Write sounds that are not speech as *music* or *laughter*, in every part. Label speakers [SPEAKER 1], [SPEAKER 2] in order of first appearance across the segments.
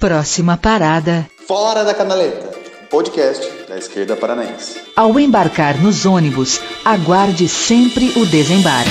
[SPEAKER 1] Próxima parada.
[SPEAKER 2] Fora da Canaleta, podcast da esquerda paranaense.
[SPEAKER 1] Ao embarcar nos ônibus, aguarde sempre o desembarque.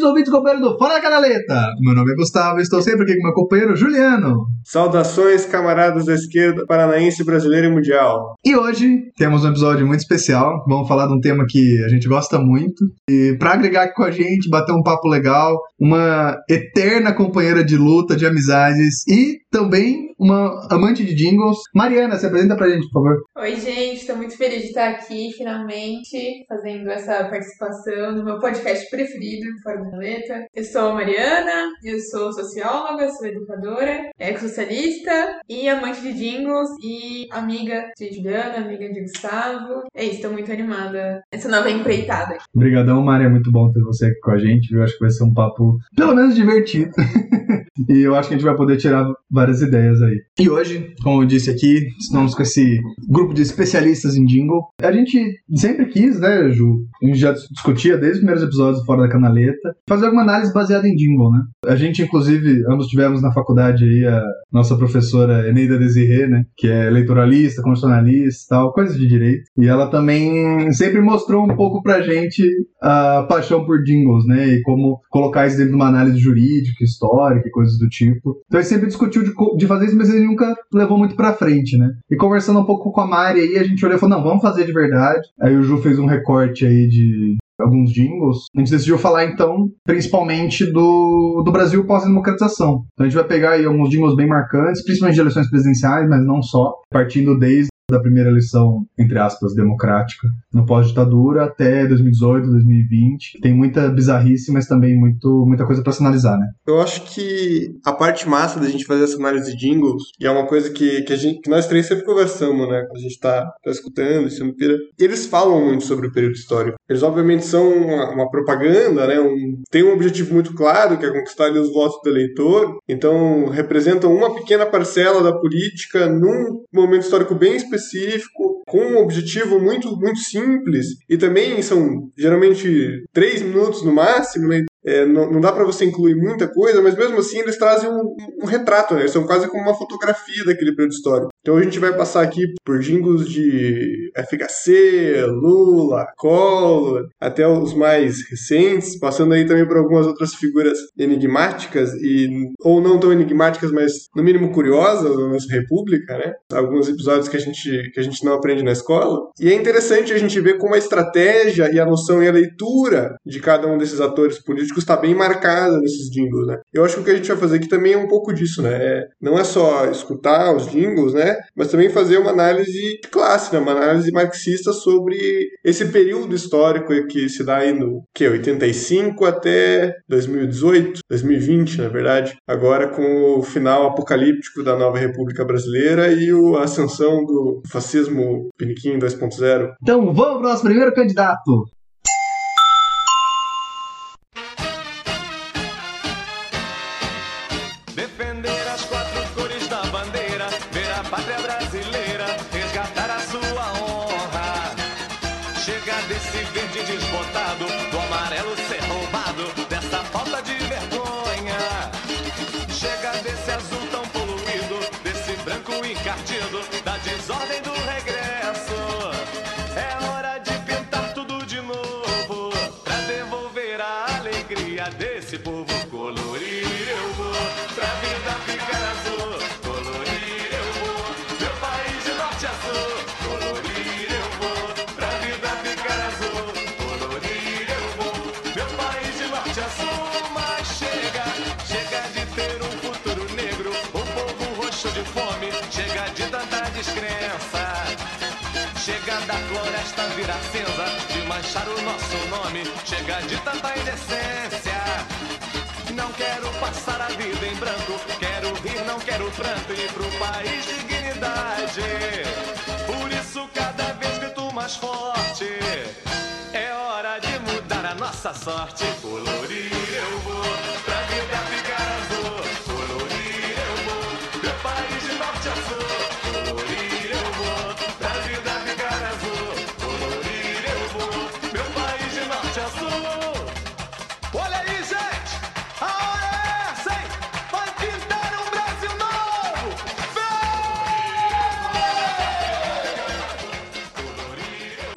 [SPEAKER 3] Bem-vindos, ouvintes companheiros do Fora Canaleta! Meu nome é Gustavo e estou sempre aqui com meu companheiro Juliano.
[SPEAKER 4] Saudações, camaradas da esquerda paranaense, brasileira e mundial.
[SPEAKER 3] E hoje temos um episódio muito especial. Vamos falar de um tema que a gente gosta muito. E para agregar aqui com a gente, bater um papo legal, uma eterna companheira de luta, de amizades e também uma amante de jingles. Mariana, se apresenta pra gente, por favor.
[SPEAKER 5] Oi, gente, estou muito feliz de estar aqui, finalmente, fazendo essa participação no meu podcast preferido, Fora da Letra. Eu sou a Mariana, eu sou socióloga, sou educadora, ecossocialista e amante de jingles e amiga de Juliana, amiga de Gustavo. É isso, estou muito animada essa nova empreitada.
[SPEAKER 3] Obrigadão, Mari, é muito bom ter você aqui com a gente, viu? Acho que vai ser um papo pelo menos divertido. *laughs* e eu acho que a gente vai poder tirar várias ideias aí. E hoje, como eu disse aqui, estamos com esse grupo de especialistas em jingle. A gente sempre quis, né, Ju? A gente já discutia desde os primeiros episódios do Fora da Canaleta, fazer alguma análise baseada em jingle, né? A gente, inclusive, ambos tivemos na faculdade aí a nossa professora Eneida Desirê, né? Que é eleitoralista, constitucionalista tal, coisas de direito. E ela também sempre mostrou um pouco pra gente a paixão por jingles, né? E como colocar isso dentro de uma análise jurídica, histórica e coisas do tipo. Então a gente sempre discutiu de, de fazer isso, mas ele nunca levou muito pra frente, né? E conversando um pouco com a Mari aí, a gente olhou e falou, não, vamos fazer de verdade. Aí o Ju fez um recorte aí de alguns jingles, a gente decidiu falar então principalmente do, do Brasil pós-democratização. Então a gente vai pegar aí alguns jingles bem marcantes, principalmente de eleições presidenciais, mas não só, partindo desde da primeira eleição, entre aspas, democrática, no pós-ditadura até 2018, 2020. Tem muita bizarrice, mas também muito, muita coisa para sinalizar, né?
[SPEAKER 4] Eu acho que a parte massa da gente fazer essa análise de jingles, e é uma coisa que, que, a gente, que nós três sempre conversamos, né? Quando a gente tá, tá escutando, isso no pira. Eles falam muito sobre o período histórico. Eles, obviamente, são uma, uma propaganda, né? Um, tem um objetivo muito claro, que é conquistar ali, os votos do eleitor. Então, representam uma pequena parcela da política num momento histórico bem específico específico, com um objetivo muito, muito simples, e também são geralmente três minutos no máximo, né? É, não, não, dá para você incluir muita coisa, mas mesmo assim eles trazem um, um, retrato, né? Eles são quase como uma fotografia daquele período histórico. Então a gente vai passar aqui por jingles de FHC, Lula, Collor, até os mais recentes, passando aí também por algumas outras figuras enigmáticas e ou não tão enigmáticas, mas no mínimo curiosas da nossa república, né? Alguns episódios que a gente que a gente não aprende na escola. E é interessante a gente ver como a estratégia e a noção e a leitura de cada um desses atores políticos está bem marcada nesses jingles, né? Eu acho que o que a gente vai fazer aqui também é um pouco disso, né? É, não é só escutar os jingles, né? Mas também fazer uma análise de classe, né? uma análise marxista sobre esse período histórico que se dá aí no que 85 até 2018, 2020, na verdade. Agora com o final apocalíptico da nova República Brasileira e a ascensão do fascismo piniquim 2.0.
[SPEAKER 3] Então vamos para o nosso primeiro candidato.
[SPEAKER 6] desbotado, do amarelo ser roubado, dessa falta de vergonha. Chega desse azul tão poluído, desse branco encardido, da desordem do
[SPEAKER 7] floresta vira cinza, de manchar o nosso nome, chega de tanta indecência. Não quero passar a vida em branco, quero rir, não quero pranto, e pro país dignidade. Por isso cada vez grito mais forte, é hora de mudar a nossa sorte. Colorir eu vou,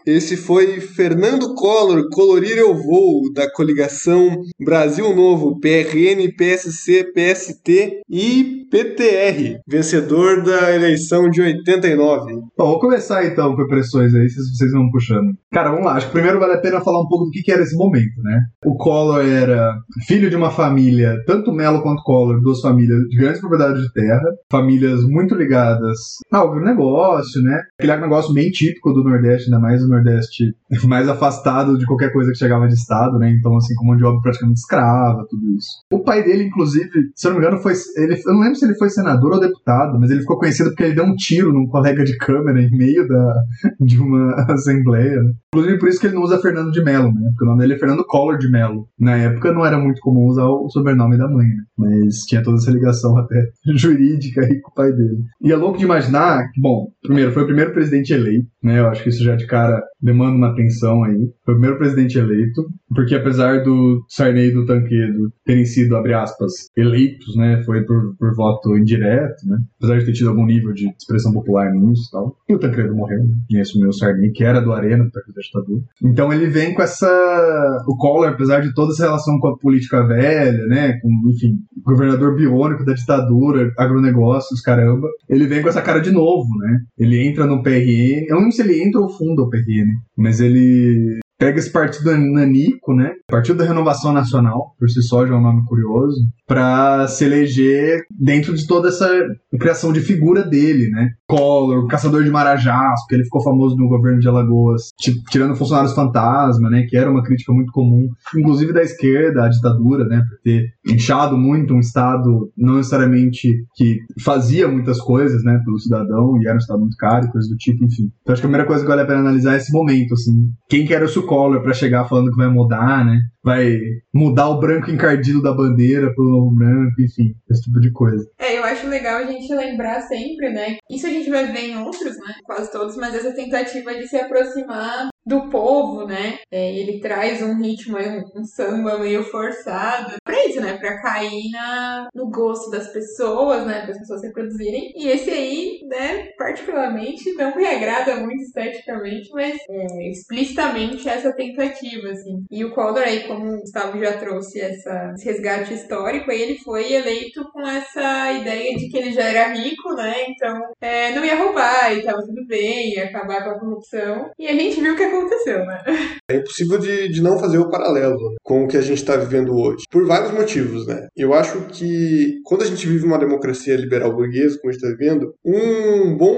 [SPEAKER 4] Esse foi Fernando Collor, Colorir Eu Vou, da coligação Brasil Novo, PRN, PSC, PST e PTR, vencedor da eleição de 89.
[SPEAKER 3] Bom, vou começar então com impressões aí, se vocês vão puxando. Cara, vamos lá. Acho que primeiro vale a pena falar um pouco do que, que era esse momento, né? O Collor era filho de uma família, tanto Melo quanto Collor, duas famílias de grandes propriedades de terra, famílias muito ligadas ao agronegócio, né? Aquele negócio bem típico do Nordeste, ainda mais o Nordeste *laughs* mais afastado de qualquer coisa que chegava de Estado, né? Então, assim, com mão de obra praticamente escrava, tudo isso. O pai dele, inclusive, se eu não me engano, foi. Ele, eu não lembro se ele foi senador ou deputado, mas ele ficou conhecido porque ele deu um tiro num colega de câmera em meio da, *laughs* de uma assembleia. Inclusive, por isso que ele não usa Fernando de Mello, né? Porque o nome dele é Fernando Collor de Mello. Na época não era muito comum usar o sobrenome da mãe, né? Mas tinha toda essa ligação *laughs* até jurídica aí com o pai dele. E é louco de imaginar que, bom, primeiro, foi o primeiro presidente eleito, né? Eu acho que isso já de cara demanda uma atenção aí. Foi o primeiro presidente eleito, porque apesar do Sarney e do Tancredo terem sido, abre aspas, eleitos, né? Foi por, por voto indireto, né? Apesar de ter tido algum nível de expressão popular nisso e tal. E o Tancredo morreu, né? E assumiu o Sarney, que era do Arena, do Partido da Ditadura. Então ele vem com essa. O Collor, apesar de toda essa relação com a política velha, né? Com, enfim, governador biônico da ditadura, agronegócios, caramba. Ele vem com essa cara de novo, né? Ele entra no PRN. Eu não sei se ele entra ou funda o PRN, mas ele pega esse partido nanico, né? Partido da Renovação Nacional, por si só já é um nome curioso, para se eleger dentro de toda essa criação de figura dele, né? Collor, caçador de marajás, porque ele ficou famoso no governo de Alagoas, ti- tirando funcionários fantasma, né? Que era uma crítica muito comum, inclusive da esquerda, à ditadura, né? Por ter inchado muito um Estado não necessariamente que fazia muitas coisas, né? Pelo cidadão, e era um Estado muito caro, coisas do tipo, enfim. Então acho que a primeira coisa que vale a pena analisar é esse momento, assim. Quem que era o Collor para chegar falando que vai mudar, né? Vai mudar o branco encardido da bandeira pelo novo branco, enfim, esse tipo de coisa.
[SPEAKER 5] É, eu acho legal a gente lembrar sempre, né? Isso a gente vai ver em outros, né? Quase todos, mas essa tentativa de se aproximar do povo, né? É, ele traz um ritmo, um, um samba meio forçado. Pra isso, né? Pra cair na, no gosto das pessoas, né? Para as pessoas reproduzirem. E esse aí, né? Particularmente, não me agrada muito esteticamente, mas é, explicitamente essa tentativa, assim. E o Collor aí, como o Gustavo já trouxe essa, esse resgate histórico, aí ele foi eleito com essa ideia de que ele já era rico, né? Então é, não ia roubar e tava tudo bem, ia acabar com a corrupção. E a gente viu que aconteceu, né?
[SPEAKER 4] É impossível de, de não fazer o paralelo né, com o que a gente está vivendo hoje. Por vários motivos, né? Eu acho que quando a gente vive uma democracia liberal burguesa, como a gente está vivendo, um bom,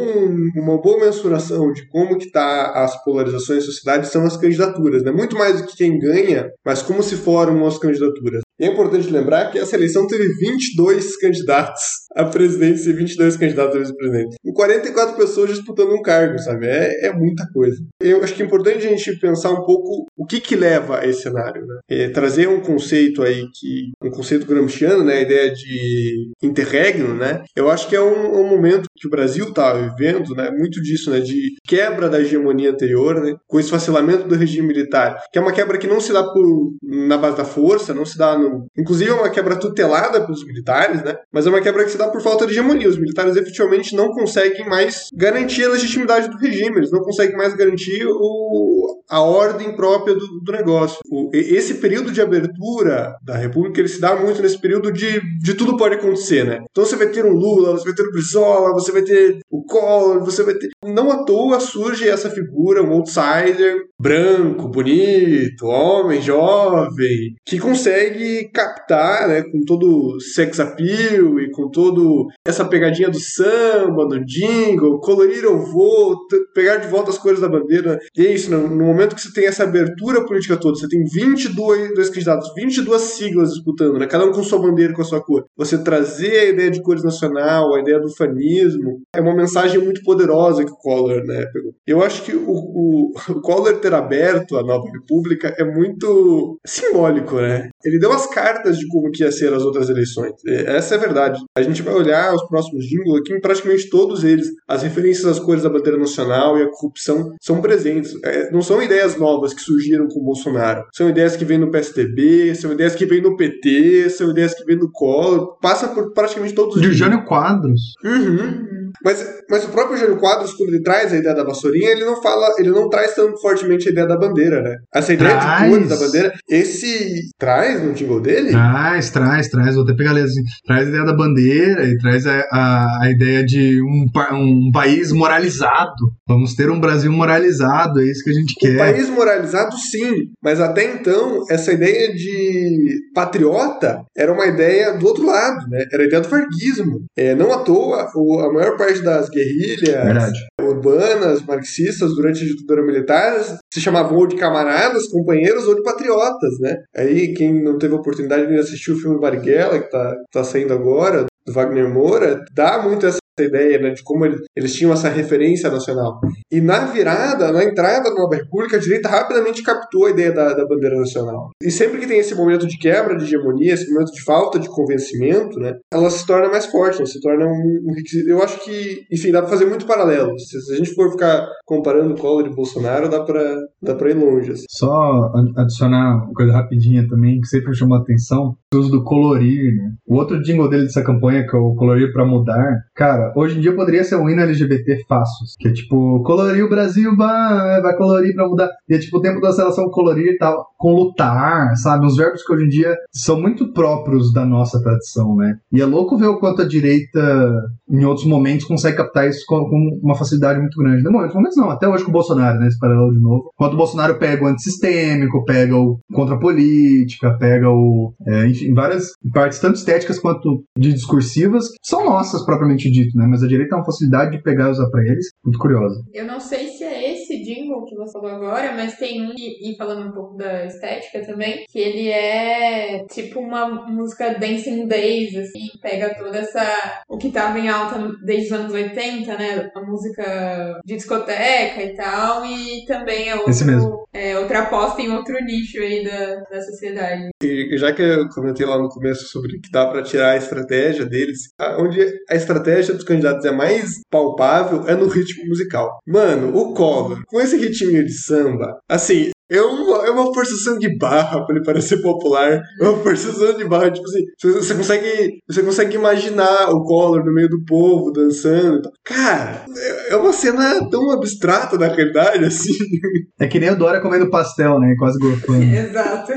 [SPEAKER 4] uma boa mensuração de como que tá as polarizações da sociedade são as candidaturas, né? Muito mais do que quem ganha, mas como se formam as candidaturas. E é importante lembrar que essa eleição teve 22 candidatos a presidente e 22 candidatos a vice-presidente. Com 44 pessoas disputando um cargo, sabe? É, é muita coisa. Eu acho que é importante a gente pensar um pouco o que que leva a esse cenário, né? É, trazer um conceito aí que... um conceito gramsciano, né? A ideia de interregno, né? Eu acho que é um, um momento que o Brasil está vivendo, né? Muito disso, né? De quebra da hegemonia anterior, né? Com esse facelamento do regime militar, que é uma quebra que não se dá por, na base da força, não se dá no Inclusive é uma quebra tutelada pelos militares, né? Mas é uma quebra que se dá por falta de hegemonia. Os militares efetivamente não conseguem mais garantir a legitimidade do regime, eles não conseguem mais garantir o, a ordem própria do, do negócio. O, esse período de abertura da República ele se dá muito nesse período de, de tudo pode acontecer, né? Então você vai ter um Lula, você vai ter o Brizola, você vai ter o Collor, você vai ter. Não à toa surge essa figura, um outsider, branco, bonito, homem, jovem, que consegue captar, né, com todo sex appeal e com todo essa pegadinha do samba, do jingle, colorir eu vou, pegar de volta as cores da bandeira. E é isso, né, no momento que você tem essa abertura política toda, você tem 22 dois candidatos, 22 siglas disputando, né, cada um com sua bandeira com a sua cor. Você trazer a ideia de cores nacional, a ideia do fanismo, é uma mensagem muito poderosa que o Collor, né, pegou. Eu acho que o, o, o Collor ter aberto a nova república é muito simbólico, né? Ele deu as cartas de como que ia ser as outras eleições. Essa é a verdade. A gente vai olhar os próximos jingles aqui, em praticamente todos eles, as referências às cores da bandeira nacional e a corrupção são presentes. É, não são ideias novas que surgiram com o Bolsonaro. São ideias que vêm no PSDB, são ideias que vêm no PT, são ideias que vêm no Collor. Passa por praticamente todos os
[SPEAKER 3] De. Jânio Quadros.
[SPEAKER 4] Uhum. Mas, mas o próprio Jânio Quadros, quando ele traz a ideia da vassourinha, ele não fala, ele não traz tão fortemente a ideia da bandeira, né? Essa ideia
[SPEAKER 3] Traz.
[SPEAKER 4] de cores da bandeira, esse traz no jingle dele?
[SPEAKER 3] Traz, traz, traz. Vou até pegar assim. Traz a ideia da bandeira e traz a, a, a ideia de um, um país moralizado. Vamos ter um Brasil moralizado, é isso que a gente quer.
[SPEAKER 4] país moralizado, sim, mas até então, essa ideia de patriota era uma ideia do outro lado, né? Era a ideia do varguismo. É, não à toa, o- a maior parte das guerrilhas
[SPEAKER 3] Verdade.
[SPEAKER 4] urbanas, marxistas, durante a ditadura militar, se chamavam ou de camaradas, companheiros ou de patriotas, né? Aí, quem não teve a oportunidade de assistir o filme Marighella, que tá, tá saindo agora, do Wagner Moura, dá muito essa ideia, né, de como ele- eles tinham essa referência nacional. E na virada, na entrada da Nova República, a direita rapidamente captou a ideia da, da bandeira nacional. E sempre que tem esse momento de quebra de hegemonia, esse momento de falta de convencimento, né, ela se torna mais forte, ela se torna um, um. Eu acho que, enfim, dá pra fazer muito paralelo. Se, se a gente for ficar comparando Collor e Bolsonaro, dá pra, dá ir longe. assim.
[SPEAKER 3] Só adicionar uma coisa rapidinha também, que sempre chamou a atenção, uso do colorir, né? O outro jingle dele dessa campanha, que é o Colorir pra Mudar, cara, hoje em dia poderia ser um hino LGBT fácil, que é tipo, colorir o Brasil, vai, vai colorir pra mudar. E é tipo o tempo da seleção colorir e tal, com lutar, sabe? Uns verbos que hoje em dia são muito próprios da nossa tradição, né? E é louco ver o quanto a direita, em outros momentos, consegue captar isso com, com uma facilidade muito grande. Em outros momentos não, até hoje com o Bolsonaro, né? Esse paralelo de novo. Enquanto o Bolsonaro pega o antissistêmico, pega o contra a política, pega o. é, enfim, várias partes, tanto estéticas quanto de discursivas, que são nossas, propriamente dito, né? Mas a direita tem uma facilidade de pegar e usar pra eles, muito curiosa.
[SPEAKER 5] Eu não sei se é esse jingle que você falou agora, mas tem um, e e falando um pouco da estética também, que ele é tipo uma música Dancing Days, assim, pega toda essa. o que tava em alta desde os anos 80, né? A música de discoteca e tal, e também é,
[SPEAKER 3] Esse
[SPEAKER 5] outro,
[SPEAKER 3] mesmo.
[SPEAKER 5] é outra aposta em outro nicho aí da, da sociedade.
[SPEAKER 4] E já que eu comentei lá no começo sobre que dá pra tirar a estratégia deles, a- onde a estratégia dos candidatos é mais palpável é no ritmo musical. Mano, o Collor, com esse ritminho de samba, assim, é uma, é uma forçação de barra pra ele parecer popular. É uma forçação de barra, tipo assim, você, você consegue, você consegue imaginar o Collor no meio do povo dançando e tal. Cara, é, é uma cena tão abstrata da realidade, assim.
[SPEAKER 3] É que nem o Dória comendo pastel, né? Quase gorfando. *laughs*
[SPEAKER 5] Exato.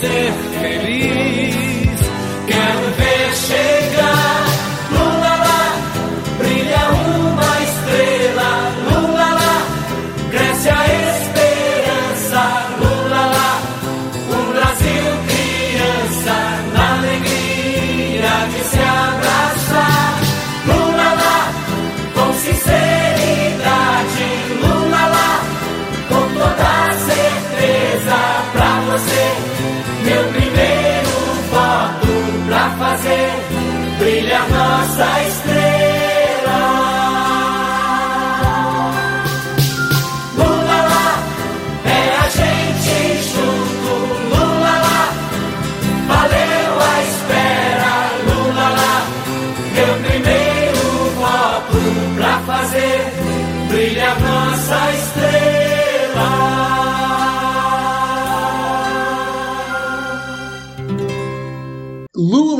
[SPEAKER 8] Ser.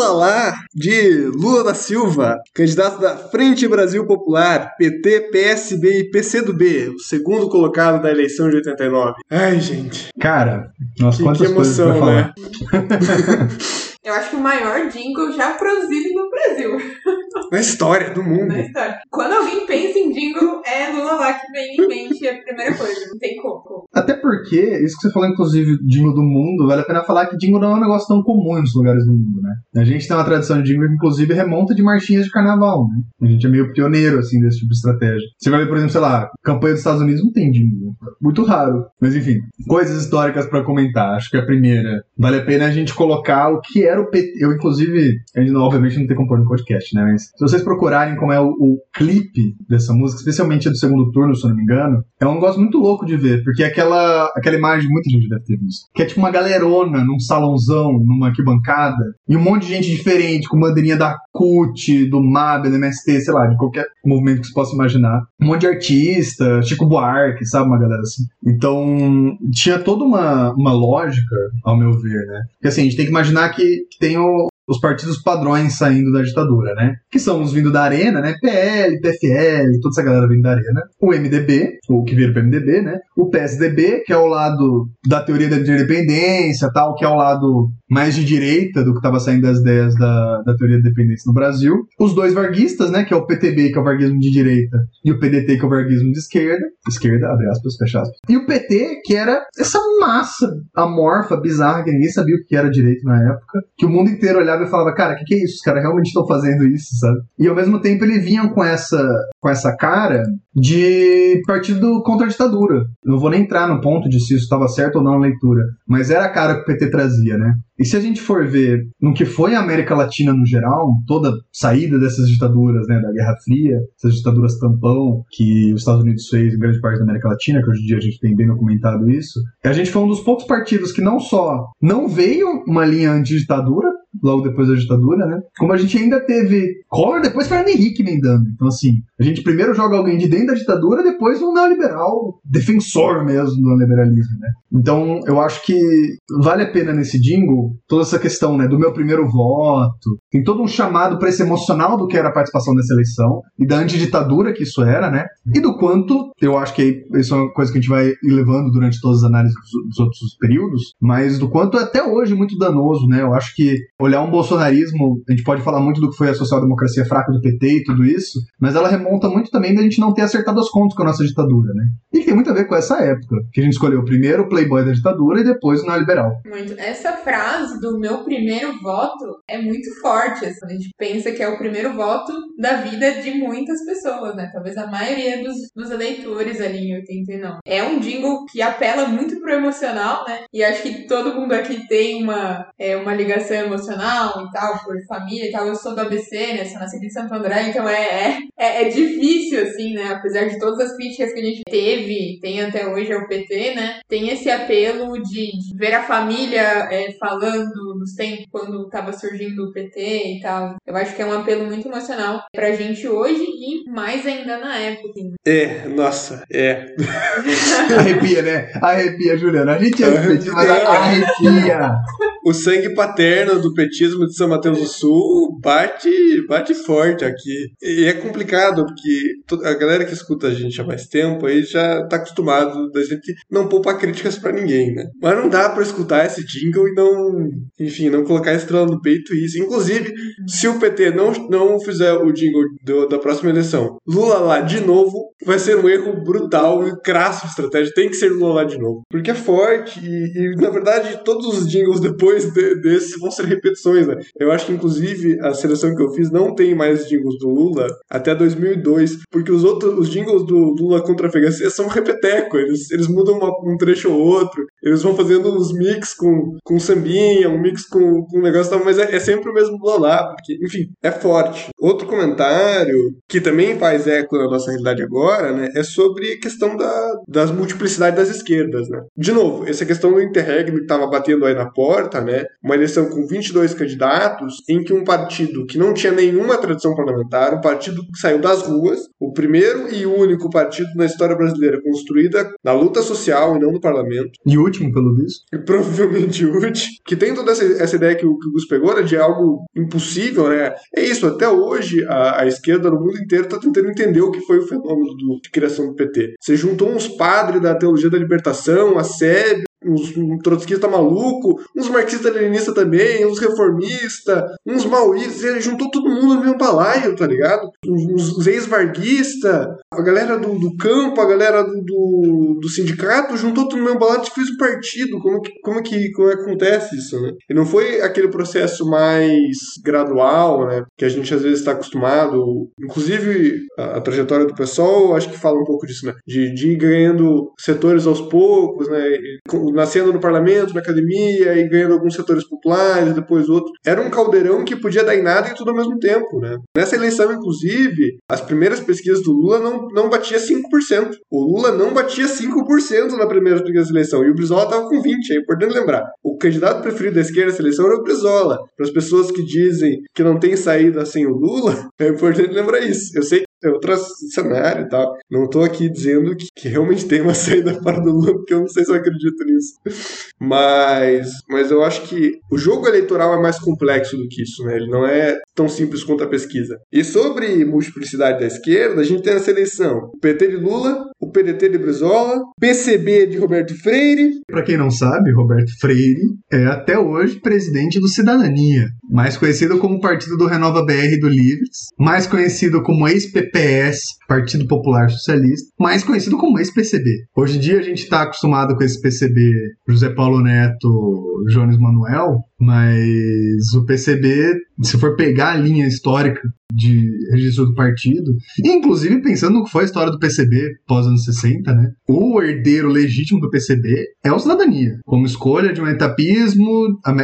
[SPEAKER 8] Lula lá, de Lula
[SPEAKER 4] da Silva, candidato da Frente Brasil Popular, PT, PSB e PCdoB, o segundo colocado da eleição de 89. Ai, gente,
[SPEAKER 3] Cara, nossa,
[SPEAKER 4] que,
[SPEAKER 3] quantas
[SPEAKER 4] que
[SPEAKER 3] coisas pra
[SPEAKER 4] emoção,
[SPEAKER 3] falar.
[SPEAKER 4] né? *laughs*
[SPEAKER 5] Eu acho que o maior jingle já produzido no Brasil.
[SPEAKER 4] Na história do mundo.
[SPEAKER 5] na história. Quando alguém pensa em jingle, é Lula lá que vem em mente é a primeira coisa. Não tem como.
[SPEAKER 3] Até porque, isso que você falou, inclusive, jingle do mundo, vale a pena falar que jingle não é um negócio tão comum nos lugares do mundo, né? A gente tem uma tradição de jingle que, inclusive, remonta de marchinhas de carnaval, né? A gente é meio pioneiro, assim, desse tipo de estratégia. Você vai ver, por exemplo, sei lá, campanha dos Estados Unidos não tem jingle. Muito raro. Mas, enfim, coisas históricas pra comentar. Acho que a primeira, vale a pena a gente colocar o que é era o PT. Eu, inclusive, a gente, obviamente não tem como pôr no podcast, né? Mas se vocês procurarem como é o, o clipe dessa música, especialmente a do segundo turno, se eu não me engano, é um negócio muito louco de ver, porque é aquela, aquela imagem, muita gente deve ter visto, que é tipo uma galerona num salãozão, numa arquibancada, e um monte de gente diferente, com bandeirinha da CUT, do MAB, do MST, sei lá, de qualquer movimento que você possa imaginar. Um monte de artista, Chico Buarque, sabe, uma galera assim. Então, tinha toda uma, uma lógica, ao meu ver, né? Porque assim, a gente tem que imaginar que, tem o- os partidos padrões saindo da ditadura, né? Que são os vindo da Arena, né? PL, PFL, toda essa galera vindo da Arena. O MDB, o que vira pro MDB, né? O PSDB, que é o lado da teoria da independência, tal, que é o lado mais de direita do que estava saindo das ideias da, da teoria da dependência no Brasil. Os dois varguistas, né? Que é o PTB, que é o varguismo de direita, e o PDT, que é o varguismo de esquerda. Esquerda, abre aspas, fecha aspas. E o PT, que era essa massa amorfa, bizarra, que ninguém sabia o que era direito na época, que o mundo inteiro olhava e falava, cara, o que, que é isso? Os caras realmente estão fazendo isso, sabe? E ao mesmo tempo eles vinham com essa, com essa cara de partido contra a ditadura. Não vou nem entrar no ponto de se isso estava certo ou não na leitura, mas era a cara que o PT trazia, né? E se a gente for ver no que foi a América Latina no geral, toda saída dessas ditaduras, né, da Guerra Fria, essas ditaduras tampão que os Estados Unidos fez em grande parte da América Latina, que hoje em dia a gente tem bem documentado isso, a gente foi um dos poucos partidos que não só não veio uma linha anti-ditadura, logo depois da ditadura, né? Como a gente ainda teve Collor, depois Fernando Henrique emendando. Então, assim, a gente primeiro joga alguém de dentro da ditadura, depois um neoliberal defensor mesmo do neoliberalismo, né? Então, eu acho que vale a pena nesse jingle toda essa questão, né, do meu primeiro voto. Tem todo um chamado para esse emocional do que era a participação nessa eleição e da antiditadura que isso era, né? E do quanto, eu acho que isso é uma coisa que a gente vai levando durante todas as análises dos outros períodos, mas do quanto é até hoje muito danoso, né? Eu acho que olhar um bolsonarismo, a gente pode falar muito do que foi a social-democracia fraca do PT e tudo isso, mas ela remonta muito também da gente não ter acertado as contas com a nossa ditadura, né? E tem muito a ver com essa época, que a gente escolheu primeiro o playboy da ditadura e depois o neoliberal.
[SPEAKER 5] Muito. Essa frase do meu primeiro voto é muito forte. assim. A gente pensa que é o primeiro voto da vida de muitas pessoas, né? Talvez a maioria dos, dos eleitores ali em 89. É um jingle que apela muito pro emocional, né? E acho que todo mundo aqui tem uma, é, uma ligação emocional e tal, por família e tal. Eu sou do ABC, né? Sou nascida em Santo André, então é, é, é, é difícil, assim, né? Apesar de todas as críticas que a gente teve, tem até hoje ao PT, né? Tem esse apelo de, de ver a família é, falando nos tempos quando tava surgindo o PT e tal. Eu acho que é um apelo muito emocional pra gente hoje e mais ainda na época. assim.
[SPEAKER 4] É, nossa, é. *laughs*
[SPEAKER 3] Arrepia, né? Arrepia, Juliana. A gente é repetido, mas arrepia.
[SPEAKER 4] O sangue paterno do petismo de São Mateus do Sul bate, bate forte aqui. E é complicado, porque a galera que escuta a gente há mais tempo aí já tá acostumado da gente não poupar críticas pra ninguém, né? Mas não dá pra escutar esse jingle e não, enfim, não colocar estrela no peito isso. Inclusive, se o PT não, não fizer o jingle do- da próxima eleição, Lula lá de novo, vai ser um erro brutal e crasso estratégia. Tem que ser Lula lá de novo. Porque é forte e, e, na verdade, todos os jingles depois de- desse vão ser repetições, né? Eu acho que, inclusive, a seleção que eu fiz não tem mais jingles do Lula até 2002, porque os outros, os jingles do Lula contra a FHC são repeteco. Eles, eles mudam uma- um trecho ou outro. Eles vão fazendo uns mix com, com sambinha, um mix com, com um negócio tal, mas é, é sempre o mesmo Lula lá, porque, enfim, é forte. Outro comentário que também faz eco na nossa realidade agora, né, é sobre a questão da, das multiplicidades das esquerdas, né. De novo, essa questão do interregno que estava batendo aí na porta, né, uma eleição com 22 candidatos, em que um partido que não tinha nenhuma tradição parlamentar, um partido que saiu das ruas, o primeiro e único partido na história brasileira construída na luta social e não no parlamento,
[SPEAKER 3] E último, pelo visto.
[SPEAKER 4] e provavelmente *laughs* útil, que tem toda essa, essa ideia que o, que o Gus pegou, né, de algo impossível, né? É isso, até hoje a, a esquerda no mundo inteiro está tentando entender o que foi o fenômeno do- de criação do PT. Você juntou uns padres da teologia da libertação, a SEB, uns um trotskista maluco, uns marxistas leninistas também, uns reformistas, uns maoístas, ele juntou todo mundo no mesmo balaio, tá ligado? Uns, ex-varguistas, a galera do, do campo, a galera do, do, do sindicato, juntou tudo no mesmo balaio e fez um partido. Como que, como, que, como é que acontece isso, né? E não foi aquele processo mais gradual, né? Que a gente às vezes está acostumado. Inclusive, a, a trajetória do pessoal, acho que fala um pouco disso, né? De, de ir ganhando setores aos poucos, né? E nascendo no parlamento, na academia, e ganhando alguns setores populares, depois outro. Era um caldeirão que podia dar em nada e tudo ao mesmo tempo, né? Nessa eleição, inclusive, as primeiras pesquisas do Lula não, não batia 5%. O Lula não batia 5% na primeira pesquisa da eleição, e o Brizola estava com 20%, é importante lembrar. O candidato preferido da esquerda nessa eleição era o Brizola. Para as pessoas que dizem que não tem saída sem o Lula, *laughs* é importante lembrar isso. Eu sei é outro cenário e tal. Não tô aqui dizendo que, que, realmente tem uma *laughs* saída para do Lula, porque eu não sei se eu acredito nisso. Mas, mas eu acho que o jogo eleitoral é mais complexo do que isso, né? Ele não é tão simples quanto a pesquisa. E sobre multiplicidade da esquerda, a gente tem essa eleição: o PT de Lula, o PDT de Brizola, PCB de Roberto Freire.
[SPEAKER 3] Para quem não sabe, Roberto Freire é até hoje presidente do Cidadania, mais conhecido como Partido do Renova BR do Livres, mais conhecido como ex-PPS, Partido Popular Socialista, mais conhecido como ex-PCB. Hoje em dia a gente está acostumado com esse PCB José Paulo Neto, Jones Manuel, mas o PCB, se for pegar a linha histórica de registro do partido, inclusive pensando no que foi a história do PCB pós anos 60, né? O herdeiro legítimo do PCB é o Cidadania, como escolha de um etapismo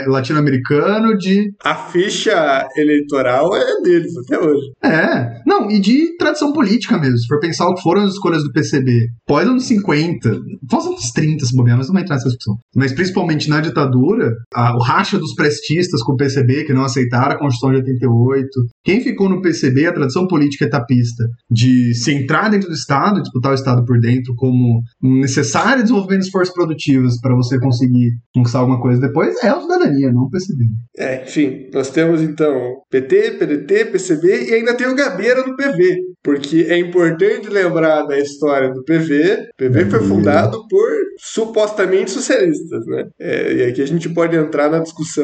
[SPEAKER 3] latino-americano de...
[SPEAKER 4] A ficha eleitoral é deles até hoje.
[SPEAKER 3] É, não, e de tradição política mesmo, se for pensar o que foram as escolhas do PCB pós anos 50, pós anos 30 se bobear, mas não vai entrar nessa discussão. Mas principalmente na ditadura, a, o racha dos prestistas com o PCB, que não aceitaram a Constituição de 88, quem ficou no PCB, a tradição política etapista, de se entrar dentro do Estado, disputar o Estado por dentro como um necessário desenvolvimento de forças produtivas para você conseguir conquistar alguma coisa depois, é a cidadania, não o PCB.
[SPEAKER 4] É, enfim, nós temos então PT, PDT, PCB e ainda tem o Gabeira do PV, porque é importante lembrar da história do PV. O PV foi fundado por supostamente socialistas, né? É, e aqui a gente pode entrar na discussão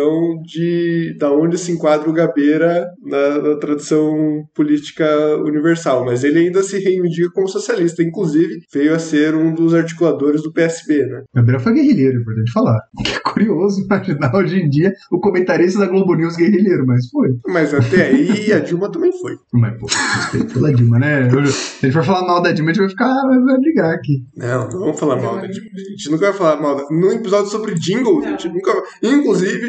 [SPEAKER 4] de da onde se enquadra o Gabeira na, na tradição política universal, mas ele ainda se reivindica como socialista, inclusive veio a ser um dos articuladores do PSB, né?
[SPEAKER 3] Gabeira foi guerrilheiro, é importante falar. Que *laughs* é curioso imaginar hoje em dia o comentarista da Globo News guerrilheiro, mas foi.
[SPEAKER 4] Mas até aí a Dilma também foi.
[SPEAKER 3] Mas, pô, respeito pela Dilma, né? Se a gente for falar mal da Dilma, a gente vai ficar, vai brigar aqui.
[SPEAKER 4] Não, não vamos falar mal da Dilma. A gente nunca vai falar mal da... No episódio sobre jingles, a gente nunca Inclusive,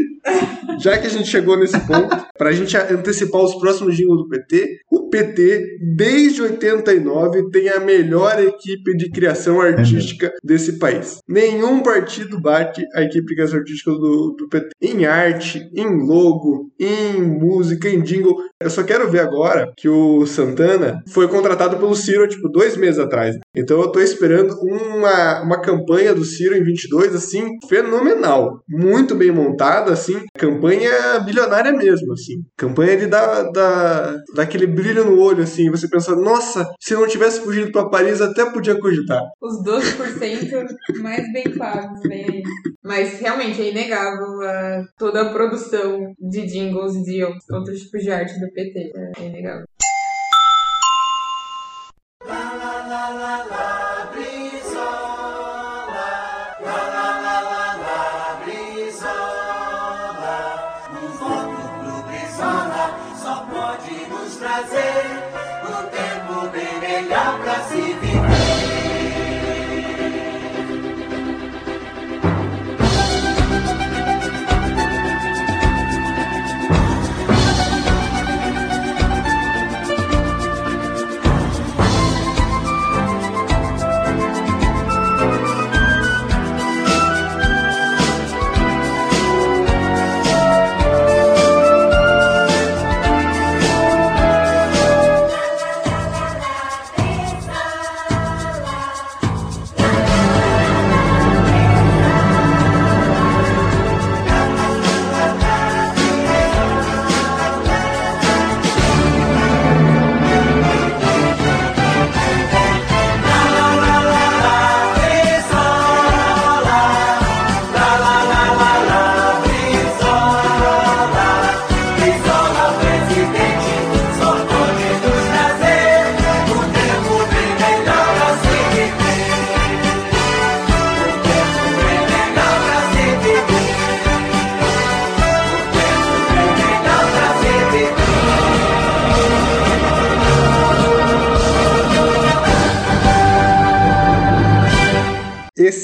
[SPEAKER 4] já que a gente chegou nesse ponto, para a gente antecipar os próximos jingles do PT, o PT, desde 89, tem a melhor equipe de criação artística desse país. Nenhum partido bate a equipe de criação artística do, do PT. Em arte, em logo, em música, em jingle. Eu só quero ver agora que o Santana foi contratado pelo Ciro, tipo, dois meses atrás. Então eu tô esperando uma, uma campanha do Ciro em 22, assim, fenomenal. Muito bem montada, assim. Campanha bilionária mesmo, assim. Campanha de dar, dar, dar aquele brilho no olho, assim. Você pensa, nossa, se não tivesse fugido para Paris, até podia cogitar.
[SPEAKER 5] Os 12% mais bem pagos, né? Mas realmente é inegável a, toda a produção de jingles e de outros tipos de arte do PT. É inegável la la la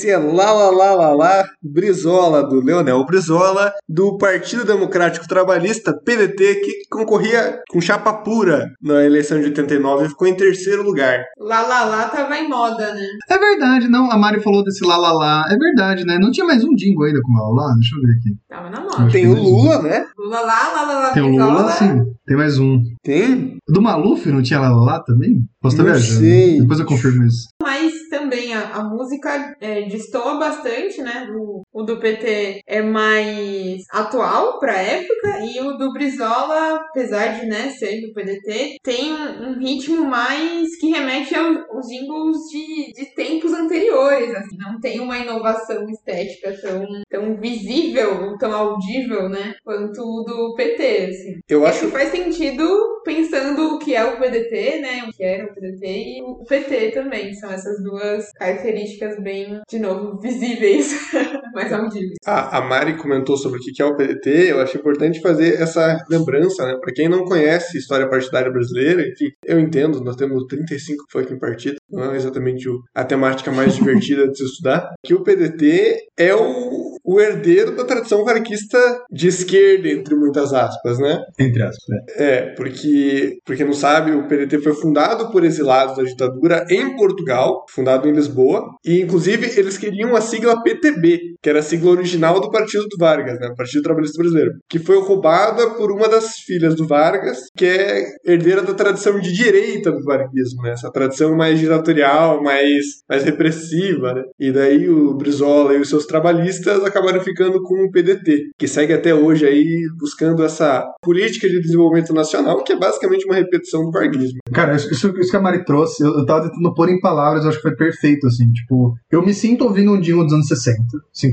[SPEAKER 4] Esse é Lá Lá Lá Lá Lá Brizola, do Leonel Brizola, do Partido Democrático Trabalhista, PDT, que concorria com chapa pura na eleição de 89 e ficou em terceiro lugar.
[SPEAKER 5] Lá Lá Lá tava em moda, né?
[SPEAKER 3] É verdade, não. A Mari falou desse lá lá lá. É verdade, né? Não tinha mais um jingle ainda com lá lá lá? Deixa eu ver aqui.
[SPEAKER 5] Tava na moda.
[SPEAKER 4] Tem o
[SPEAKER 3] mesmo.
[SPEAKER 4] Lula, né?
[SPEAKER 5] Lula lá, lá, lá, lá,
[SPEAKER 3] Tem o. Lula, sim. Tem mais um.
[SPEAKER 4] Tem?
[SPEAKER 3] Do Maluf não tinha lá lá lá também? Posso estar viajando.
[SPEAKER 4] sei.
[SPEAKER 3] Depois eu confirmo isso.
[SPEAKER 5] Mas também a, a música é, destoa bastante, né? O, o do PT é mais atual pra época e o do Brizola, apesar de né, ser do PDT, tem um, ritmo mais que remete aos, jingles de, de tempos anteriores. Assim, não tem uma inovação estética tão, tão visível, tão audível, né? Quanto o do PT, assim.
[SPEAKER 4] Eu
[SPEAKER 5] Acho
[SPEAKER 4] acho
[SPEAKER 5] que faz sentido pensando o que é o PDT, né? O que era o PDT e o PT também. São essas duas características bem, de novo, visíveis, *laughs* mais audíveis.
[SPEAKER 4] A, a Mari comentou sobre o que é o PDT, eu acho importante fazer essa lembrança, né? Para quem não conhece a história partidária brasileira, enfim, eu entendo, nós temos 35 fucking partidos, não é exatamente o- a temática mais *laughs* divertida de se estudar, que o PDT é o, o herdeiro da tradição varquista de esquerda, entre muitas aspas, né?
[SPEAKER 3] Entre aspas, né?
[SPEAKER 4] É, porque, porque não sabe, o PDT foi fundado por exilados da ditadura em Portugal, fundado em Lisboa, e inclusive eles queriam a sigla PTB, que era a sigla original do Partido do Vargas, né, Partido Trabalhista Brasileiro, que foi roubada por uma das filhas do Vargas, que é herdeira da tradição de direita do varguismo, né, essa tradição mais ditatorial, mais, mais repressiva, né, e daí o Brizola e os seus trabalhistas acabaram ficando com o PDT, que segue até hoje aí buscando essa política de desenvolvimento nacional, que é basicamente uma repetição do varguismo.
[SPEAKER 3] Cara, isso, isso que a Mari trouxe, eu, eu tava tentando pôr em palavras, eu acho que foi perfeito, assim. Tipo, eu me sinto ouvindo um jingle dos anos 60, 50,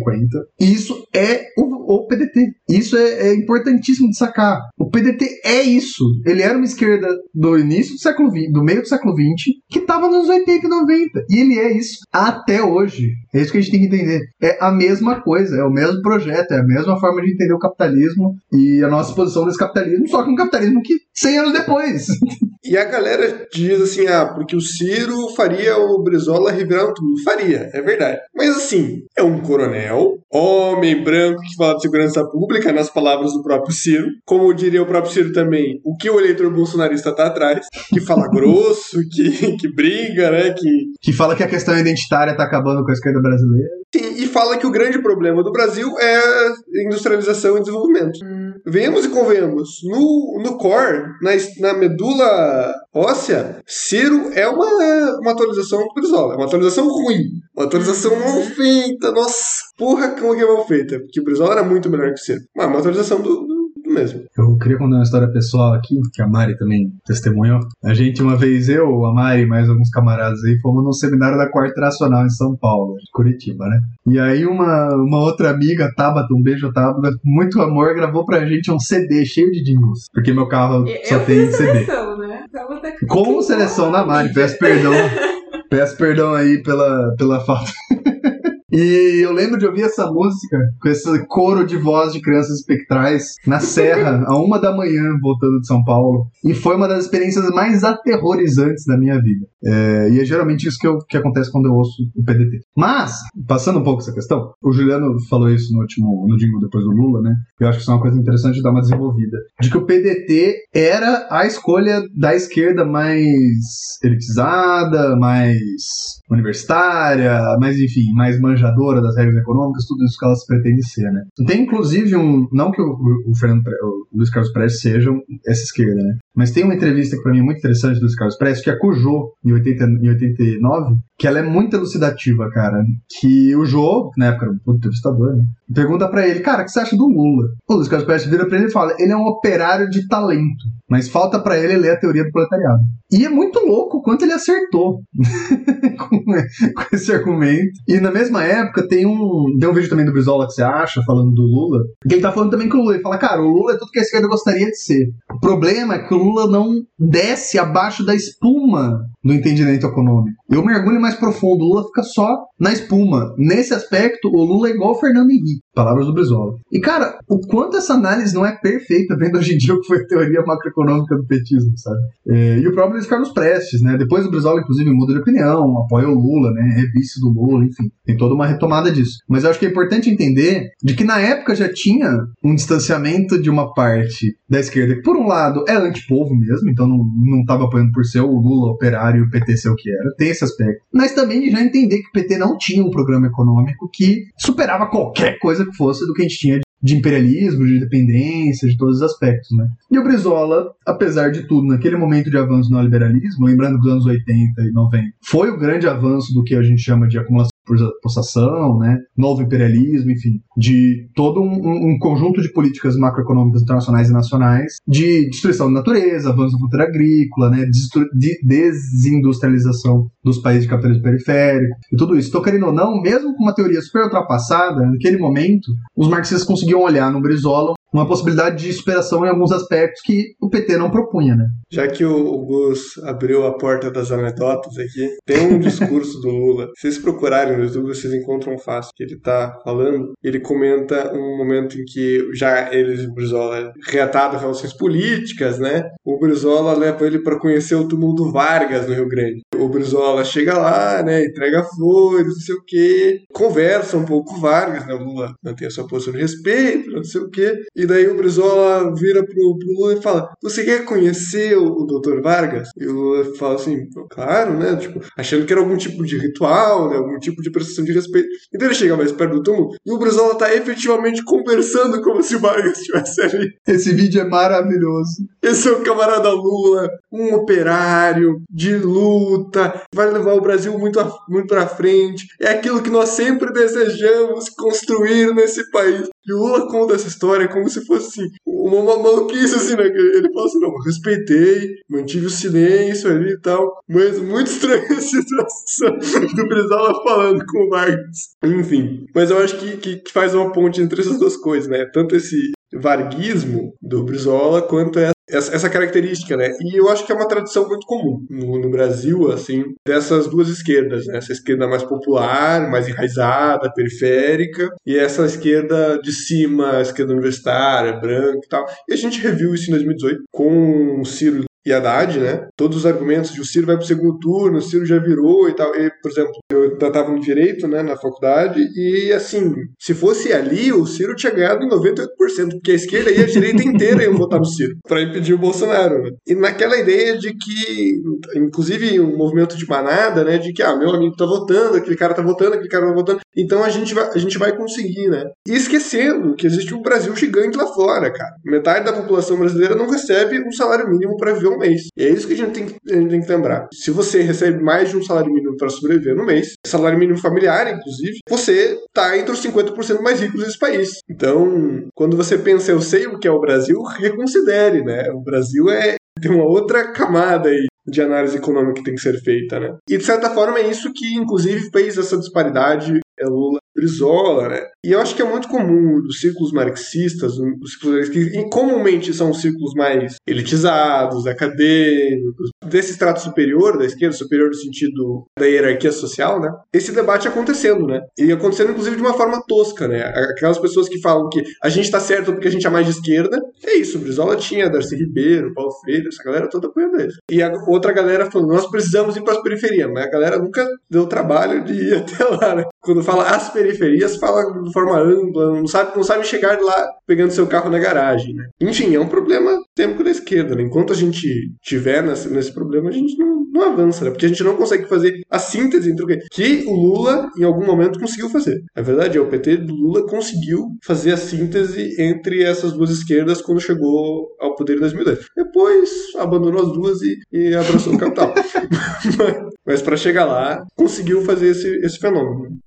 [SPEAKER 3] e isso é o, o PDT. Isso é, é importantíssimo de sacar. O PDT é isso. Ele era uma esquerda do início do século XX, do meio do século XX, que tava nos 80 e 90. E ele é isso até hoje. É isso que a gente tem que entender. É a mesma coisa, é o mesmo projeto, é a mesma forma de entender o capitalismo e a nossa posição nesse capitalismo, só que um capitalismo que 100 anos depois. *laughs*
[SPEAKER 4] E a galera diz assim, ah, porque o Ciro faria o Brizola revirar tudo. Faria, é verdade. Mas assim, é um coronel, homem branco que fala de segurança pública, nas palavras do próprio Ciro. Como diria o próprio Ciro também, o que o eleitor bolsonarista tá atrás, que fala *laughs* grosso, que, que briga, né, que...
[SPEAKER 3] que fala que a questão identitária tá acabando com a esquerda brasileira.
[SPEAKER 4] Sim, e fala que o grande problema do Brasil é industrialização e desenvolvimento. Venhamos e convenhamos, no, no core, na, na medula óssea, Ciro é uma, uma atualização do Brizola. É uma atualização ruim. Uma atualização mal feita. Nossa, porra, como que é mal feita. Porque o Brizola era muito melhor que o Ciro. Mas uma atualização do mesmo.
[SPEAKER 3] Eu queria contar uma história pessoal aqui, que a Mari também testemunhou. A gente, uma vez, eu, a Mari e mais alguns camaradas aí, fomos num seminário da Quarta Nacional em São Paulo, Curitiba, né? E aí uma, uma outra amiga, Tabata, um beijo, Tabata, com muito amor, gravou pra gente um CD cheio de jingles. Porque meu carro
[SPEAKER 5] Eu
[SPEAKER 3] só tem CD.
[SPEAKER 5] seleção, né?
[SPEAKER 3] Com seleção da Mari, peço perdão. *laughs* Peço perdão aí pela, pela falta. E eu lembro de ouvir essa música com esse coro de voz de crianças espectrais na Serra, a uma da manhã, voltando de São Paulo. E foi uma das experiências mais aterrorizantes da minha vida. É, e é geralmente isso que, eu- que acontece quando eu ouço o PDT. Mas, passando um pouco essa questão, o Juliano falou isso no último no jingle depois do Lula, né? Eu acho que isso é uma coisa interessante de dar uma desenvolvida. De que o PDT era a escolha da esquerda mais elitizada, mais universitária, mais enfim, mais manjadora das regras econômicas, tudo isso que ela se pretende ser, né? Tem inclusive um, não que o, o Fernando, o Luiz Carlos Prestes sejam essa esquerda, né? Mas tem uma entrevista que pra mim é muito interessante do Luiz Carlos Prestes, que é com o Jô, em, 80, em 89, que ela é muito elucidativa, cara. Que o Jô, na época era um puto entrevistador, né? Pergunta pra ele, cara, o que você acha do Lula? O Luiz Carlos Prestes vira pra ele e fala, ele é um operário de talento, mas falta pra ele ler a teoria do proletariado. E é muito louco o quanto ele acertou *laughs* com, com esse argumento. E na mesma época tem um, tem um vídeo também do Brizola que você acha, falando do Lula, que ele tá falando também que o Lula, ele fala, cara, o Lula é tudo que a esquerda gostaria de ser. O problema é que o Lula não desce abaixo da espuma do entendimento econômico. Eu mergulho mais profundo, o Lula fica só na espuma. Nesse aspecto, o Lula é igual o Fernando Henrique, palavras do Brizola. E cara, o quanto essa análise não é perfeita, vendo hoje em dia o que foi a teoria macroeconômica do petismo, sabe? É, e o próprio Luiz Carlos Prestes, né? Depois o Brizola, inclusive, muda de opinião, apoia o Lula, né? É vice do Lula, enfim. Tem toda uma retomada disso. Mas eu acho que é importante entender de que na época já tinha um distanciamento de uma parte da esquerda que, por um lado, é antipovo mesmo, então não, não tava apoiando por ser o Lula operário e o PT ser o que era. Tem esse aspecto. Mas também de já entender que o PT não tinha um programa econômico que superava qualquer coisa que fosse do que a gente tinha de imperialismo, de dependência, de todos os aspectos, né? E o Brizola, apesar de tudo, naquele momento de avanço no liberalismo, lembrando que os anos 80 e 90 foi o grande avanço do que a gente chama de acumulação possessão, né, novo imperialismo, enfim, de todo um, um, conjunto de políticas macroeconômicas internacionais e nacionais, de destruição da natureza, avanço da fronteira agrícola, né, de desindustrialização dos países de capitalismo periférico, e tudo isso. Então, querendo ou não, mesmo com uma teoria super ultrapassada, naquele momento, os marxistas conseguiam olhar no Brizola uma possibilidade de superação em alguns aspectos que o PT não propunha, né?
[SPEAKER 4] Já que o Gus abriu a porta das anedotas aqui, tem um *laughs* discurso do Lula. Se vocês procurarem no YouTube, vocês encontram fácil que ele tá falando. Ele comenta um momento em que já eles e o Brizola reatado relações políticas, né? O Brizola leva ele para conhecer o túmulo do Vargas no Rio Grande. O Brizola chega lá, né? Entrega flores, não sei o quê, conversa um pouco com o Vargas, né? O Lula mantém a sua posição de respeito, não sei o quê. E daí o Brizola vira pro, pro Lula e fala: Você quer conhecer o, o Dr. Vargas? E o Lula fala assim: Claro, né? Tipo, achando que era algum tipo de ritual, né? Algum tipo de prestação de respeito. Então ele chega mais perto do túmulo e o Brizola tá efetivamente conversando como se o Vargas estivesse ali.
[SPEAKER 3] Esse vídeo é maravilhoso.
[SPEAKER 4] Esse é o camarada Lula, um operário de luta, vai levar o Brasil muito, a, muito pra frente. É aquilo que nós sempre desejamos construir nesse país. E o Lula conta essa história como se fosse assim, uma maluquice, assim, né? Ele fala assim, não, respeitei, mantive o silêncio ali e tal, mas muito estranha a situação do Brizola falando com o Vargas. Enfim, mas eu acho que, que, que faz uma ponte entre essas duas coisas, né? Tanto esse varguismo do Brizola quanto essa, essa característica, né? E eu acho que é uma tradição muito comum no, no Brasil, assim, dessas duas esquerdas, né? Essa esquerda mais popular, mais enraizada, periférica, e essa esquerda de cima, esquerda universitária, branca e tal. E a gente reviu isso em 2018 com o Ciro e Haddad, né? Todos os argumentos de o Ciro vai pro segundo turno, o Ciro já virou e tal. E, por exemplo, eu estava no direito, né, na faculdade, e assim, se fosse ali, o Ciro tinha ganhado 98%, porque a esquerda e a direita inteira iam votar no Ciro para impedir o Bolsonaro. Né? E naquela ideia de que, inclusive, um movimento de manada, né, de que, ah, meu amigo tá votando, aquele cara tá votando, aquele cara tá votando, então a gente vai, a gente vai conseguir, né? E esquecendo que existe um Brasil gigante lá fora, cara. Metade da população brasileira não recebe um salário mínimo para viver um mês. E é isso que a gente tem, a gente tem que lembrar. Se você recebe mais de um salário mínimo para sobreviver no mês, salário mínimo familiar, inclusive, você tá entre os 50% mais ricos desse país. Então, quando você pensa, eu sei o que é o Brasil, *laughs* reconsidere, né? O Brasil é tem uma outra camada aí de análise econômica que tem que ser feita, né? E de certa forma é isso que, inclusive, fez essa disparidade é Lula Brizola, né? E eu acho que é muito comum nos círculos marxistas, os círculos que comumente são círculos mais elitizados, acadêmicos, desse estrato superior, da esquerda, superior no sentido da hierarquia social, né? Esse debate acontecendo, né? E acontecendo, inclusive, de uma forma tosca, né? Aquelas pessoas que falam que a gente tá certo porque a gente é mais de esquerda, é isso, Brizola tinha, Darcy Ribeiro, Paulo Freire, essa galera toda apoiando eles. E a outra galera falando, nós precisamos ir para as periferias, mas a galera nunca deu trabalho de ir *laughs* até lá, né? Quando fala as periferias, fala de forma ampla, não sabe, não sabe chegar lá pegando seu carro na garagem, né? Enfim, é um problema tempo da esquerda, né? Enquanto a gente tiver nesse, nesse problema, a gente não, não avança, né? Porque a gente não consegue fazer a síntese entre o que, que o Lula, em algum momento, conseguiu fazer. A verdade é, o PT do Lula conseguiu fazer a síntese entre essas duas esquerdas quando chegou ao poder em 2010. Depois, abandonou as duas e, e abraçou o capital. *laughs* mas, mas para chegar lá, conseguiu fazer esse, esse fenômeno.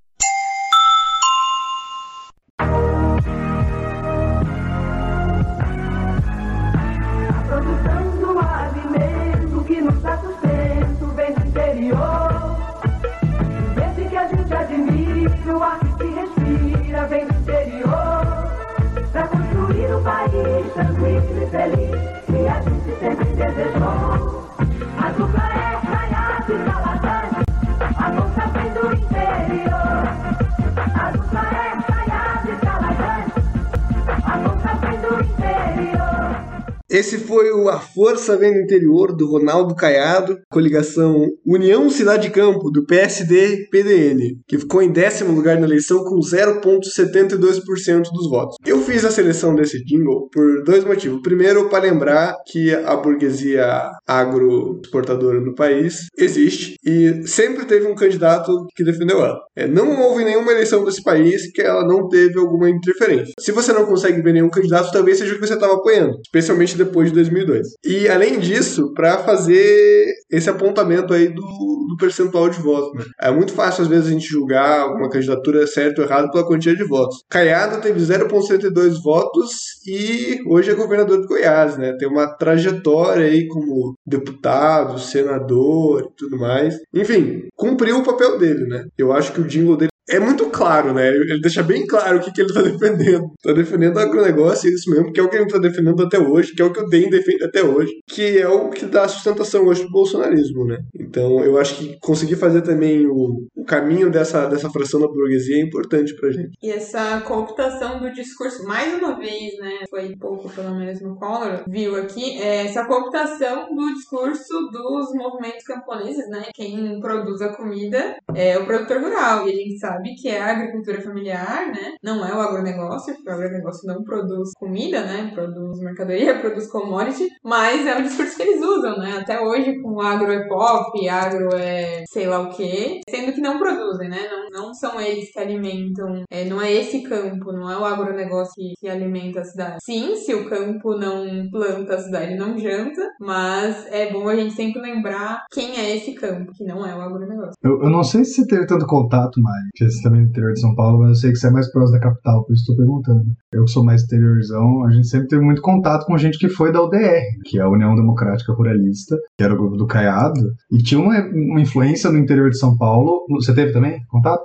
[SPEAKER 4] Esse foi o A Força Vem do Interior, do Ronaldo Caiado, coligação União Cidade Campo, do PSD-PDN, que ficou em décimo lugar na eleição com 0,72% dos votos. Eu fiz a seleção desse jingle por dois motivos. Primeiro, para lembrar que a burguesia agroexportadora do país existe e sempre teve um candidato que defendeu ela. É, não houve nenhuma eleição desse país que ela não teve alguma interferência. Se você não consegue ver nenhum candidato, talvez seja o que você estava apoiando, especialmente depois de 2002. E além disso, para fazer esse apontamento aí do, do percentual de votos. Né? É muito fácil às vezes a gente julgar uma candidatura certa ou errada pela quantia de votos. Caiado teve 0,72 votos e hoje é governador de Goiás, né? Tem uma trajetória aí como deputado, senador e tudo mais. Enfim, cumpriu o papel dele, né? Eu acho que o jingle dele é muito claro, né? Ele deixa bem claro o que, que ele tá defendendo. Tá defendendo o agronegócio, é isso mesmo, que é o que ele tá defendendo até hoje, que é o que o DEM defende até hoje, que é o que dá sustentação hoje pro bolsonarismo, né? Então eu acho que conseguir fazer também o, o caminho dessa, dessa fração da burguesia é importante pra gente.
[SPEAKER 5] E essa cooptação do discurso, mais uma vez, né, foi pouco pelo menos no Collor, viu aqui, é essa cooptação do discurso dos movimentos camponeses, né? Quem produz a comida é o produtor rural, e a gente sabe que é a agricultura familiar, né? Não é o agronegócio, porque o agronegócio não produz comida, né? Produz mercadoria, *laughs* produz commodity, mas é o discurso que eles usam, né? Até hoje, com agro é pop, agro é sei lá o quê, sendo que não produzem, né? Não, não são eles que alimentam, é, não é esse campo, não é o agronegócio que, que alimenta a cidade. Sim, se o campo não planta, a cidade não janta, mas é bom a gente sempre lembrar quem é esse campo, que não é o agronegócio.
[SPEAKER 3] Eu, eu não sei se você teve tanto contato, Mari, que você também do interior de São Paulo, mas eu sei que você é mais próximo da capital, por isso estou perguntando. Eu que sou mais interiorzão, a gente sempre teve muito contato com gente que foi da UDR, que é a União Democrática Ruralista, que era o grupo do Caiado, e tinha uma, uma influência no interior de São Paulo. Você teve também contato?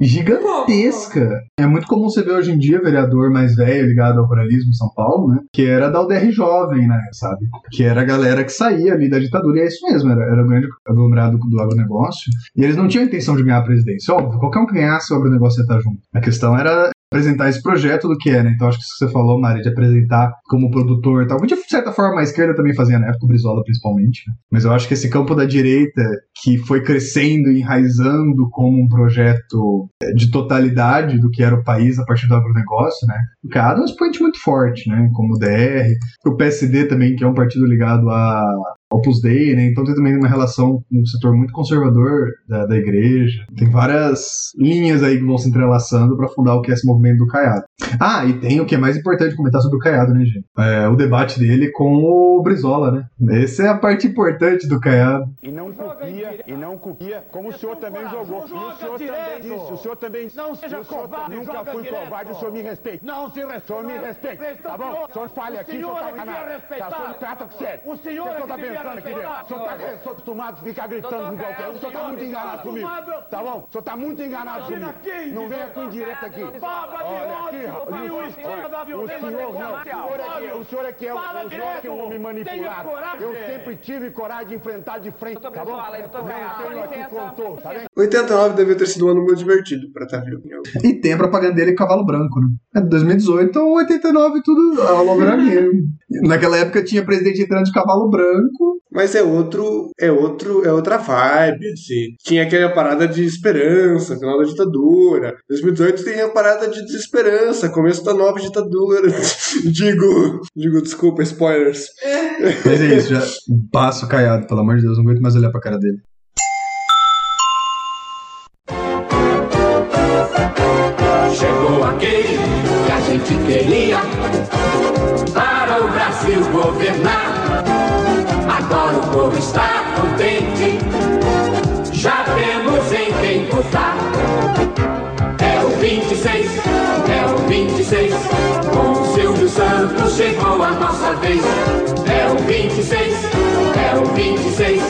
[SPEAKER 3] Gigantesca! É muito comum você ver hoje em dia vereador mais velho ligado ao ruralismo em São Paulo, né? Que era da UDR Jovem, né? Sabe? Que era a galera que saía ali da ditadura, e é isso mesmo, era, era o grande aglomerado do agronegócio. E eles não tinham intenção de ganhar a presidência. Óbvio, qualquer um que ganhasse o agronegócio ia estar junto. A questão era apresentar esse projeto do que é, né? Então acho que isso que você falou, Mari, de apresentar como produtor e tal. De certa forma, a esquerda também fazia na época, o Brizola principalmente. Né? Mas eu acho que esse campo da direita, que foi crescendo e enraizando como um projeto de totalidade do que era o país a partir do agronegócio, né? O Caiado é um expoente muito forte, né? Como o DR, o PSD também, que é um partido ligado a, Opus Dei, né? Então tem também uma relação com um setor muito conservador da, da igreja. Tem várias linhas aí que vão se entrelaçando para fundar o que é esse movimento do Caiado. Ah, e tem o que é mais importante comentar sobre o Caiado, né, gente? É, o debate dele com o Brizola, né? Essa é a parte importante do Caiado.
[SPEAKER 9] E não copia, e não copia, como o senhor também jogou. E o senhor também disse, o senhor também...
[SPEAKER 10] Não seja covarde,
[SPEAKER 9] Nunca fui covarde, o senhor me respeita.
[SPEAKER 10] Não se respeita.
[SPEAKER 9] O senhor me respeita, tá bom? O senhor fale aqui, o senhor tá
[SPEAKER 10] respeitar.
[SPEAKER 9] Tá, o senhor trata com sério.
[SPEAKER 10] O senhor
[SPEAKER 9] O
[SPEAKER 10] é
[SPEAKER 9] que
[SPEAKER 10] devia
[SPEAKER 9] aqui dentro?
[SPEAKER 10] respeitar.
[SPEAKER 9] O senhor tá sou acostumado a ficar gritando com qualquer um. O senhor tá muito enganado comigo. Tá bom? O senhor tá muito enganado comigo. Não venha com indireta aqui.
[SPEAKER 10] Baba de ódio, o
[SPEAKER 9] senhor não, o senhor é que, é é o, senhor é que é um
[SPEAKER 10] direto.
[SPEAKER 9] homem manipulado. Eu sempre tive coragem de enfrentar de frente, tá bom? Não tenho aqui contou, tá bem?
[SPEAKER 4] 89 deve ter sido um ano muito divertido pra estar vivo.
[SPEAKER 3] E tem a propaganda dele cavalo branco, né? É de 2018 ou 89, tudo da minha. *laughs* Naquela época tinha presidente entrando de cavalo branco.
[SPEAKER 4] Mas é outro, é outro, é outra vibe, assim. Tinha aquela parada de esperança, final da ditadura. 2018 tem a parada de desesperança, começo da nova ditadura. *laughs* digo, digo, desculpa, spoilers. *laughs*
[SPEAKER 3] Mas é isso, já passo caiado, pelo amor de Deus, não aguento mais olhar pra cara dele.
[SPEAKER 8] Chegou aquele que a gente queria para o Brasil governar. Agora o povo está contente, já temos em quem votar. É o 26, é o 26, com o Silvio Santos chegou a nossa vez. É o 26, é o 26,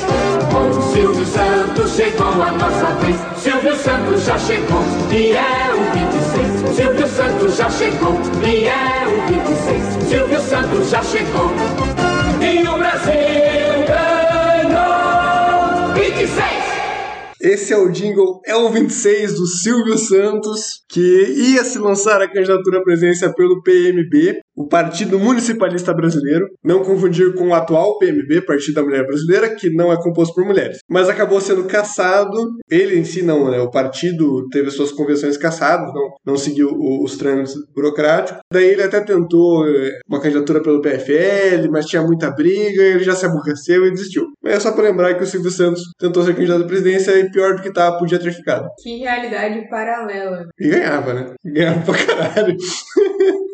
[SPEAKER 8] com o Silvio Santos chegou a nossa vez. Silvio Santos já chegou e é o 26. Silvio Santos já chegou e é o 26. Silvio Santos já chegou e o Brasil ganhou 26.
[SPEAKER 4] Esse é o jingle É o 26 do Silvio Santos, que ia se lançar a candidatura à presidência pelo PMB, o Partido Municipalista Brasileiro, não confundir com o atual PMB, Partido da Mulher Brasileira, que não é composto por mulheres. Mas acabou sendo caçado, ele em si não, né? O partido teve suas convenções caçadas, não, não seguiu os trâmites burocráticos. Daí ele até tentou eh, uma candidatura pelo PFL, mas tinha muita briga, ele já se aborreceu e desistiu. Mas é só pra lembrar que o Silvio Santos tentou ser candidato à presidência e pior do que tá, podia ter ficado.
[SPEAKER 5] Que realidade paralela.
[SPEAKER 4] E ganhava, né? Ganhava pra caralho.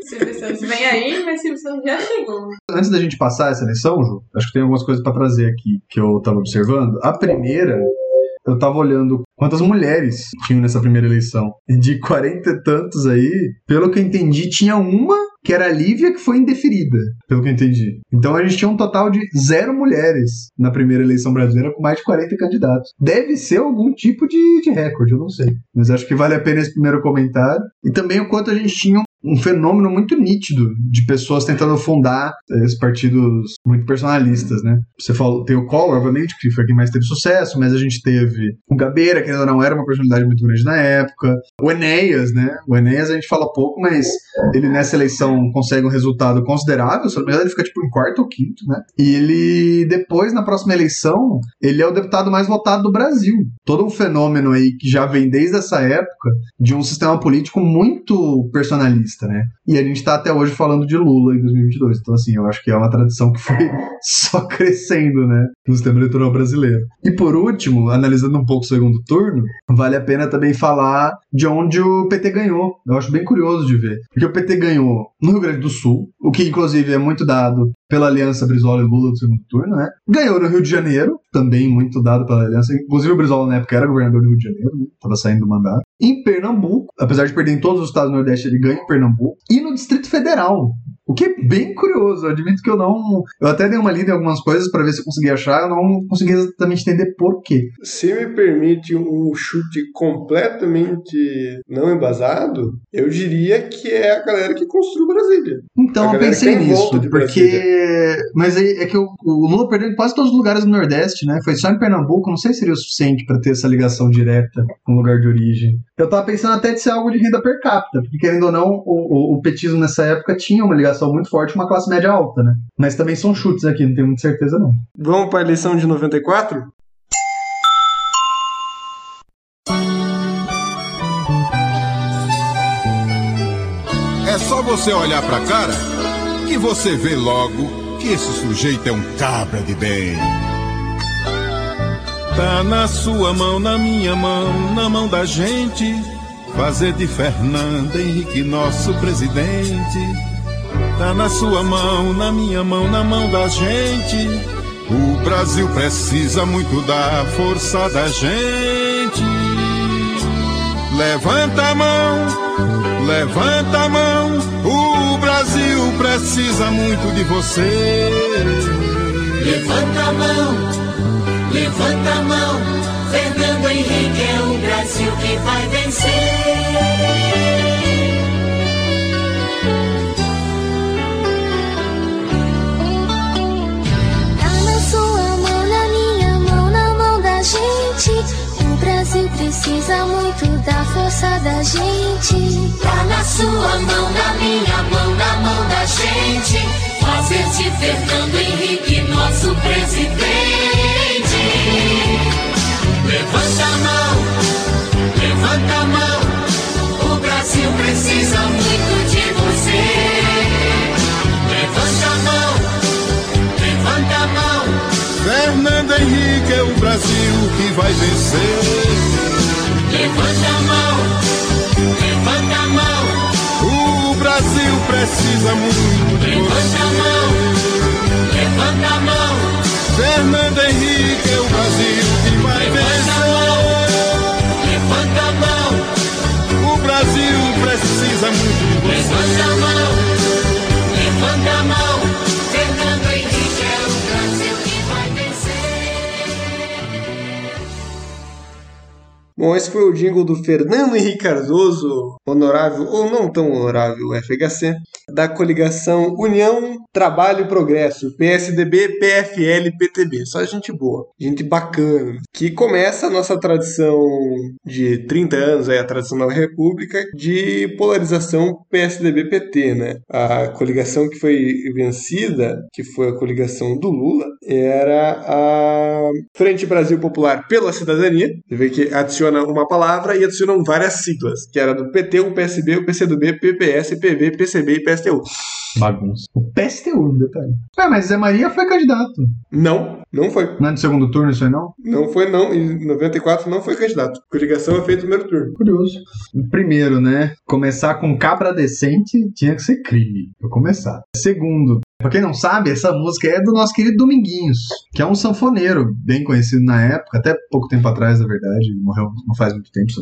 [SPEAKER 5] Silvio Santos vem aí, mas Silvio Santos já chegou.
[SPEAKER 3] Antes da gente passar essa eleição, Ju, acho que tem algumas coisas pra trazer aqui que eu tava observando. A primeira, eu tava olhando quantas mulheres tinham nessa primeira eleição. E de 40 e tantos aí, pelo que eu entendi, tinha uma que era a Lívia, que foi indeferida, pelo que eu entendi. Então a gente tinha um total de zero mulheres na primeira eleição brasileira, com mais de 40 candidatos. Deve ser algum tipo de, de recorde, eu não sei. Mas acho que vale a pena esse primeiro comentário. E também o quanto a gente tinha um fenômeno muito nítido de pessoas tentando fundar eh, esses partidos muito personalistas, né? Você falou, tem o Collor, obviamente, que foi quem mais teve sucesso, mas a gente teve o Gabeira, que ainda não era uma personalidade muito grande na época, o Enéas, né? O Enéas a gente fala pouco, mas ele nessa eleição consegue um resultado considerável, se não me engano ele fica tipo em quarto ou quinto, né? E ele depois, na próxima eleição, ele é o deputado mais votado do Brasil. Todo um fenômeno aí que já vem desde essa época de um sistema político muito personalista, né? E a gente tá até hoje falando de Lula em 2022. Então, assim, eu acho que é uma tradição que foi *laughs* só crescendo, né? No sistema eleitoral brasileiro. E por último, analisando um pouco o segundo turno, vale a pena também falar de onde o PT ganhou. Eu acho bem curioso de ver. Porque o PT ganhou no Rio Grande do Sul, o que inclusive é muito dado pela aliança Brizola e Lula do segundo turno, né? Ganhou no Rio de Janeiro, também muito dado pela aliança. Inclusive o Brizola na época era governador do Rio de Janeiro, né? Tava saindo do mandato. Em Pernambuco, apesar de perder em todos os estados do Nordeste, ele ganha em Pernambuco. E no Distrito Federal. O que é bem curioso, eu admito que eu não. Eu até dei uma lida em algumas coisas para ver se eu consegui achar, eu não consegui exatamente entender por quê.
[SPEAKER 4] Se me permite um chute completamente não embasado, eu diria que é a galera que construiu Brasília.
[SPEAKER 3] Então eu pensei nisso, porque. Mas aí é que o, o Lula perdeu em quase todos os lugares do Nordeste, né? Foi só em Pernambuco, não sei se seria o suficiente para ter essa ligação direta com o lugar de origem. Eu tava pensando até de ser algo de renda per capita, porque querendo ou não, o, o, o petismo nessa época tinha uma ligação muito forte com uma classe média alta, né? Mas também são chutes aqui, não tenho muita certeza não.
[SPEAKER 4] Vamos para a eleição de 94?
[SPEAKER 10] É só você olhar pra cara que você vê logo que esse sujeito é um cabra de bem. Tá na sua mão, na minha mão, na mão da gente, fazer de Fernando Henrique nosso presidente. Tá na sua mão, na minha mão, na mão da gente. O Brasil precisa muito da força da gente. Levanta a mão, levanta a mão. O Brasil precisa muito de você.
[SPEAKER 11] Levanta a mão, levanta a mão. Fernando Henrique é o Brasil que vai vencer.
[SPEAKER 12] O Brasil precisa muito da força da gente.
[SPEAKER 11] Tá na sua mão, na minha mão, na mão da gente. Fazer de Fernando Henrique nosso presidente. Levanta a mão, levanta a mão. O Brasil precisa muito de você.
[SPEAKER 10] Brasil que vai vencer.
[SPEAKER 11] Levanta a mão, levanta a mão.
[SPEAKER 10] O Brasil precisa muito
[SPEAKER 11] Levanta a mão, levanta a mão.
[SPEAKER 10] Fernando Henrique é o Brasil que vai
[SPEAKER 11] Levanta
[SPEAKER 4] Bom, esse foi o jingle do Fernando Henrique Cardoso, honorável ou não tão honorável FHC, da coligação União, Trabalho e Progresso, PSDB, PFL, PTB. Só gente boa, gente bacana. Que começa a nossa tradição de 30 anos, aí, a tradição da República, de polarização PSDB-PT, né? A coligação que foi vencida, que foi a coligação do Lula, era a Frente Brasil Popular pela Cidadania. Você vê que adiciona uma palavra e adicionam várias siglas, que era do PT, o PSB, o PCdoB, PPS, PV, PCB e PSTU.
[SPEAKER 3] Bagunça. O PSTU, no detalhe. É, mas Zé Maria foi candidato.
[SPEAKER 4] Não, não foi.
[SPEAKER 3] Não é no segundo turno isso aí, não?
[SPEAKER 4] Não foi, não. Em 94 não foi candidato. Coligação é feita no primeiro turno.
[SPEAKER 3] Curioso. Primeiro, né? Começar com cabra decente tinha que ser crime. Pra começar. Segundo, Pra quem não sabe, essa música é do nosso querido Dominguinhos, que é um sanfoneiro bem conhecido na época, até pouco tempo atrás, na verdade, morreu não faz muito tempo.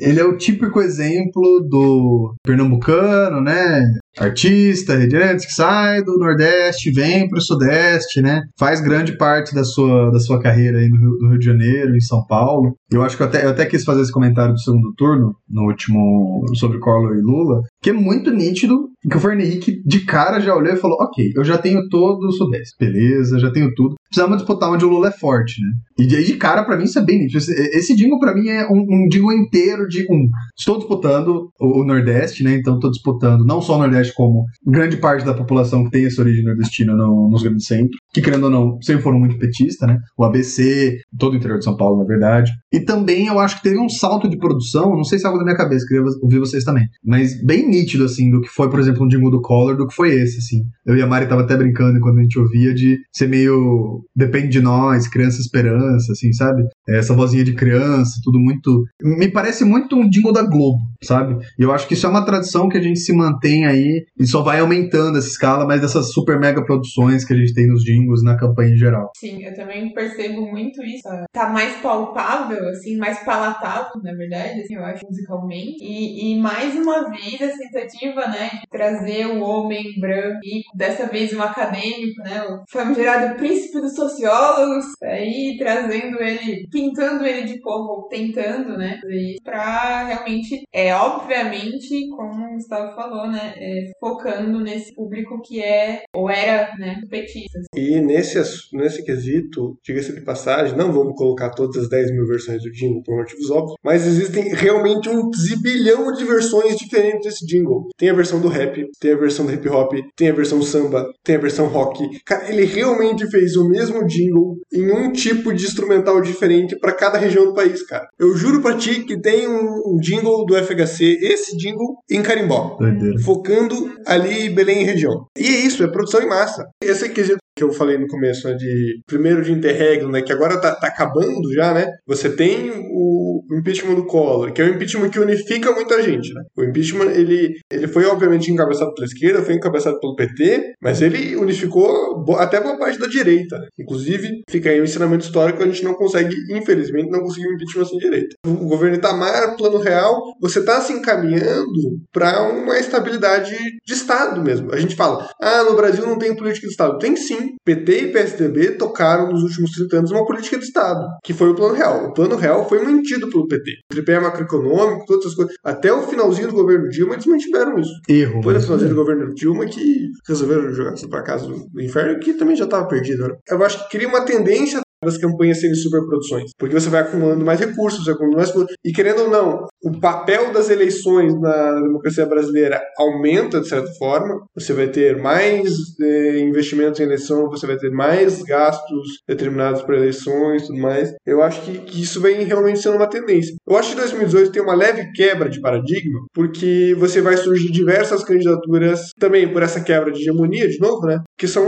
[SPEAKER 3] Ele é o típico exemplo do pernambucano, né? Artista, radiante, que sai do Nordeste, vem pro Sudeste, né? Faz grande parte da sua, da sua carreira aí no Rio, Rio de Janeiro, em São Paulo. Eu acho que eu até, eu até quis fazer esse comentário do segundo turno, no último, sobre Collor e Lula, que é muito nítido que o Fernando Henrique de cara já olhou e falou: Ok, eu já tenho todo o Sudeste, beleza, já tenho tudo. Precisamos disputar onde o Lula é forte, né? E de, de cara, pra mim, isso é bem nítido. Esse, jingle, pra mim, é um, um jingle inteiro de um. Estou disputando o, Nordeste, né? Então, estou disputando não só o Nordeste, como grande parte da população que tem essa origem nordestina no, nos grandes centros, que, querendo ou não, sempre foram muito petistas, né? O ABC, todo o interior de São Paulo, na verdade. E também eu acho que teve um salto de produção, não sei se é algo da minha cabeça, queria ouvir vocês também, mas bem nítido, assim, do que foi, por exemplo, um jingle do Collor, do que foi esse, assim. Eu e a Mari tava até brincando quando a gente ouvia de ser meio depende de nós, criança esperança, assim, sabe? Essa vozinha de criança, tudo muito. Me parece muito um jingle da Globo, sabe? E eu acho que isso é uma tradição que a gente se mantém aí e só vai aumentando essa escala, mas dessas super mega produções que a gente tem nos jingles na campanha em geral.
[SPEAKER 5] Sim, eu também percebo muito isso. Tá mais palpável, assim, mais palatável, na verdade, assim, eu acho, musicalmente. E, e mais uma vez a tentativa, né, de trazer o homem branco e dessa vez um acadêmico, né, o famigerado príncipe dos sociólogos, aí trazendo ele, pintando ele de povo, tentando, né, pra realmente, é, obviamente, como o Gustavo falou, né, é, focando nesse público que é, ou era, né, petistas.
[SPEAKER 4] E nesse, nesse quesito, diga-se de passagem, não vamos colocar todas as 10 mil versões do jingle por motivos óbvios, mas existem realmente um zibilhão de versões diferentes desse jingle. Tem a versão do rap, tem a versão do hip hop, tem a versão samba, tem a versão rock. Cara, ele realmente fez o mesmo jingle em um tipo de instrumental diferente para cada região do país, cara. Eu juro pra ti que tem um, um jingle do FHC, esse jingle, em Carimbó.
[SPEAKER 3] Doideira.
[SPEAKER 4] Focando ali Belém e região. E é isso, é produção em massa. Esse quesito que eu falei no começo, né, de primeiro de interregno, né, que agora tá, tá acabando já, né? Você tem o impeachment do Collor, que é um impeachment que unifica muita gente, né? O impeachment, ele, ele foi obviamente encabeçado pela esquerda, foi encabeçado pelo PT, mas ele unificou até boa parte da direita, né? Inclusive, fica aí o um ensinamento histórico, a gente não consegue, infelizmente, não conseguir um impeachment sem direita. O governo Itamar, plano real, você tá se encaminhando para uma estabilidade de Estado mesmo. A gente fala, ah, no Brasil não tem política de Estado. Tem sim, PT e PSDB tocaram nos últimos 30 anos uma política de Estado, que foi o Plano Real. O Plano Real foi mantido pelo PT. O tripé macroeconômico, todas essas coisas. Até o finalzinho do governo Dilma, eles mantiveram isso.
[SPEAKER 3] Erro.
[SPEAKER 4] Foi no finalzinho do governo Dilma que resolveram jogar isso pra casa do inferno, que também já estava perdido. Né? Eu acho que cria uma tendência das campanhas serem superproduções. Porque você vai acumulando mais recursos, acumulando mais E querendo ou não, o papel das eleições na democracia brasileira aumenta de certa forma. Você vai ter mais eh, investimentos em eleição, você vai ter mais gastos determinados para eleições tudo mais. Eu acho que, que isso vem realmente sendo uma tendência. Eu acho que 2018 tem uma leve quebra de paradigma, porque você vai surgir diversas candidaturas também por essa quebra de hegemonia, de novo, né? Que são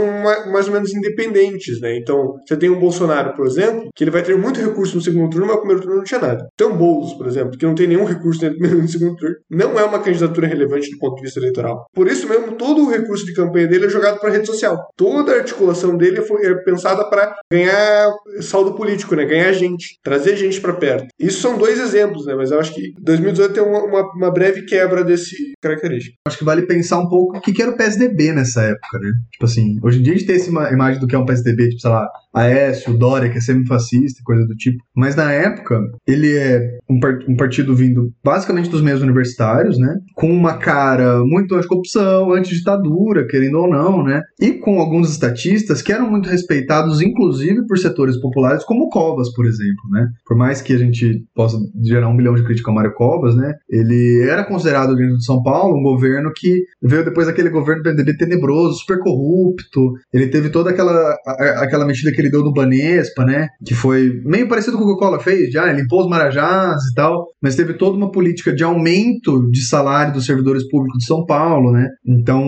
[SPEAKER 4] mais ou menos independentes, né? Então, você tem um Bolsonaro, por exemplo, que ele vai ter muito recurso no segundo turno, mas no primeiro turno não tinha nada. Tem um Boulos, por exemplo, que não tem nenhum recurso no *laughs* segundo turno. Não é uma candidatura relevante do ponto de vista eleitoral. Por isso mesmo, todo o recurso de campanha dele é jogado para rede social. Toda a articulação dele é pensada para ganhar saldo político, né? Ganhar gente, trazer gente para perto. Isso são dois exemplos, né? Mas eu acho que 2018 tem uma, uma, uma breve quebra desse característica.
[SPEAKER 3] Acho que vale pensar um pouco o que era o PSDB nessa época, né? Tipo assim, hoje em dia a gente tem essa imagem do que é um PSDB, tipo, sei lá, Aécio, Dória, que é semifascista coisa do tipo. Mas na época, ele é um, um partido vindo basicamente dos meios universitários, né? Com uma cara muito anticorrupção, antiditadura, querendo ou não, né? E com alguns estatistas que eram muito respeitados, inclusive por setores populares, como Covas, por exemplo, né? Por mais que a gente possa gerar um bilhão de crítica ao Mário Covas, né? Ele era considerado dentro de São Paulo um governo que veio depois daquele governo do PMDB tenebroso, super corrupto. Ele teve toda aquela, aquela mexida que ele deu no Banespa, né? Que foi meio parecido com o que o Collor fez, já, ele limpou os marajás e tal, mas teve toda uma política de aumento de salário dos servidores públicos de São Paulo, né? Então,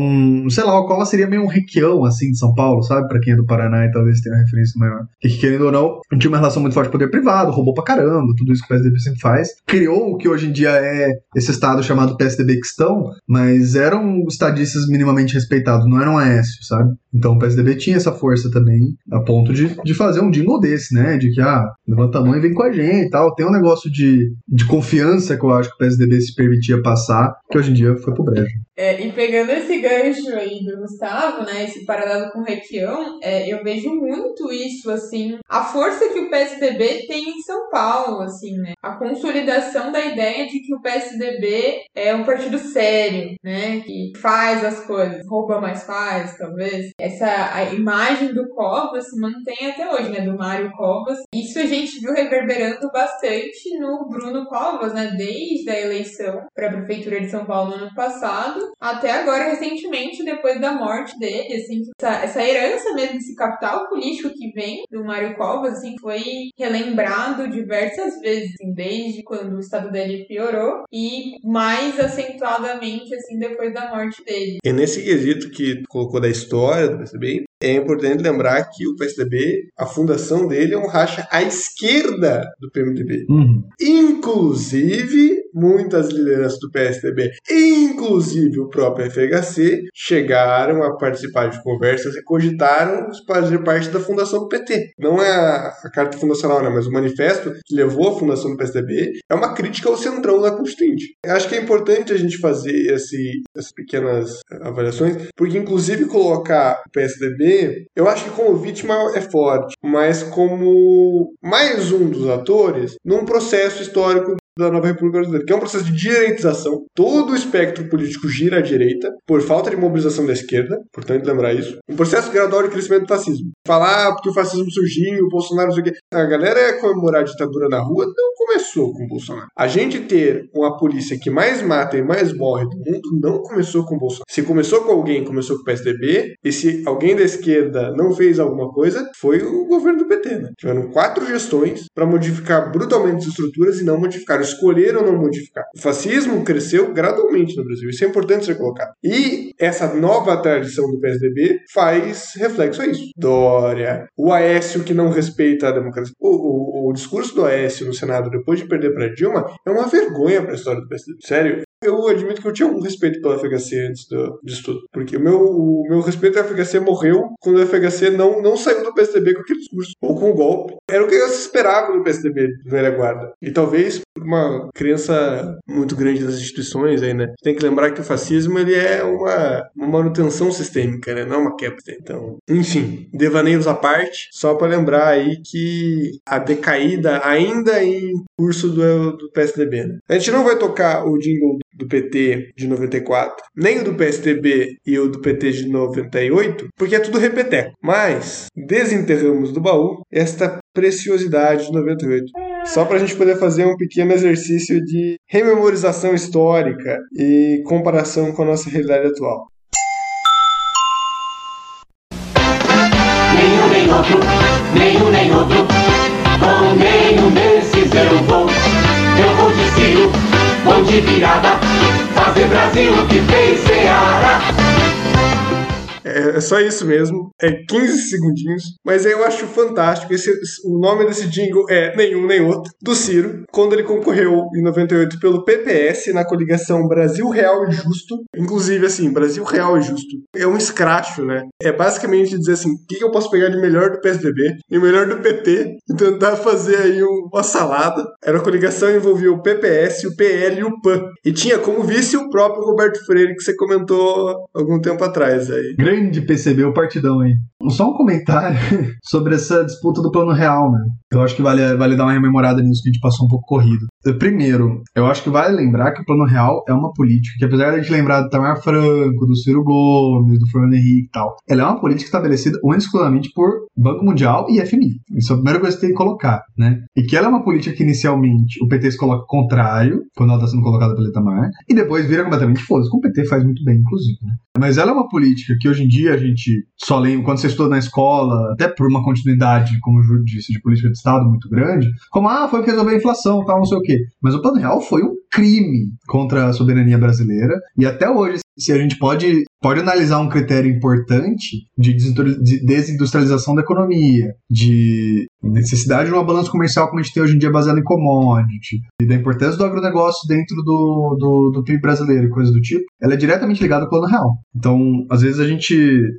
[SPEAKER 3] sei lá, o Collor seria meio um requião, assim, de São Paulo, sabe? Pra quem é do Paraná e talvez tenha uma referência maior. Que, querendo ou não, tinha uma relação muito forte com o poder privado, roubou pra caramba, tudo isso que o PSDB sempre faz. Criou o que hoje em dia é esse estado chamado PSDB Questão, mas eram estadistas minimamente respeitados, não eram Aécio, sabe? Então o PSDB tinha essa força também, a ponto de, de fazer um jingle desse, né? De que, ah, levanta a mão e vem com a gente e tal. Tem um negócio de, de confiança que eu acho que o PSDB se permitia passar, que hoje em dia foi pro brejo.
[SPEAKER 5] É, e pegando esse gancho aí do Gustavo, né, esse paralelo com o Requião, é, eu vejo muito isso, assim, a força que o PSDB tem em São Paulo, assim, né, a consolidação da ideia de que o PSDB é um partido sério, né, que faz as coisas, rouba mais faz, talvez. Essa a imagem do Covas se mantém até hoje, né, do Mário Covas. Isso a gente viu reverberando bastante no Bruno Covas, né, desde a eleição para a prefeitura de São Paulo no ano passado até agora, recentemente, depois da morte dele, assim, essa, essa herança mesmo, esse capital político que vem do Mário Covas, assim, foi relembrado diversas vezes, assim, desde quando o estado dele piorou e mais acentuadamente, assim, depois da morte dele.
[SPEAKER 4] E nesse quesito que colocou da história do PSDB, é importante lembrar que o PSDB, a fundação dele é um racha à esquerda do PMDB.
[SPEAKER 3] Uhum.
[SPEAKER 4] Inclusive, muitas lideranças do PSDB, inclusive o próprio FHC, chegaram a participar de conversas e cogitaram fazer parte da fundação do PT. Não é a, a carta fundacional, né, mas o manifesto que levou à fundação do PSDB é uma crítica ao centrão da Constituinte. Acho que é importante a gente fazer esse, essas pequenas avaliações, porque inclusive colocar o PSDB, eu acho que como vítima é forte, mas como mais um dos atores num processo histórico da nova República Brasileira, que é um processo de direitização. Todo o espectro político gira à direita, por falta de mobilização da esquerda, importante lembrar isso. Um processo gradual de crescimento do fascismo. Falar porque o fascismo surgiu, o Bolsonaro não sei o quê. A galera comemorar a ditadura na rua não começou com Bolsonaro. A gente ter uma polícia que mais mata e mais morre do mundo não começou com Bolsonaro. Se começou com alguém, começou com o PSDB, e se alguém da esquerda não fez alguma coisa, foi o governo do PT, né? Tiveram quatro gestões para modificar brutalmente as estruturas e não modificaram escolheram não modificar. O fascismo cresceu gradualmente no Brasil, isso é importante ser colocado. E essa nova tradição do PSDB faz reflexo a isso. Dória, o Aécio que não respeita a democracia. O, o, o discurso do Aécio no Senado depois de perder para Dilma é uma vergonha para a história do PSDB. Sério, eu admito que eu tinha um respeito pelo FHC antes do, disso tudo. Porque o meu, o meu respeito ao FHC morreu quando o FHC não, não saiu do PSDB com aquele discurso. Ou com o golpe. Era o que eu esperava do PSDB, do velha guarda. E talvez uma crença muito grande das instituições aí, né? Tem que lembrar que o fascismo, ele é uma, uma manutenção sistêmica, né? Não é uma quebra. Então, enfim, devaneios à parte. Só para lembrar aí que a decaída ainda em curso do, do PSDB, né? A gente não vai tocar o jingle do PT de 94, nem o do PSDB e o do PT de 98, porque é tudo repeteco. Mas desenterramos do baú esta preciosidade de 98. Só para a gente poder fazer um pequeno exercício de rememorização histórica e comparação com a nossa realidade atual.
[SPEAKER 8] Nenhum nem outro, nenhum nem outro, com nenhum de virada, fazer Brasil o que fez Ceará.
[SPEAKER 4] É, é só isso mesmo. É 15 segundinhos. Mas eu acho fantástico. Esse, o nome desse jingle é Nenhum Nem Outro, do Ciro, quando ele concorreu em 98 pelo PPS na coligação Brasil Real e Justo. Inclusive, assim, Brasil Real e Justo. É um escracho, né? É basicamente dizer assim: o que eu posso pegar de melhor do PSDB e o melhor do PT e tentar fazer aí uma salada. Era a coligação envolvia o PPS, o PL e o PAN. E tinha como vice o próprio Roberto Freire, que você comentou algum tempo atrás aí.
[SPEAKER 3] Grande PCB, o partidão aí. Só um comentário *laughs* sobre essa disputa do plano real, né? Eu acho que vale, vale dar uma rememorada nisso que a gente passou um pouco corrido. Primeiro, eu acho que vale lembrar que o plano real é uma política que, apesar de a gente lembrar do Tamar Franco, do Ciro Gomes, do Fernando Henrique e tal, ela é uma política estabelecida exclusivamente por Banco Mundial e FMI. Isso é a primeira coisa que tem que colocar, né? E que ela é uma política que inicialmente o PT se coloca contrário, quando ela está sendo colocada pelo Itamar, e depois vira completamente foda como o PT faz muito bem, inclusive, né? Mas ela é uma política que hoje em dia a gente só lembra, quando você estuda na escola, até por uma continuidade, como o Júlio disse, de política de Estado muito grande, como, ah, foi que resolveu a inflação, tal, não sei o quê. Mas o Plano Real foi um crime contra a soberania brasileira, e até hoje, se a gente pode pode analisar um critério importante de desindustrialização da economia, de necessidade de uma balança comercial como a gente tem hoje em dia baseada em commodity, e da importância do agronegócio dentro do, do, do PIB brasileiro e coisas do tipo, ela é diretamente ligada ao plano real. Então, às vezes a gente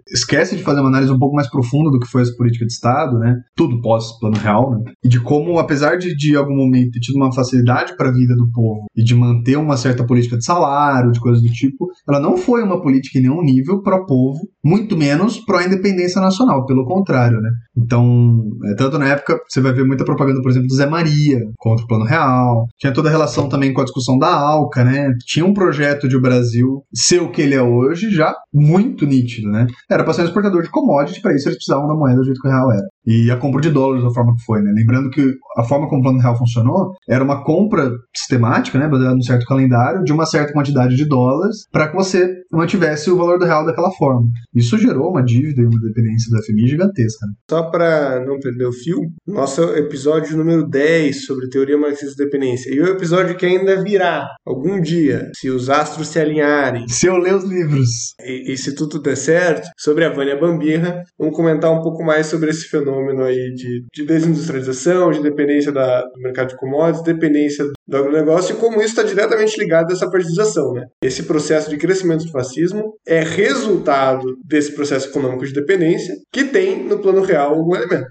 [SPEAKER 3] esquece de fazer uma análise um pouco mais profunda do que foi essa política de Estado, né? Tudo pós-plano real, né? E de como, apesar de de algum momento ter tido uma facilidade para a vida do povo e de manter uma certa política de salário, de coisas do tipo, ela não foi uma política em nenhum nível pró-povo, muito menos pró-independência nacional, pelo contrário, né? Então, é, tanto na época, você vai ver muita propaganda, por exemplo, do Zé Maria contra o Plano Real, tinha toda a relação também com a discussão da ALCA, né? Tinha um projeto de o Brasil ser o que ele é hoje já muito nítido, né? Era para ser um exportador de commodity, para isso eles precisavam da moeda do jeito que o real era. E a compra de dólares da forma que foi, né? Lembrando que a forma como o Plano Real funcionou era uma compra sistemática, né? Baseada num certo calendário, de uma certa quantidade de dólares, para que você mantivesse o valor do real daquela forma. Isso gerou uma dívida e uma dependência do FMI gigantesca. Né?
[SPEAKER 4] Só para não perder o fio, nosso episódio número 10 sobre teoria marxista dependência. E o episódio que ainda virá algum dia, se os astros se alinharem.
[SPEAKER 3] Se eu ler os livros.
[SPEAKER 4] E, e se tudo der certo, sobre a Vânia Bambirra, vamos comentar um pouco mais sobre esse fenômeno aí de, de desindustrialização, de dependência da, do mercado de commodities, dependência do agronegócio e como isso está diretamente ligado a essa partidização. Né? Esse processo de crescimento do fascismo é resultado desse processo econômico de dependência que tem no plano real algum elemento.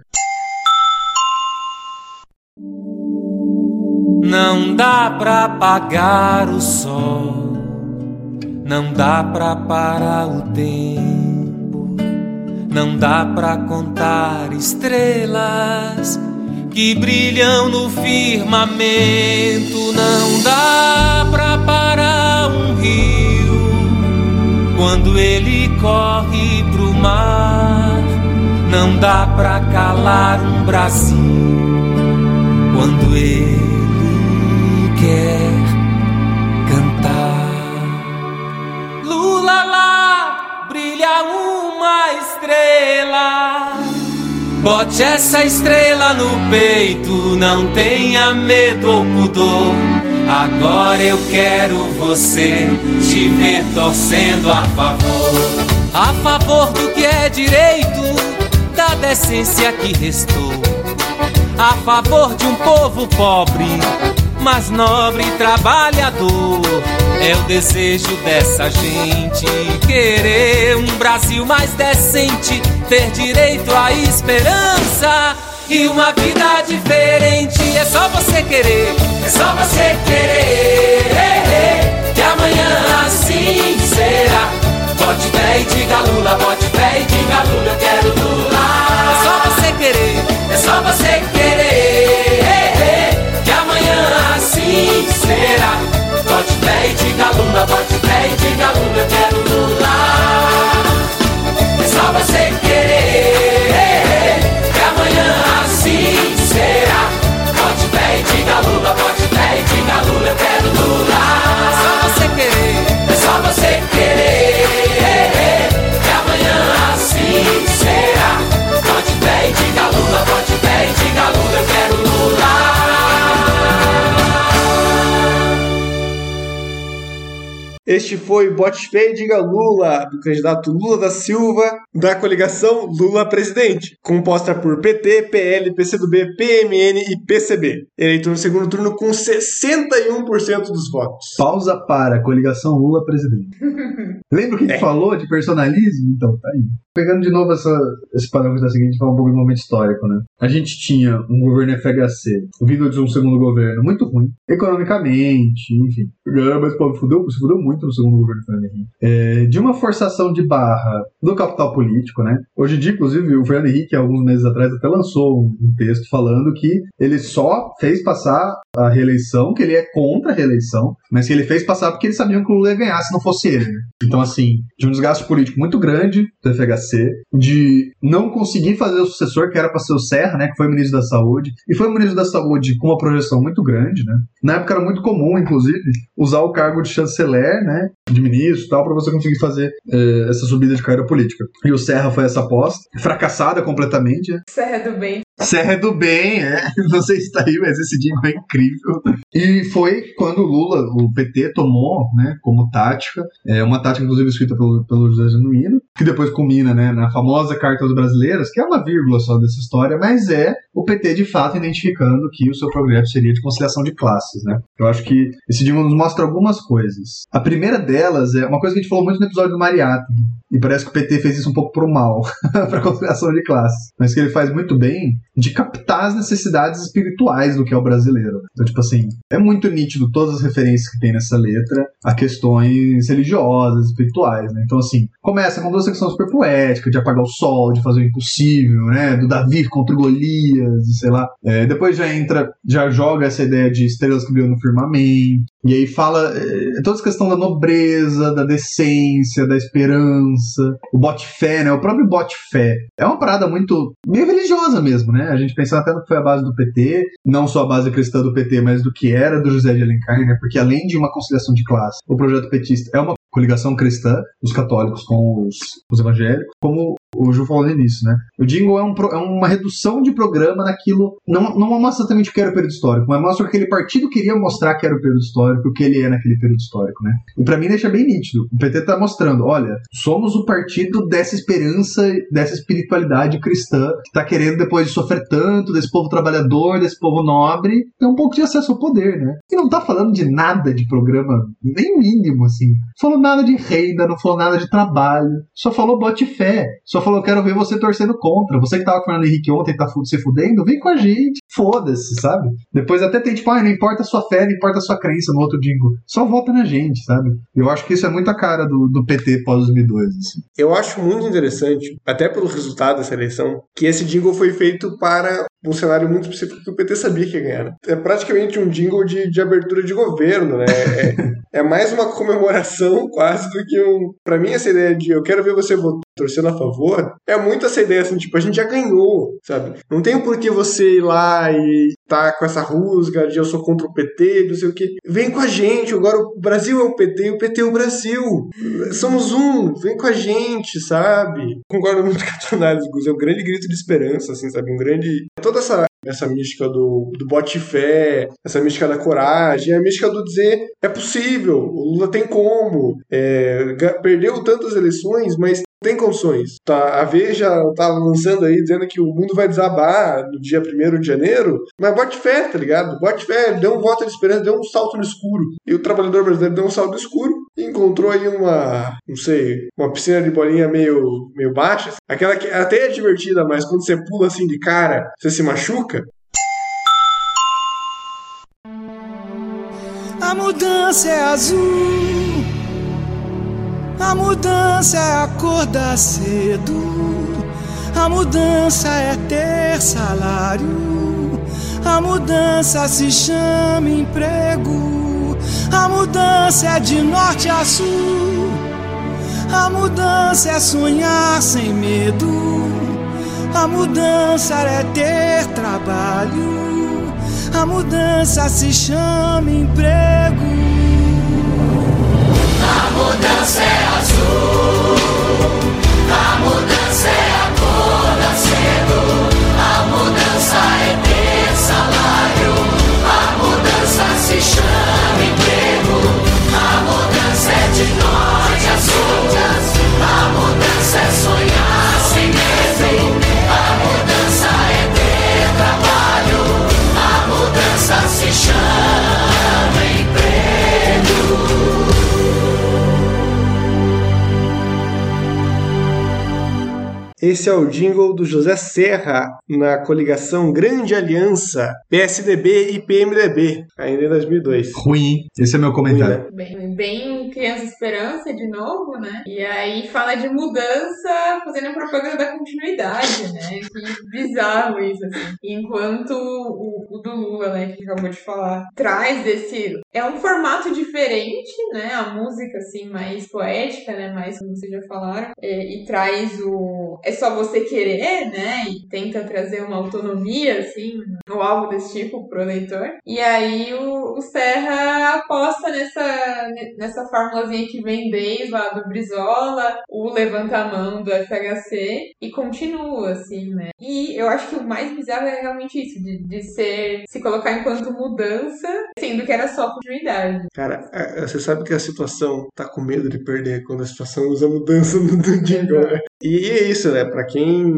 [SPEAKER 13] Não dá pra apagar o sol, não dá pra parar o tempo, não dá pra contar estrelas que brilham no firmamento. Não dá pra parar um rio quando ele corre pro mar. Não dá pra calar um Brasil quando ele quer cantar. Lula lá brilha uma estrela Bote essa estrela no peito, não tenha medo ou pudor. Agora eu quero você te ver torcendo a favor. A favor do que é direito, da decência que restou. A favor de um povo pobre, mas nobre e trabalhador. É o desejo dessa gente querer um Brasil mais decente, ter direito à esperança e uma vida diferente. É só você querer, é só você querer. Que amanhã assim será. Bote fé e diga Lula, bote fé e diga Lula, eu quero Lula. É só você querer, é só você querer. Que amanhã assim será. Bote fé e diga Lula, bote fé e diga Lula, eu quero Lula. É só você querer,
[SPEAKER 4] foi Bote Fé e Diga Lula, do candidato Lula da Silva, da coligação Lula Presidente, composta por PT, PL, PCdoB, PMN e PCB. Eleitor no segundo turno com 61% dos votos.
[SPEAKER 3] Pausa para coligação Lula Presidente. *laughs* Lembra o que a gente
[SPEAKER 4] É.
[SPEAKER 3] falou de personalismo? Então, tá aí. Pegando de novo essa, esse padrão que tá seguinte, falar um pouco do momento histórico, né? A gente tinha um governo FHC vindo de um segundo governo muito ruim, economicamente, enfim. Mas o povo fudeu, se fudeu muito no segundo governo Fernando Henrique, é, de uma forçação de barra do capital político, né? Hoje em dia, inclusive, o Fernando Henrique, alguns meses atrás, até lançou um, texto falando que ele só fez passar a reeleição, que ele é contra a reeleição, mas que ele fez passar porque ele sabia que o Lula ia ganhar se não fosse ele. Né? Então, assim, de um desgaste político muito grande do FHC, de não conseguir fazer o sucessor, que era para ser o Serra, né, que foi ministro da Saúde, e foi ministro da Saúde com uma projeção muito grande, né? Na época era muito comum, inclusive, usar o cargo de chanceler, né, de ministro e tal, para você conseguir fazer eh, essa subida de carreira política. E o Serra foi essa aposta, fracassada completamente.
[SPEAKER 5] Serra do Bem.
[SPEAKER 3] Serra do Bem, é. Não sei se tá aí, mas esse dia é incrível. E foi quando o Lula, o PT, tomou, né, como tática, é uma tática, inclusive, escrita pelo, pelo José Genuíno, que depois culmina, né, na famosa Carta aos Brasileiros, que é uma vírgula só dessa história, mas é o PT, de fato, identificando que o seu projeto seria de conciliação de classes, né. Eu acho que esse dia nos mostra algumas coisas. A primeira delas é uma coisa que a gente falou muito no episódio do Mariátegui, e parece que o PT fez isso um pouco pro mal, *laughs* pra conciliação de classes, mas que ele faz muito bem de captar as necessidades espirituais do que é o brasileiro. Então, tipo assim, é muito nítido todas as referências que tem nessa letra a questões religiosas, espirituais, né? Então, assim, começa com essa questão super poética, de apagar o sol, de fazer o impossível, né? Do Davi contra o Golias, sei lá. É, depois já entra, já joga essa ideia de estrelas que brilham no firmamento, e aí fala é, toda essa questão da nobreza, da decência, da esperança, o bote fé, né? O próprio bote fé. É uma parada muito meio religiosa mesmo, né? A gente pensando até no que foi a base do PT, não só a base cristã do PT, mas do que era do José de Alencar, né? Porque além de uma conciliação de classe, o projeto petista é uma coligação cristã dos católicos com os, os evangélicos, como o Ju falou no início, né? O jingle é, um, é uma redução de programa naquilo. Não, não mostra exatamente o que era o período histórico, mas mostra o que aquele partido queria mostrar que era o período histórico, o que ele é naquele período histórico, né? E pra mim deixa bem nítido. O PT tá mostrando: olha, somos o partido dessa esperança, dessa espiritualidade cristã, que tá querendo, depois de sofrer tanto, desse povo trabalhador, desse povo nobre, ter um pouco de acesso ao poder, né? E não tá falando de nada de programa, nem mínimo, assim. Falou nada de renda, não falou nada de trabalho, só falou bote fé, só falou quero ver você torcendo contra. Você que tava com o Fernando Henrique ontem tá se fudendo, vem com a gente. Foda-se, sabe? Depois até tem tipo, ah, não importa a sua fé, não importa a sua crença no outro jingle. Só vota na gente, sabe? Eu acho que isso é muito a cara do, do PT pós-2002, assim.
[SPEAKER 4] Eu acho muito interessante, até pelo resultado dessa eleição, que esse jingle foi feito para um cenário muito específico que o PT sabia que ia ganhar. né? É praticamente um jingle de, de abertura de governo, né? É, é mais uma comemoração quase do que um. Pra mim, essa ideia de eu quero ver você torcendo a favor, é muito essa ideia assim, tipo, a gente já ganhou, sabe? Não tem por que você ir lá e tá com essa rusga de eu sou contra o PT, não sei o que. Vem com a gente, agora o Brasil é o PT e o PT é o Brasil. Somos um, vem com a gente, sabe? Concordo muito com a tua análise, Gus. É um grande grito de esperança, assim, sabe? Um grande. Toda essa essa mística do, do bote fé, essa mística da coragem, a mística do dizer é possível, o Lula tem como, é, perdeu tantas eleições, mas tem condições. Tá, a Veja tava lançando aí dizendo que o mundo vai desabar no dia 1 de janeiro, mas bote fé, tá ligado? Bote fé, deu um voto de esperança, deu um salto no escuro. E o trabalhador brasileiro deu um salto no escuro encontrou aí uma, não sei, uma piscina de bolinha meio, meio baixa. Aquela que até é divertida, mas quando você pula assim de cara, você se machuca.
[SPEAKER 14] A mudança é azul. A mudança é acordar cedo. A mudança é ter salário. A mudança se chama emprego. A mudança é de norte a sul. A mudança é sonhar sem medo. A mudança é ter trabalho. A mudança se chama emprego.
[SPEAKER 8] A mudança é azul. A mudança é acordar cedo. A mudança é
[SPEAKER 4] Esse é o jingle do José Serra na coligação Grande Aliança PSDB e PMDB, ainda em 2002.
[SPEAKER 3] Ruim. Esse é meu comentário.
[SPEAKER 4] Ruim, né?
[SPEAKER 5] Bem, bem Criança Esperança de novo, né? E aí fala de mudança fazendo propaganda da continuidade, né? Que bizarro isso, assim. Enquanto o, o do Lula, né, que acabou de falar, traz esse. É um formato diferente, né? A música, assim, mais poética, né? Mais como vocês já falaram. É, e traz o. É só você querer, né? E tenta trazer uma autonomia, assim, ou algo desse tipo pro leitor. E aí o, o Serra aposta nessa, nessa formulazinha que vem desde lá do Brizola, o levanta a mão do FHC e continua, assim, né? E eu acho que o mais bizarro é realmente isso, de, de ser, se colocar enquanto mudança, sendo que era só continuidade.
[SPEAKER 4] Cara, a- a- você sabe que a situação tá com medo de perder quando a situação usa mudança no *laughs* do jingle, né? E é isso, né? Pra quem,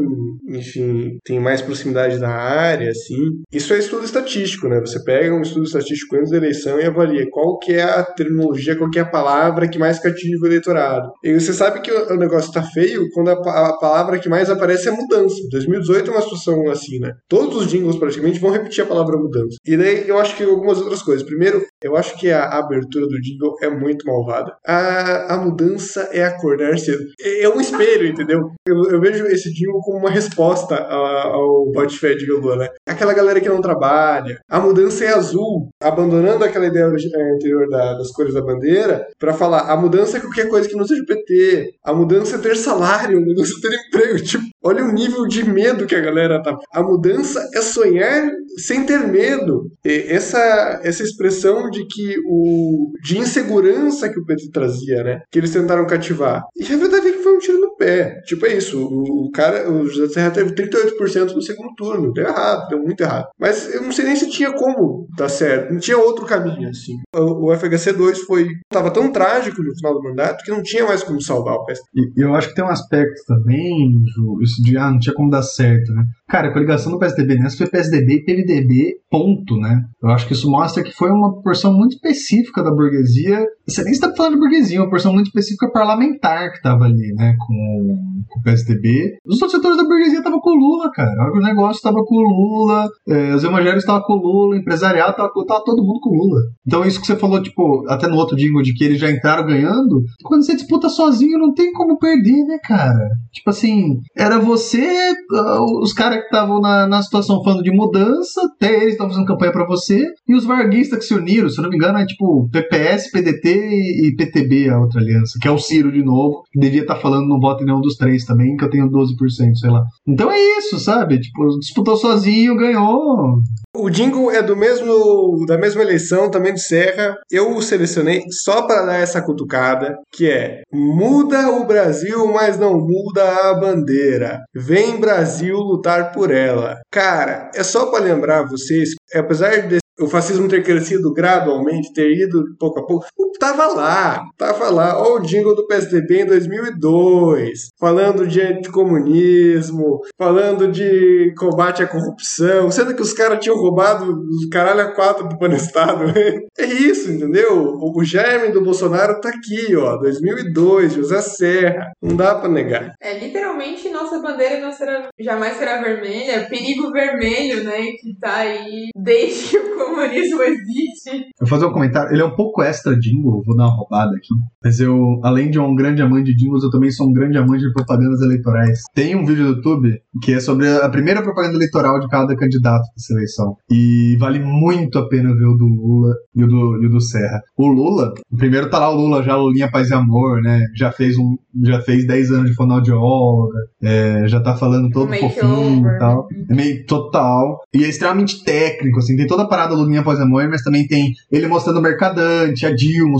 [SPEAKER 4] enfim, tem mais proximidade da área, assim, isso é estudo estatístico, né? Você pega um estudo estatístico antes da eleição e avalia qual que é a terminologia, qual que é a palavra que mais cativa o eleitorado. E você sabe que o negócio tá feio quando a, a palavra que mais aparece é mudança. 2018 é uma situação assim, né? Todos os jingles praticamente vão repetir a palavra mudança. E daí eu acho que algumas outras coisas. Primeiro, eu acho que a abertura do jingle é muito malvada. A, a mudança é acordar cedo. É, é um espelho, entendeu? Eu, eu vejo esse jingle como uma resposta a- ao Botifé de Lula, né? Aquela galera que não trabalha. A mudança é azul. Abandonando aquela ideia eh, anterior da- das cores da bandeira para falar a mudança é qualquer coisa que não seja PT. A mudança é ter salário, a mudança é ter emprego. *laughs* Tipo, olha o nível de medo que a galera tá. A mudança é sonhar sem ter medo. Essa, essa expressão de que o. de insegurança que o PT trazia, né? Que eles tentaram cativar. E a verdade é que foi um tiro no pé. Tipo, é isso. O, o cara, o José Serra teve 38% no segundo turno. Deu errado, deu muito errado. Mas eu não sei nem se tinha como dar certo. Não tinha outro caminho, assim. O, o FHC2 foi. tava tão trágico no final do mandato que não tinha mais como salvar o PSDB.
[SPEAKER 3] E eu acho que tem um aspecto também, Ju, isso de, ah, não tinha como dar certo, né? Cara, a coligação do PSDB nessa foi PSDB e PMDB, ponto, né? Eu acho que isso mostra que foi uma porção muito específica da burguesia. Você nem está falando de burguesia, uma porção muito específica parlamentar que estava ali, né? Com, com o PSDB. Os outros setores da burguesia estavam com o Lula, cara. O negócio estava com o Lula, eh, os evangélicos estavam com o Lula, o empresariado estava tava todo mundo com o Lula. Então, isso que você falou, tipo, até no outro jingle de que eles já entraram ganhando, quando você disputa sozinho, não tem como perder, né, cara? Tipo assim, era você, ah, os caras que estavam na, na situação falando de mudança, até eles estavam fazendo campanha pra você, e os varguistas que se uniram, se eu não me engano, é tipo PPS, PDT e, PTB, a outra aliança, que é o Ciro de novo, que devia estar falando não voto em nenhum dos três também, que eu tenho 12%, sei lá. Então é isso, sabe? Tipo, disputou sozinho, ganhou.
[SPEAKER 4] O jingle é do mesmo da mesma eleição, também de Serra. Eu selecionei só para dar essa cutucada, que é muda o Brasil, mas não muda a bandeira. Vem Brasil lutar por ela. Cara, é só para lembrar vocês, apesar de o fascismo ter crescido gradualmente, ter ido pouco a pouco, tava lá, tava lá. Olha o jingle do PSDB em 2002, falando de anticomunismo, falando de combate à corrupção, sendo que os caras tinham roubado os caralho a quatro do Panestado. *laughs* é isso, entendeu? O, germe do Bolsonaro tá aqui, ó, 2002, José Serra. Não dá pra negar.
[SPEAKER 5] É, literalmente, nossa bandeira não será, jamais será vermelha. Perigo vermelho, né? Que tá aí desde o comunismo existe.
[SPEAKER 3] Eu vou fazer um comentário, ele é um pouco extra jingle, vou dar uma roubada aqui. Mas eu, além de um grande amante de jingles, eu também sou um grande amante de propagandas eleitorais. Tem um vídeo do YouTube que é sobre a primeira propaganda eleitoral de cada candidato dessa eleição. E vale muito a pena ver o do Lula e o do, e o do Serra. O Lula, o primeiro tá lá o Lula, já Lulinha Paz e Amor, né? Já fez um. Já fez 10 anos de fonoaudióloga, é, já tá falando todo
[SPEAKER 5] Makeover,
[SPEAKER 3] fofinho
[SPEAKER 5] né?
[SPEAKER 3] e tal. É meio total. E é extremamente técnico, assim. Tem toda a parada Paz e Amor, mas também tem ele mostrando o mercadante, a Dilma,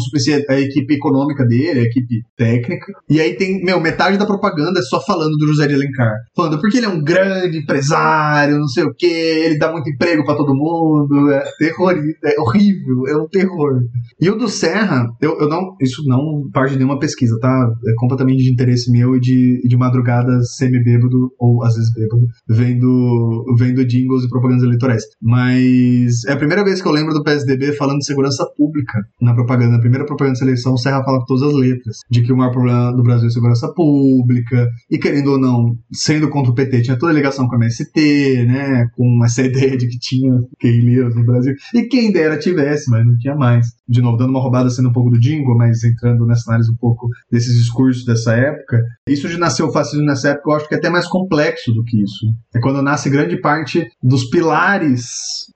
[SPEAKER 3] a equipe econômica dele, a equipe técnica. E aí tem, meu, metade da propaganda é só falando do José de Alencar. Falando porque ele é um grande empresário, não sei o quê, ele dá muito emprego pra todo mundo. É terror, é horrível, é um terror. E o do Serra, eu, eu não. Isso não parte de nenhuma pesquisa, tá? É completamente de interesse meu e de, de madrugada semi-bêbado, ou às vezes bêbado, vendo, vendo jingles e propagandas eleitorais. Mas é primeira vez que eu lembro do PSDB falando de segurança pública na propaganda. Na primeira propaganda de seleção, o Serra fala com todas as letras. De que o maior problema do Brasil é segurança pública. E querendo ou não, sendo contra o PT, tinha toda a ligação com a MST, né? Com essa *laughs* ideia de que tinha guerrilheiros no Brasil. E quem dera tivesse, mas não tinha mais. De novo, dando uma roubada sendo um pouco do jingle, mas entrando nessa análise um pouco desses discursos dessa época. Isso de nascer o fascismo nessa época, eu acho que é até mais complexo do que isso. É quando nasce grande parte dos pilares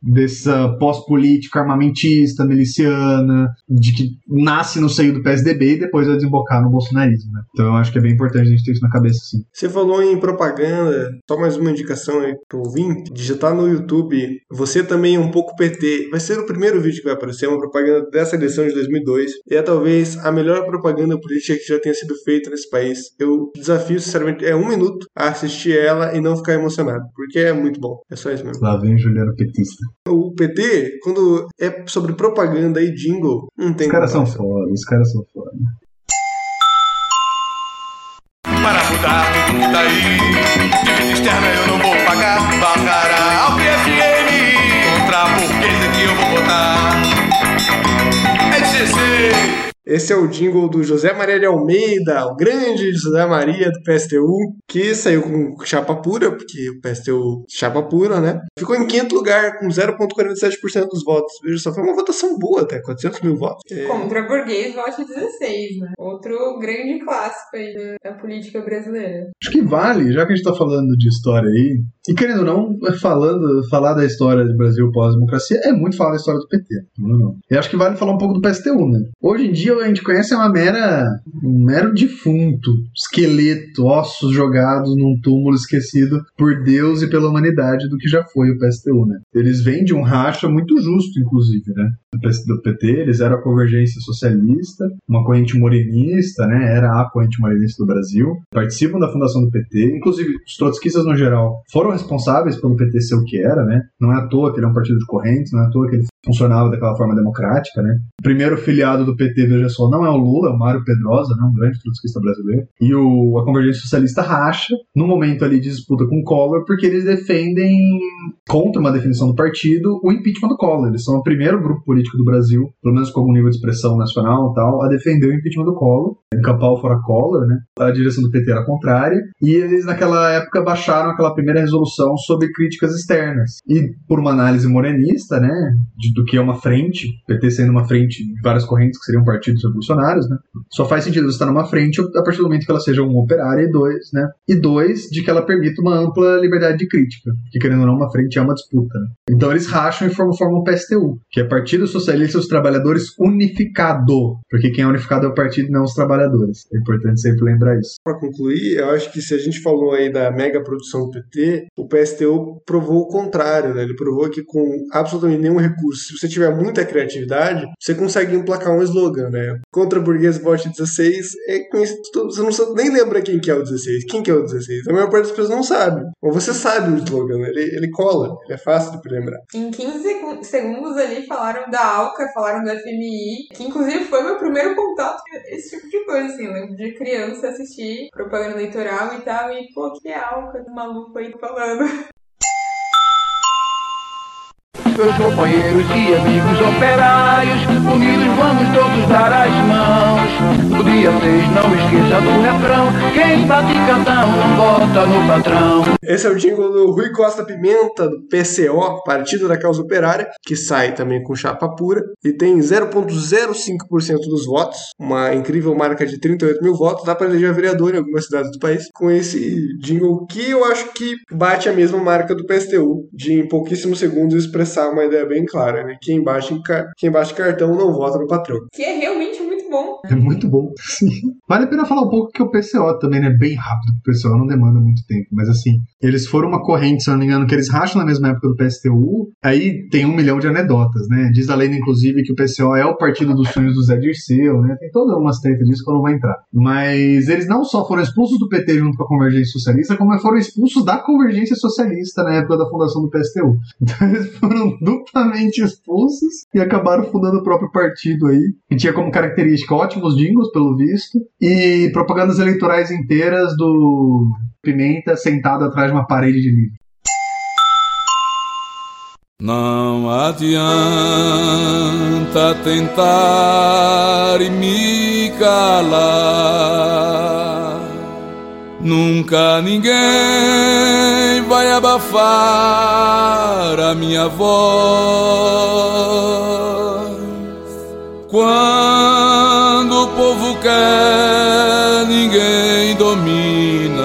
[SPEAKER 3] dessa pós-política armamentista, miliciana, de que nasce no seio do PSDB e depois vai desembocar no bolsonarismo. Né? Então eu acho que é bem importante a gente ter isso na cabeça, sim.
[SPEAKER 4] Você falou em propaganda, só mais uma indicação aí pro ouvinte. Digitar no YouTube, você também é um pouco PT. Vai ser o primeiro vídeo que vai aparecer, uma propaganda dessa eleição de 2002. E é talvez a melhor propaganda política que já tenha sido feita nesse país. Eu desafio, sinceramente, é um minuto a assistir ela e não ficar emocionado, porque é muito bom. É só isso mesmo.
[SPEAKER 3] Lá vem Juliano Petista.
[SPEAKER 4] O PT, quando é sobre propaganda e jingle, não tem
[SPEAKER 3] Os caras são foda, os caras são foda.
[SPEAKER 7] Para mudar tudo tá aí Dívida externa eu não vou pagar Bacará ao PFM Contra a burguesa que eu vou botar É GC
[SPEAKER 4] Esse é o jingle do José Maria de Almeida, o grande José Maria do PSTU, que saiu com chapa pura, porque o PSTU chapa pura, né? Ficou em quinto lugar, com 0,47% dos votos. Veja só, foi uma votação boa até, 400 mil votos. É,
[SPEAKER 5] Contra burguês, vote 16, né? Outro grande clássico aí da, da política brasileira.
[SPEAKER 3] Acho que vale, já que a gente tá falando de história aí, e querendo ou não, falando, falar da história do Brasil pós-democracia é muito falar da história do PT. E acho que vale falar um pouco do PSTU, né? Hoje em dia a gente conhece uma mera, um mero defunto, esqueleto, ossos jogados num túmulo esquecido por Deus e pela humanidade do que já foi o PSTU, né? Eles vêm de um racha muito justo, inclusive, né? Do PT, eles eram a convergência socialista, uma corrente morenista, né? Era a corrente morenista do Brasil. Participam da fundação do PT, inclusive os trotskistas no geral foram responsáveis pelo PT ser o que era, né? Não é à toa que ele é um partido de correntes, não é à toa que ele funcionava daquela forma democrática, né? O primeiro filiado do PT, veja só, não é o Lula, é o Mário Pedrosa, né? Um grande trotskista brasileiro. E o, a convergência socialista racha, no momento ali de disputa com o Collor, porque eles defendem, contra uma definição do partido, o impeachment do Collor. Eles são o primeiro grupo político do Brasil, pelo menos com algum nível de expressão nacional e tal, a defender o impeachment do Collor, encampar o fora Collor, né? A direção do PT era contrária, e eles naquela época baixaram aquela primeira resolução sobre críticas externas. E por uma análise morenista, né, de, do que é uma frente, PT sendo uma frente de várias correntes que seriam partidos revolucionários, né, só faz sentido estar numa frente a partir do momento que ela seja um operária e dois, né, e dois, de que ela permita uma ampla liberdade de crítica, porque querendo ou não, uma frente é uma disputa, né. Então eles racham e formam, formam o PSTU, que é Partido Socialista dos Trabalhadores Unificado, porque quem é unificado é o partido não os trabalhadores. É importante sempre lembrar isso.
[SPEAKER 4] Para concluir, eu acho que se a gente falou aí da mega produção do PT, o PSTU provou o contrário, né? Ele provou que com absolutamente nenhum recurso, se você tiver muita criatividade, você consegue emplacar um slogan, né? Contra burguês vote 16, é conhecido, você não nem lembra quem que é o 16. Quem que é o 16? A maior parte das pessoas não sabe. Ou você sabe o slogan, ele, ele cola, ele é fácil de lembrar.
[SPEAKER 5] Em 15 secu- segundos ali falaram da ALCA, falaram do FMI, que inclusive foi meu primeiro contato com esse tipo de coisa, assim. Lembro de criança assistir propaganda eleitoral e tal, e pô, que é ALCA, maluco aí falando.
[SPEAKER 15] Meus companheiros e amigos operários, unidos vamos todos dar as mãos. No dia 6 não esqueça do refrão, quem bate cartão não bota no patrão.
[SPEAKER 4] Esse é o jingle do Rui Costa Pimenta, do PCO, Partido da Causa Operária, que sai também com chapa pura e tem 0,05% dos votos, uma incrível marca de 38 mil votos. Dá para eleger vereador em algumas cidades do país com esse jingle que eu acho que bate a mesma marca do PSTU, de em pouquíssimos segundos expressar uma ideia bem clara, né? Quem baixa, Quem baixa cartão não vota no patrão.
[SPEAKER 5] Que é realmente muito bom.
[SPEAKER 3] É muito bom. *laughs* Sim. Vale a pena falar um pouco que o PCO também é bem rápido, o PCO não demanda muito tempo, mas assim, eles foram uma corrente, se eu não me engano, que eles racham na mesma época do PSTU, aí tem um milhão de anedotas, né? Diz a lenda, inclusive, que o PCO é o partido dos sonhos do Zé Dirceu, né? Tem toda uma treta disso que eu não vou entrar. Mas eles não só foram expulsos do PT junto com a Convergência Socialista, como foram expulsos da Convergência Socialista na época da fundação do PSTU. *laughs* Então eles duplamente expulsos e acabaram fundando o próprio partido aí, que tinha como característica ótimos jingles, pelo visto, e propagandas eleitorais inteiras do Pimenta sentado atrás de uma parede de livro.
[SPEAKER 16] Não adianta tentar me calar. Nunca ninguém vai abafar a minha voz. Quando o povo quer, ninguém domina.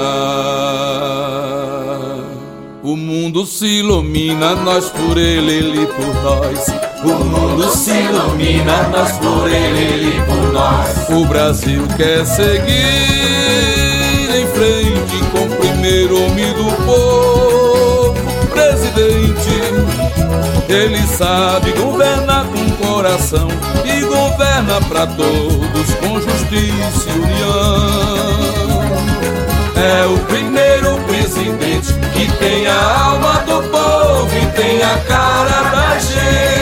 [SPEAKER 16] O mundo se ilumina, nós por ele, ele por nós. O mundo se ilumina, nós por ele, ele por nós. O Brasil quer seguir primeiro homem do povo, presidente. Ele sabe governar com coração e governa para todos com justiça e união. É o primeiro presidente que tem a alma do povo e tem a cara da gente.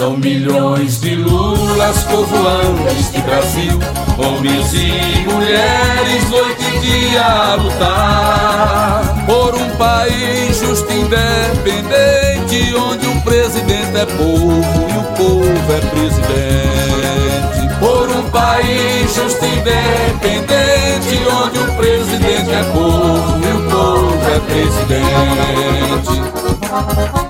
[SPEAKER 16] São milhões de lulas povoando este Brasil, homens e mulheres, noite e dia a lutar por um país justo e independente, onde o presidente é povo e o povo é presidente. Por um país justo e independente, onde o presidente é povo e o é presidente.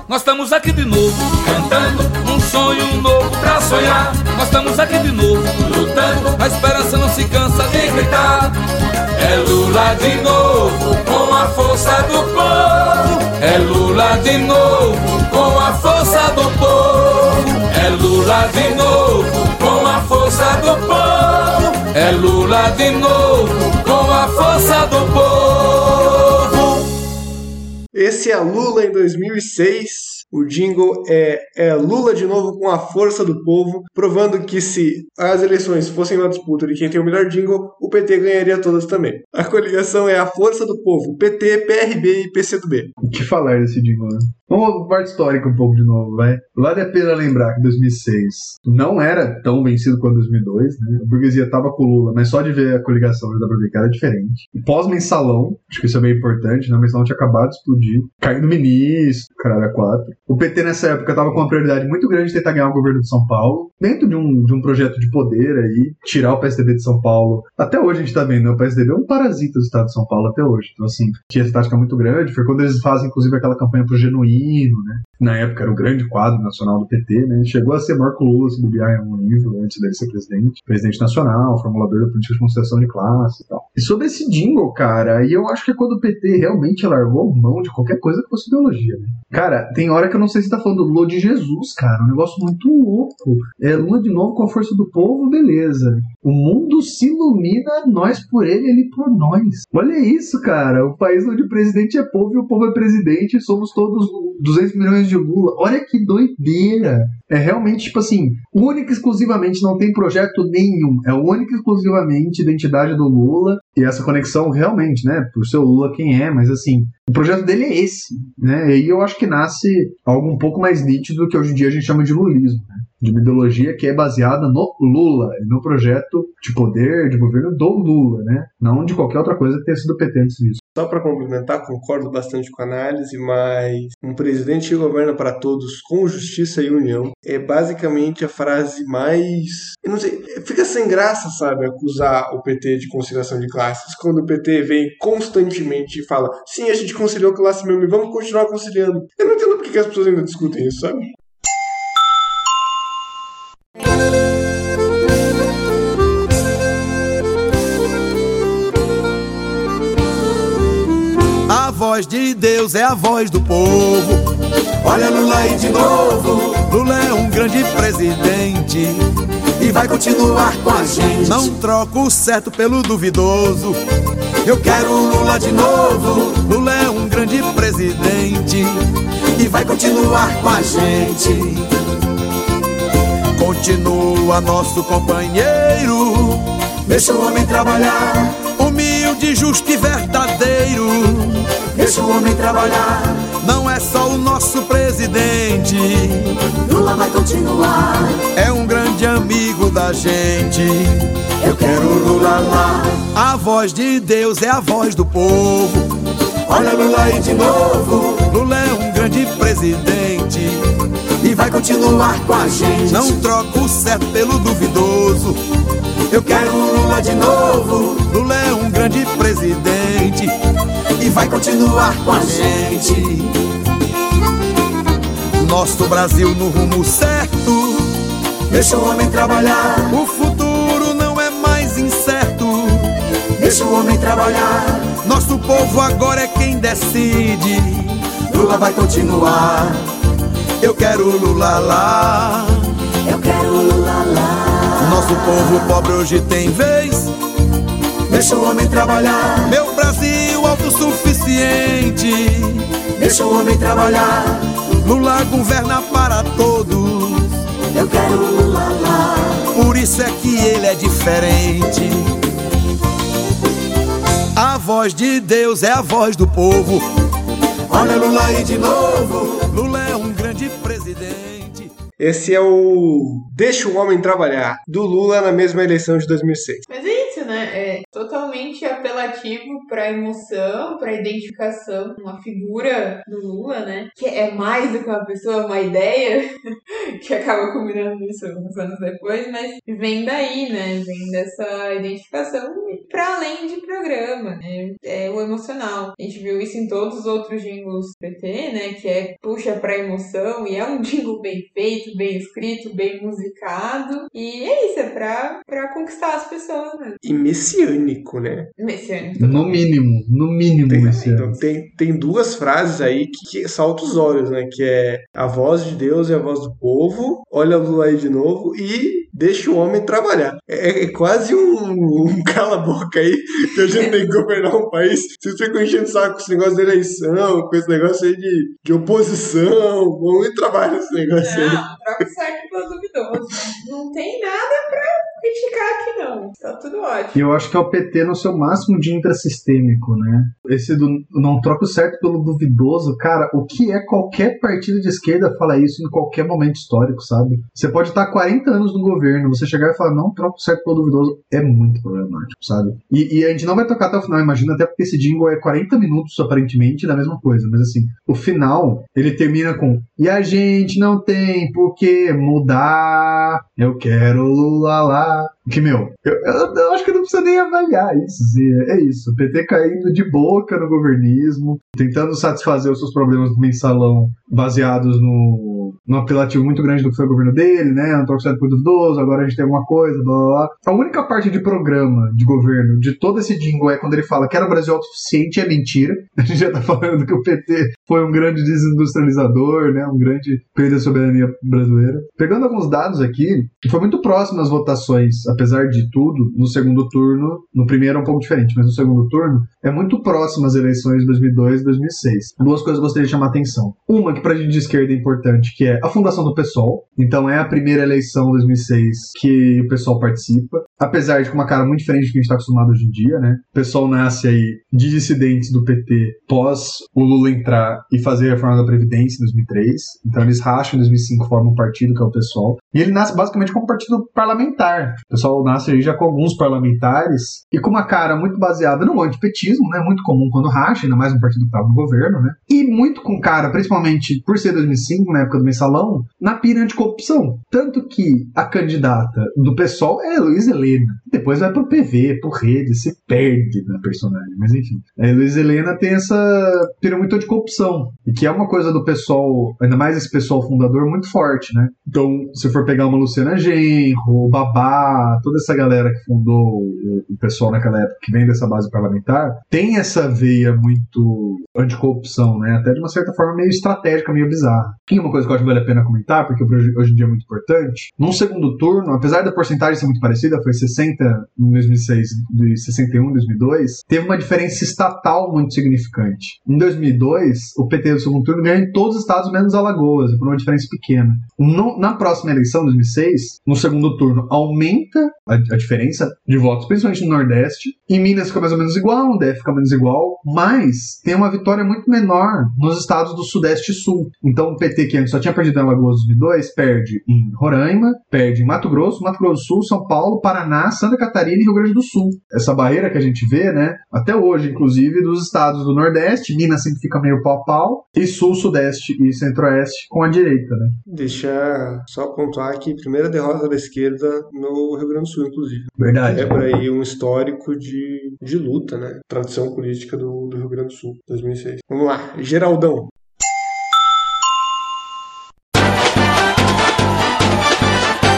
[SPEAKER 16] Nós estamos aqui de novo, cantando um sonho novo pra sonhar. Nós estamos aqui de novo, lutando. A esperança não se cansa de gritar. É Lula de novo, com a força do povo. É Lula de novo, com a força do povo. É Lula de novo, com a força do povo. É Lula de novo, com a força do povo.
[SPEAKER 4] Esse é Lula em 2006. O jingle é, é Lula de novo com a força do povo, provando que se as eleições fossem uma disputa de quem tem o melhor jingle, o PT ganharia todas também. A coligação é a força do povo, PT, PRB e PCdoB.
[SPEAKER 3] O que falar desse jingle, né? Vamos para parte histórica um pouco de novo, vai. Vale a pena lembrar que 2006 não era tão vencido quanto 2002, né? A burguesia tava com o Lula, mas só de ver a coligação já dá pra ver que era diferente. Pós-mensalão, acho que isso é bem importante, né? O mensalão tinha acabado de explodir, caindo ministro, caralho, a quatro. O PT nessa época tava com uma prioridade muito grande de tentar ganhar o governo de São Paulo, dentro de um, de um projeto de poder aí, tirar o PSDB de São Paulo. Até hoje a gente tá vendo, né? O PSDB é um parasita do estado de São Paulo até hoje. Então, assim, tinha essa tática muito grande. Foi quando eles fazem, inclusive, aquela campanha pro Genuíno, né? Na época era o grande quadro nacional do PT, né? Chegou a ser maior que o Lula, se bobear em algum nível, antes dele ser presidente. Presidente nacional, formulador da política de conciliação de classe e tal. E sobre esse jingle, cara, aí eu acho que é quando o PT realmente largou mão de qualquer coisa que fosse ideologia, né? Cara, tem hora que eu não sei se tá falando do Lula de Jesus, cara. Um negócio muito louco. É Lula de novo com a força do povo, beleza. O mundo se ilumina, nós por ele, ele por nós. Olha isso, cara. O país onde o presidente é povo e o povo é presidente, somos todos 200 milhões de Lula. Olha que doideira. É realmente, tipo assim, única e exclusivamente, não tem projeto nenhum. É única e exclusivamente identidade do Lula. E essa conexão realmente, né? Por ser o Lula quem é, mas assim, o projeto dele é esse, né? E eu acho que nasce algo um pouco mais nítido que hoje em dia a gente chama de lulismo, né? De uma ideologia que é baseada no Lula, no projeto de poder, de governo do Lula, né? Não de qualquer outra coisa que tenha sido PT antes disso.
[SPEAKER 4] Só para complementar, concordo bastante com a análise, mas um presidente que governa para todos com justiça e união é basicamente a frase mais. Eu não sei, fica sem graça, sabe, acusar o PT de conciliação de classes, quando o PT vem constantemente e fala: sim, a gente conciliou classe mesmo e vamos continuar conciliando. Eu não entendo por que as pessoas ainda discutem isso, sabe?
[SPEAKER 14] A voz de Deus é a voz do povo. Olha Lula aí de novo. Lula é um grande presidente e vai continuar com a gente. Não troco o certo pelo duvidoso. Eu quero Lula de novo. Lula é um grande presidente e vai continuar com a gente. Continua nosso companheiro. Deixa o homem trabalhar. Humilde, justo e verdadeiro. Deixa o homem trabalhar. Não é só o nosso presidente. Lula vai continuar. É um grande amigo da gente. Eu quero Lula lá. A voz de Deus é a voz do povo. Olha Lula aí de novo. Lula é um grande presidente e vai continuar com a gente. Não troco o certo pelo duvidoso. Eu quero Lula de novo. Lula é um grande presidente e vai continuar com a gente. Nosso Brasil no rumo certo. Deixa o homem trabalhar. O futuro não é mais incerto. Deixa o homem trabalhar. Nosso povo agora é quem decide. Lula vai continuar. Eu quero Lula lá. Eu quero Lula lá. Nosso povo pobre hoje tem vez. Deixa o homem trabalhar. Meu Brasil autossuficiente. Deixa o homem trabalhar. Lula governa para todos. Eu quero Lula lá. Por isso é que ele é diferente. A voz de Deus é a voz do povo. Olha Lula aí de novo. Lula é.
[SPEAKER 4] Esse é o Deixa o Homem Trabalhar, do Lula na mesma eleição de 2006.
[SPEAKER 5] Mas é isso, né? É totalmente apelativo pra emoção, pra identificação, uma figura do Lula, né? Que é mais do que uma pessoa, uma ideia, *laughs* que acaba combinando isso uns anos depois, mas vem daí, né? Vem dessa identificação pra além de programa, né? É o emocional. A gente viu isso em todos os outros jingles do PT, né? Que é puxa pra emoção e é um jingle bem feito, bem escrito, bem musicado. E é isso, é pra conquistar as pessoas, né?
[SPEAKER 4] E messiânico, né?
[SPEAKER 5] Messiânico.
[SPEAKER 3] No mínimo, no mínimo
[SPEAKER 4] Tem,
[SPEAKER 3] esse
[SPEAKER 4] então, tem, tem duas frases aí que, que saltam os olhos, né? Que é a voz de Deus e a voz do povo, olha o Lula aí de novo e deixa o homem trabalhar. É, é quase um, um *laughs* cala-boca aí que a gente tem que governar um país. Vocês ficam enchendo o saco com esse negócio de eleição, com esse negócio aí de, de oposição. Vamos ir trabalhar nesse negócio aí.
[SPEAKER 5] Não, troca o certo pelo duvidoso. né? Não tem nada pra criticar aqui, não. Tá tudo ótimo.
[SPEAKER 3] E eu acho que é o PT no seu máximo de intrasistêmico, né? Esse do não troca o certo pelo duvidoso, cara, o que é qualquer partido de esquerda fala isso em qualquer momento histórico, sabe? Você pode estar 40 anos no governo, você chegar e falar não troca o certo pelo duvidoso, é muito problemático, sabe? E, e a gente não vai tocar até o final, imagina, até porque esse jingle é 40 minutos aparentemente da mesma coisa, mas assim, o final, ele termina com e a gente não tem por que mudar, eu quero Lula lá. Que, meu, eu, eu- eu acho que não precisa nem avaliar isso. assim, é isso. O PT caindo de boca no governismo, tentando satisfazer os seus problemas do mensalão baseados no, no apelativo muito grande do que foi o governo dele, né? Certo por duvidoso, agora a gente tem alguma coisa, blá blá blá. A única parte de programa de governo de todo esse jingle é quando ele fala que era o Brasil autossuficiente, é mentira. *laughs* A gente já tá falando que o PT foi um grande desindustrializador, né? Um grande perda da soberania brasileira. Pegando alguns dados aqui, foi muito próximo às votações, apesar de tudo, no segundo turno. No primeiro é um pouco diferente, mas no segundo turno é muito próximo às eleições de 2002 e 2006. Duas coisas que eu gostaria de chamar a atenção. Uma, que pra gente de esquerda é importante, que é a fundação do PSOL. Então é a primeira eleição 2006 que o PSOL participa. Apesar de com uma cara muito diferente do que a gente está acostumado hoje em dia, né? O PSOL nasce aí de dissidentes do PT pós o Lula entrar e fazer a reforma da Previdência em 2003. Então eles racham em 2005, formam um partido que é o PSOL. E ele nasce basicamente como um partido parlamentar. O pessoal nasce aí já com alguns parlamentares e com uma cara muito baseada no antipetismo, né? Muito comum quando racha, ainda mais um partido que estava no governo, né? E muito com cara, principalmente por ser 2005, na época do mensalão, na pira anticorrupção. Tanto que a candidata do PSOL é Luiz Helena. Depois vai pro PV, pro Rede, se perde na personagem. Mas enfim, a Luiz Helena tem essa pira muito anticorrupção. E que é uma coisa do pessoal, ainda mais esse pessoal fundador, muito forte, né? Então, se for pegar uma Luciana Genro, o Babá, toda essa galera que fundou o, o pessoal naquela época, que vem dessa base parlamentar, tem essa veia muito anticorrupção, né? Até de uma certa forma meio estratégica, meio bizarra. E uma coisa que eu acho vale a pena comentar, porque hoje, em dia é muito importante, num segundo turno, apesar da porcentagem ser muito parecida, foi 60 em 2006 e 61 em 2002, teve uma diferença estatal muito significante. Em 2002, o PT do segundo turno ganhou em todos os estados menos Alagoas, por uma diferença pequena. No- na próxima eleição, 2006, no segundo turno, aumenta a, a diferença de votos, principalmente no Nordeste, Em Minas fica mais ou menos igual, no DF fica menos igual, mas tem uma vitória muito menor nos estados do Sudeste e Sul. Então o PT, que antes só tinha perdido em Alagoas 2002, perde em Roraima, perde em Mato Grosso, Mato Grosso do Sul, São Paulo, Paraná, Santa Catarina e Rio Grande do Sul. Essa barreira que a gente vê, né, até hoje, inclusive, dos estados do Nordeste, Minas sempre fica meio pau a pau, e Sul, Sudeste e Centro-Oeste com a direita, né?
[SPEAKER 4] Deixar só pontuar que primeira derrota da esquerda no Rio Grande do Sul, inclusive.
[SPEAKER 3] Verdade.
[SPEAKER 4] Quebra aí um histórico de, de luta, né? Tradição política do, do Rio Grande do Sul, 2006. Vamos lá, Geraldão.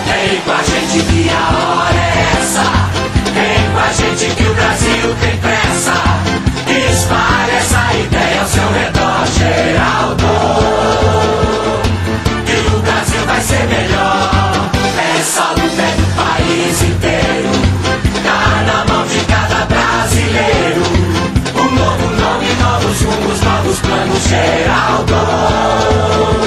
[SPEAKER 8] Vem com a gente que a hora é essa. Vem com a gente que o Brasil tem pressa. Espalhe essa ideia ao seu redor, Geraldo. Planos, Geraldo.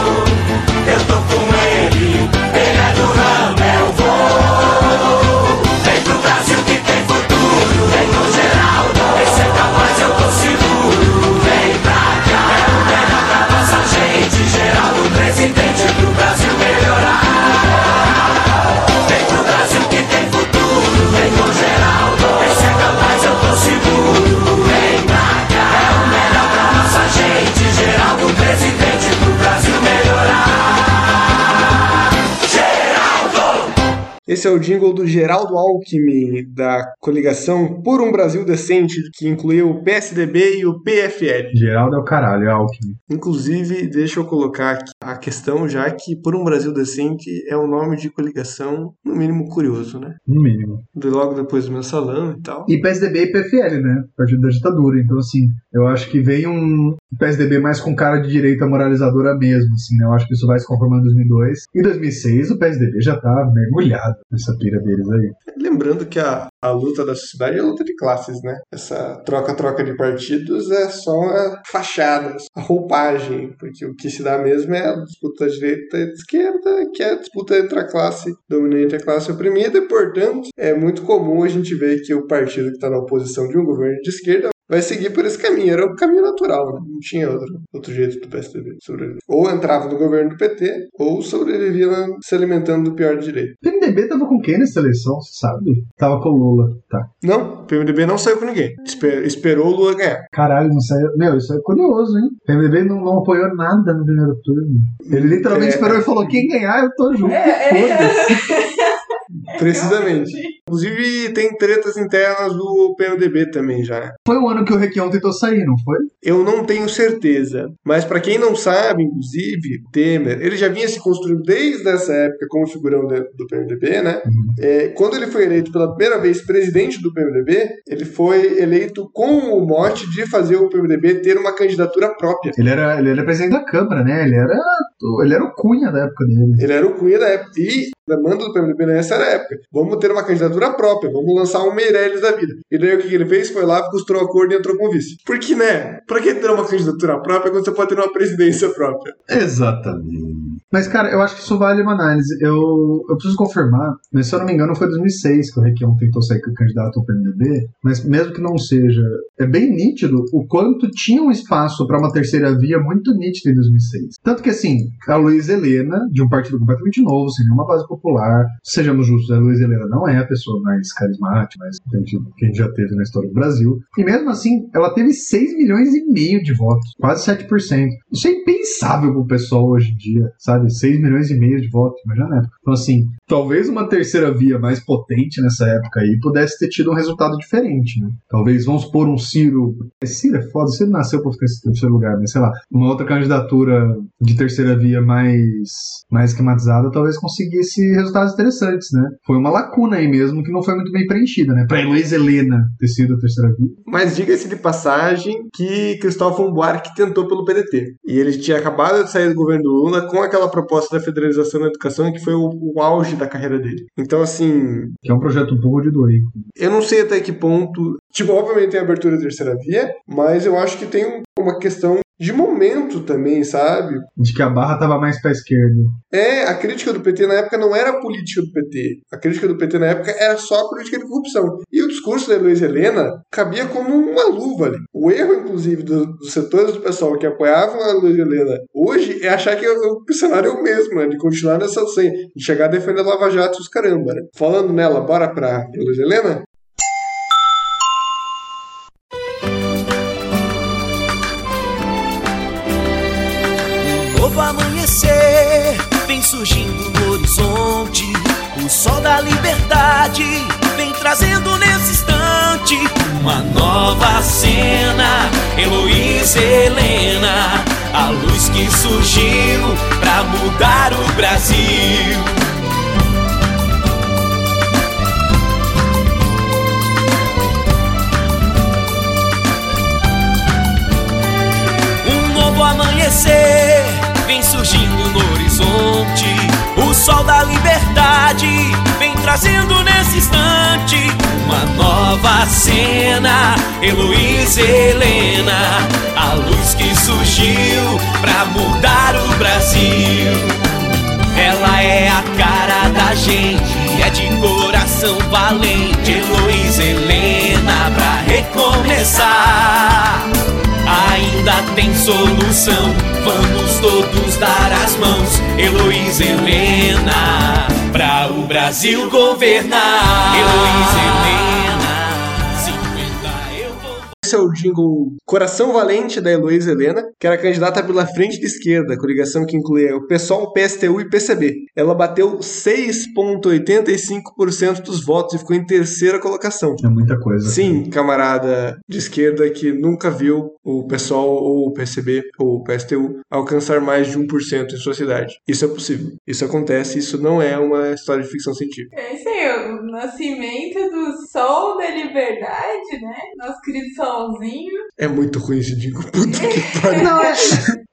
[SPEAKER 8] Esse é o
[SPEAKER 4] jingle do Geraldo Alckmin, da coligação Por um Brasil Decente, que incluiu o PSDB e o PFL.
[SPEAKER 3] Geraldo é o caralho, é Alckmin.
[SPEAKER 4] Inclusive, deixa eu colocar aqui a questão, já que Por um Brasil Decente é um nome de coligação, no mínimo, curioso, né?
[SPEAKER 3] No mínimo.
[SPEAKER 4] De logo depois do mensalão e tal.
[SPEAKER 3] E PSDB e PFL, né? Partido da ditadura. Então, assim, eu acho que vem um PSDB mais com cara de direita moralizadora mesmo, assim, né? Eu acho que isso vai se conformando em 2002. Em 2006, o PSDB já tá mergulhado nessa pira deles aí.
[SPEAKER 4] Lembrando que a, a luta da sociedade é a luta de classes, né? Essa troca-troca de partidos é só a fachada, a roupagem, porque o que se dá mesmo é a disputa direita e da esquerda, que é a disputa entre a classe dominante e a classe oprimida, e, portanto, é muito comum a gente ver que o partido que está na oposição de um governo de esquerda vai seguir por esse caminho. Era o caminho natural, né? Não tinha outro, outro jeito do PSDB sobreviver. Ou entrava no governo do PT, ou sobrevivia se alimentando do pior direito.
[SPEAKER 3] O PMDB tava com quem nessa eleição, você sabe? Tava com o Lula, tá.
[SPEAKER 4] Não, o PMDB não saiu com ninguém. Esper- esperou o Lula ganhar.
[SPEAKER 3] Caralho, não saiu. Meu, isso é curioso, hein? O PMDB não, não apoiou nada no primeiro turno. Ele literalmente
[SPEAKER 4] É.
[SPEAKER 3] esperou e falou: quem ganhar, eu tô junto. Foda-se. *laughs*
[SPEAKER 4] Precisamente. Inclusive, tem tretas internas do PMDB também já.
[SPEAKER 3] Foi o ano que o Requião tentou sair, não foi?
[SPEAKER 4] Eu não tenho certeza. Mas para quem não sabe, inclusive, Temer, ele já vinha se construindo desde essa época como figurão do PMDB, né? É, quando ele foi eleito pela primeira vez presidente do PMDB, ele foi eleito com o mote de fazer o PMDB ter uma candidatura própria.
[SPEAKER 3] Ele era, ele era presidente da Câmara, né? Ele era, ele era o Cunha da época dele.
[SPEAKER 4] Ele era o Cunha da época. E a demanda do PMDB nessa era a época. Vamos ter uma candidatura própria, vamos lançar um Meirelles da vida. E daí o que ele fez? Foi lá, costurou acordo e entrou com vice. Porque, né? Pra que ter uma candidatura própria quando você pode ter uma presidência própria?
[SPEAKER 3] Exatamente. Mas, cara, eu acho que isso vale uma análise. Eu, eu preciso confirmar, mas se eu não me engano, foi em 2006 que o Requião tentou sair candidato ao PMDB. Mas mesmo que não seja, é bem nítido o quanto tinha um espaço para uma terceira via muito nítido em 2006. Tanto que, assim, a Luiz Helena, de um partido completamente novo, sem nenhuma base popular, sejamos justos, a Luiz Helena não é a pessoa mais carismática, mais que a gente já teve na história do Brasil. E mesmo assim, ela teve 6 milhões e meio de votos, quase 7%. Isso é impensável pro pessoal hoje em dia, sabe? 6 milhões e meio de votos, imagina na época. Então, assim, talvez uma terceira via mais potente nessa época aí pudesse ter tido um resultado diferente, né? Talvez, vamos supor, um Ciro. Ciro é foda, Ciro nasceu pra ficar em terceiro lugar, mas sei lá, uma outra candidatura de terceira via mais, mais esquematizada talvez conseguisse resultados interessantes, né? Foi uma lacuna aí mesmo que não foi muito bem preenchida, né? Pra Luiz Helena ter sido a terceira via.
[SPEAKER 4] Mas diga-se de passagem que Cristóvão Buarque tentou pelo PDT. E ele tinha acabado de sair do governo do Lula com aquela proposta da federalização da educação que foi o, o auge da carreira dele. Então, assim,
[SPEAKER 3] Que é um projeto pouco de doer.
[SPEAKER 4] eu não sei até que ponto. Tipo, obviamente tem abertura da terceira via, mas eu acho que tem um- uma questão de momento também, sabe?
[SPEAKER 3] De que a barra tava mais pra esquerda.
[SPEAKER 4] É, a crítica do PT na época não era a política do PT. A crítica do PT na época era só a política de corrupção. E o discurso da Luiz Helena cabia como uma luva ali. O erro, inclusive, do- dos setores do pessoal que apoiavam a Luiz Helena hoje é achar que o, o cenário é o mesmo, né? De continuar nessa senha, de chegar a defender a Lava Jato e os caramba, né? Falando nela, bora pra Luiz Helena?
[SPEAKER 6] Novo amanhecer vem surgindo no horizonte. O sol da liberdade vem trazendo nesse instante uma nova cena. Heloísa Helena, a luz que surgiu pra mudar o Brasil. Um novo amanhecer surgindo no horizonte. O sol da liberdade vem trazendo nesse instante uma nova cena. Heloísa Helena, a luz que surgiu pra mudar o Brasil. Ela é a cara da gente, é de coração valente. Heloísa Helena pra recomeçar. Ainda tem solução, vamos todos dar as mãos. Heloísa Helena, pra o Brasil governar. Heloísa Helena, 50 eu vou.
[SPEAKER 4] Esse é o jingle Coração Valente da Heloísa Helena, que era candidata pela Frente de Esquerda, coligação que incluía o PSOL, PSTU e PCB. Ela bateu 6,85% dos votos e ficou em terceira colocação.
[SPEAKER 3] É muita coisa.
[SPEAKER 4] Sim, camarada de esquerda que nunca viu o PSOL ou o PCB ou o PSTU alcançar mais de 1% em sua cidade. Isso é possível. Isso acontece, isso não é uma história de ficção científica.
[SPEAKER 5] É isso aí, o nascimento do sol da liberdade, né? Nosso querido solzinho.
[SPEAKER 4] É muito ruim esse jingle. Puta que *laughs* pariu.
[SPEAKER 3] Não, é.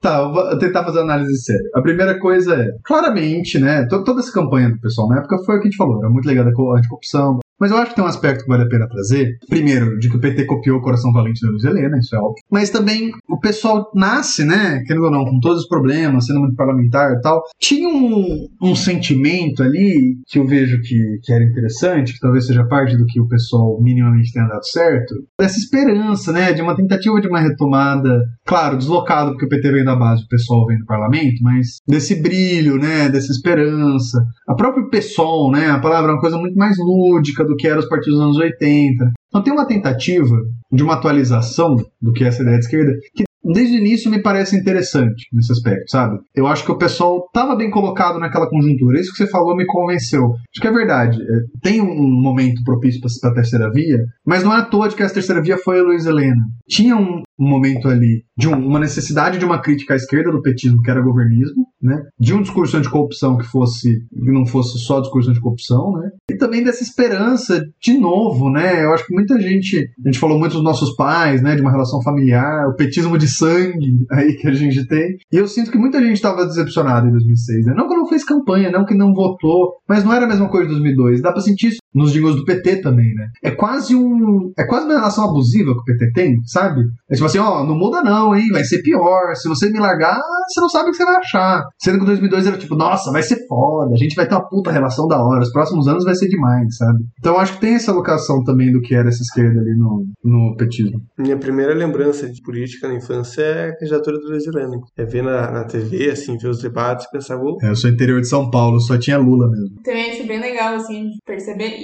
[SPEAKER 3] Tá, eu vou tentar fazer uma análise séria. A primeira coisa é, claramente, né, to- toda essa campanha do pessoal na época foi o que a gente falou, era muito ligada à anticorrupção. Mas eu acho que tem um aspecto que vale a pena trazer. Primeiro, de que o PT copiou o Coração Valente da Luz Helena, isso é óbvio. Mas também o pessoal nasce, né, querendo ou não, com todos os problemas, sendo muito parlamentar e tal. Tinha um, um sentimento ali que eu vejo que, que era interessante, que talvez seja parte do que o pessoal minimamente tenha dado certo, dessa esperança, né, de uma tentativa de uma retomada, claro, deslocado porque o PT vem da base, o pessoal vem do parlamento, mas desse brilho, né, dessa esperança. A própria PSOL, né, a palavra é uma coisa muito mais lúdica do que era os partidos dos anos 80. Então tem uma tentativa de uma atualização do que é essa ideia de esquerda, que desde o início me parece interessante nesse aspecto, sabe? Eu acho que o pessoal estava bem colocado naquela conjuntura. Isso que você falou me convenceu. Acho que é verdade. É, Tem um momento propício para a terceira via, mas não é à toa de que essa terceira via foi a Luiz Helena. Tinha um, um momento ali de um- uma necessidade de uma crítica à esquerda do petismo, que era governismo, né? De um discurso anticorrupção que fosse que não fosse só discurso anticorrupção, né? E também dessa esperança de novo, né? Eu acho que muita gente, a gente falou muito dos nossos pais, né? De uma relação familiar, o petismo de sangue aí que a gente tem. E eu sinto que muita gente estava decepcionada em 2006, né? Não que não fez campanha, não que não votou, mas não era a mesma coisa de 2002. Dá pra sentir isso nos jingles do PT também, né? É quase um, é quase uma relação abusiva que o PT tem, sabe? É tipo assim, ó, não muda não, hein? Vai ser pior. Se você me largar, você não sabe o que você vai achar. Sendo que 2002 era tipo, nossa, vai ser foda, a gente vai ter uma puta relação da hora, os próximos anos vai ser demais, sabe? Então eu acho que tem essa locação também do que era essa esquerda ali no, no petismo.
[SPEAKER 4] Minha primeira lembrança de política na infância é a candidatura do Helena. É ver na, na TV, assim, ver os debates e pensar, "Ô,
[SPEAKER 3] É, eu sou interior de São Paulo, só tinha Lula mesmo.
[SPEAKER 5] Também acho bem legal, assim, de perceber,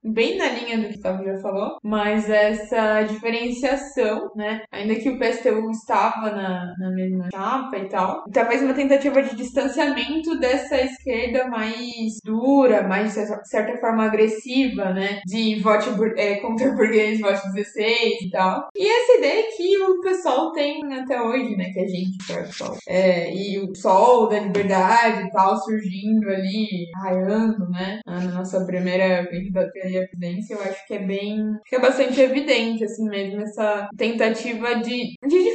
[SPEAKER 5] bem na linha do que o Fábio já falou, mas essa diferenciação, né? Ainda que o PSTU estava na, na mesma chapa e tal, talvez uma tentativa de distanciamento dessa esquerda mais dura, mais, de certa forma, agressiva, né? De vote é, contra burguês, vote 16 e tal. E essa ideia que o pessoal tem até hoje, né? Que a gente, que é o pessoal. É, e o sol da liberdade e tal surgindo ali, raiando, né? Na nossa primeira candidatura eu acho que é bem. Fica bastante evidente, assim mesmo, essa tentativa de, de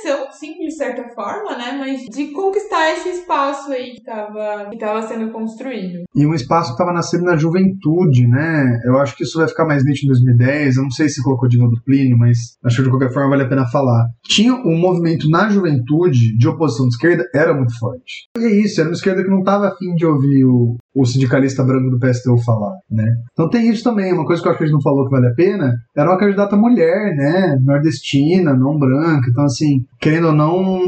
[SPEAKER 5] pressão, sim, de certa forma, né? Mas de conquistar esse espaço aí que tava, que tava sendo construído.
[SPEAKER 3] E um espaço que estava nascendo na juventude, né? Eu acho que isso vai ficar mais nítido em 2010. Eu não sei se colocou de novo do Plínio, mas acho que de qualquer forma vale a pena falar. Tinha um movimento na juventude de oposição de esquerda, era muito forte. E é isso, era uma esquerda que não estava afim de ouvir o, o sindicalista branco do PSTU falar, né? Então tem isso também, uma coisa que eu acho que a gente não falou que vale a pena, era uma candidata mulher, né? Nordestina, não branca, então assim, querendo ou não,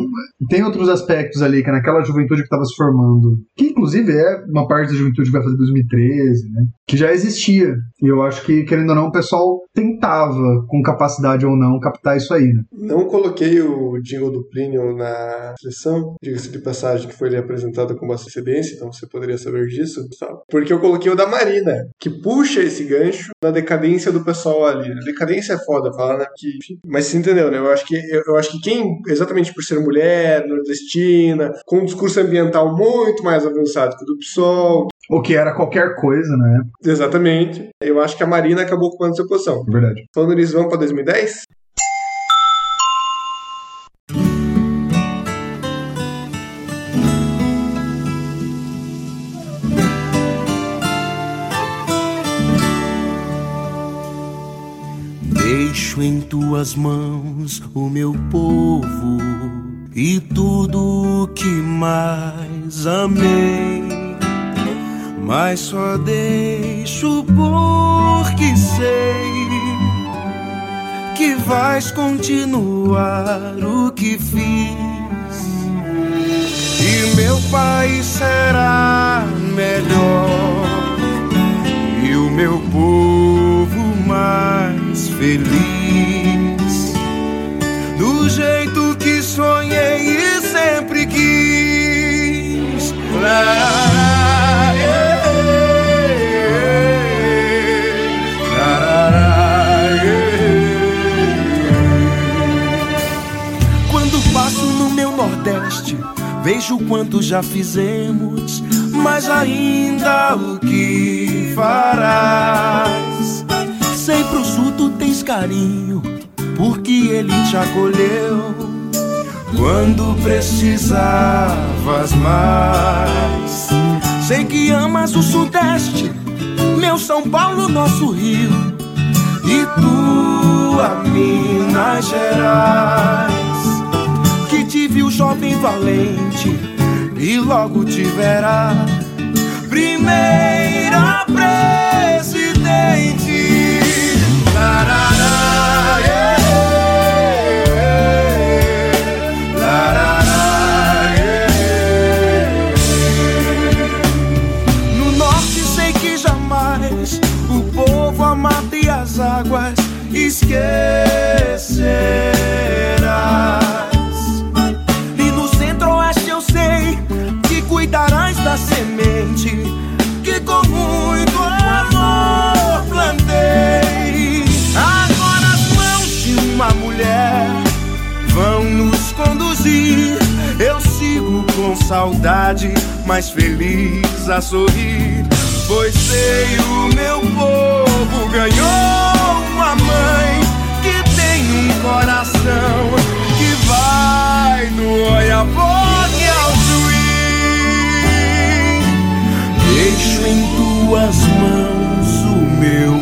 [SPEAKER 3] tem outros aspectos ali, que é naquela juventude que estava se formando, que inclusive é uma parte da juventude que vai fazer 2013, né? Que já existia, e eu acho que, querendo ou não, o pessoal tentava, com capacidade ou não, captar isso aí, né?
[SPEAKER 4] Não coloquei o jingle do Plínio na sessão, diga-se de passagem que foi apresentado com bastante antecedência, então você poderia saber disso, Gustavo. Porque eu coloquei o da Marina, que puxa esse gancho na decadência do pessoal ali. A decadência é foda falar, né? Que, enfim, mas você entendeu, né? Eu acho que eu, eu acho que quem, exatamente por ser mulher, nordestina, com um discurso ambiental muito mais avançado que o do PSOL,
[SPEAKER 3] O que era qualquer coisa, né?
[SPEAKER 4] Exatamente. Eu acho que a Marina acabou ocupando essa posição.
[SPEAKER 3] Verdade.
[SPEAKER 4] Falando nisso, vamos para 2010?
[SPEAKER 17] Tuas mãos o meu povo e tudo o que mais amei. Mas só deixo porque sei que vais continuar o que fiz. E meu país será melhor e o meu povo mais feliz. Sonhei e sempre quis. Lá, Nordeste, vejo quanto já fizemos, mas ainda o que farás. Sei pro sul tu tens carinho, porque ele te acolheu quando precisavas mais. Sei que amas o Sudeste, meu São Paulo, nosso Rio, e tua Minas Gerais. Que te viu jovem valente e logo te verá primeira presidente. Esquecerás. E no centro-oeste eu sei que cuidarás da semente que com muito amor plantei. Agora as mãos de uma mulher vão nos conduzir. Eu sigo com saudade, mas feliz a sorrir. Pois sei o meu povo ganhou uma mãe que tem um coração que vai do Oiapoque ao Chuí. Deixo em tuas mãos o meu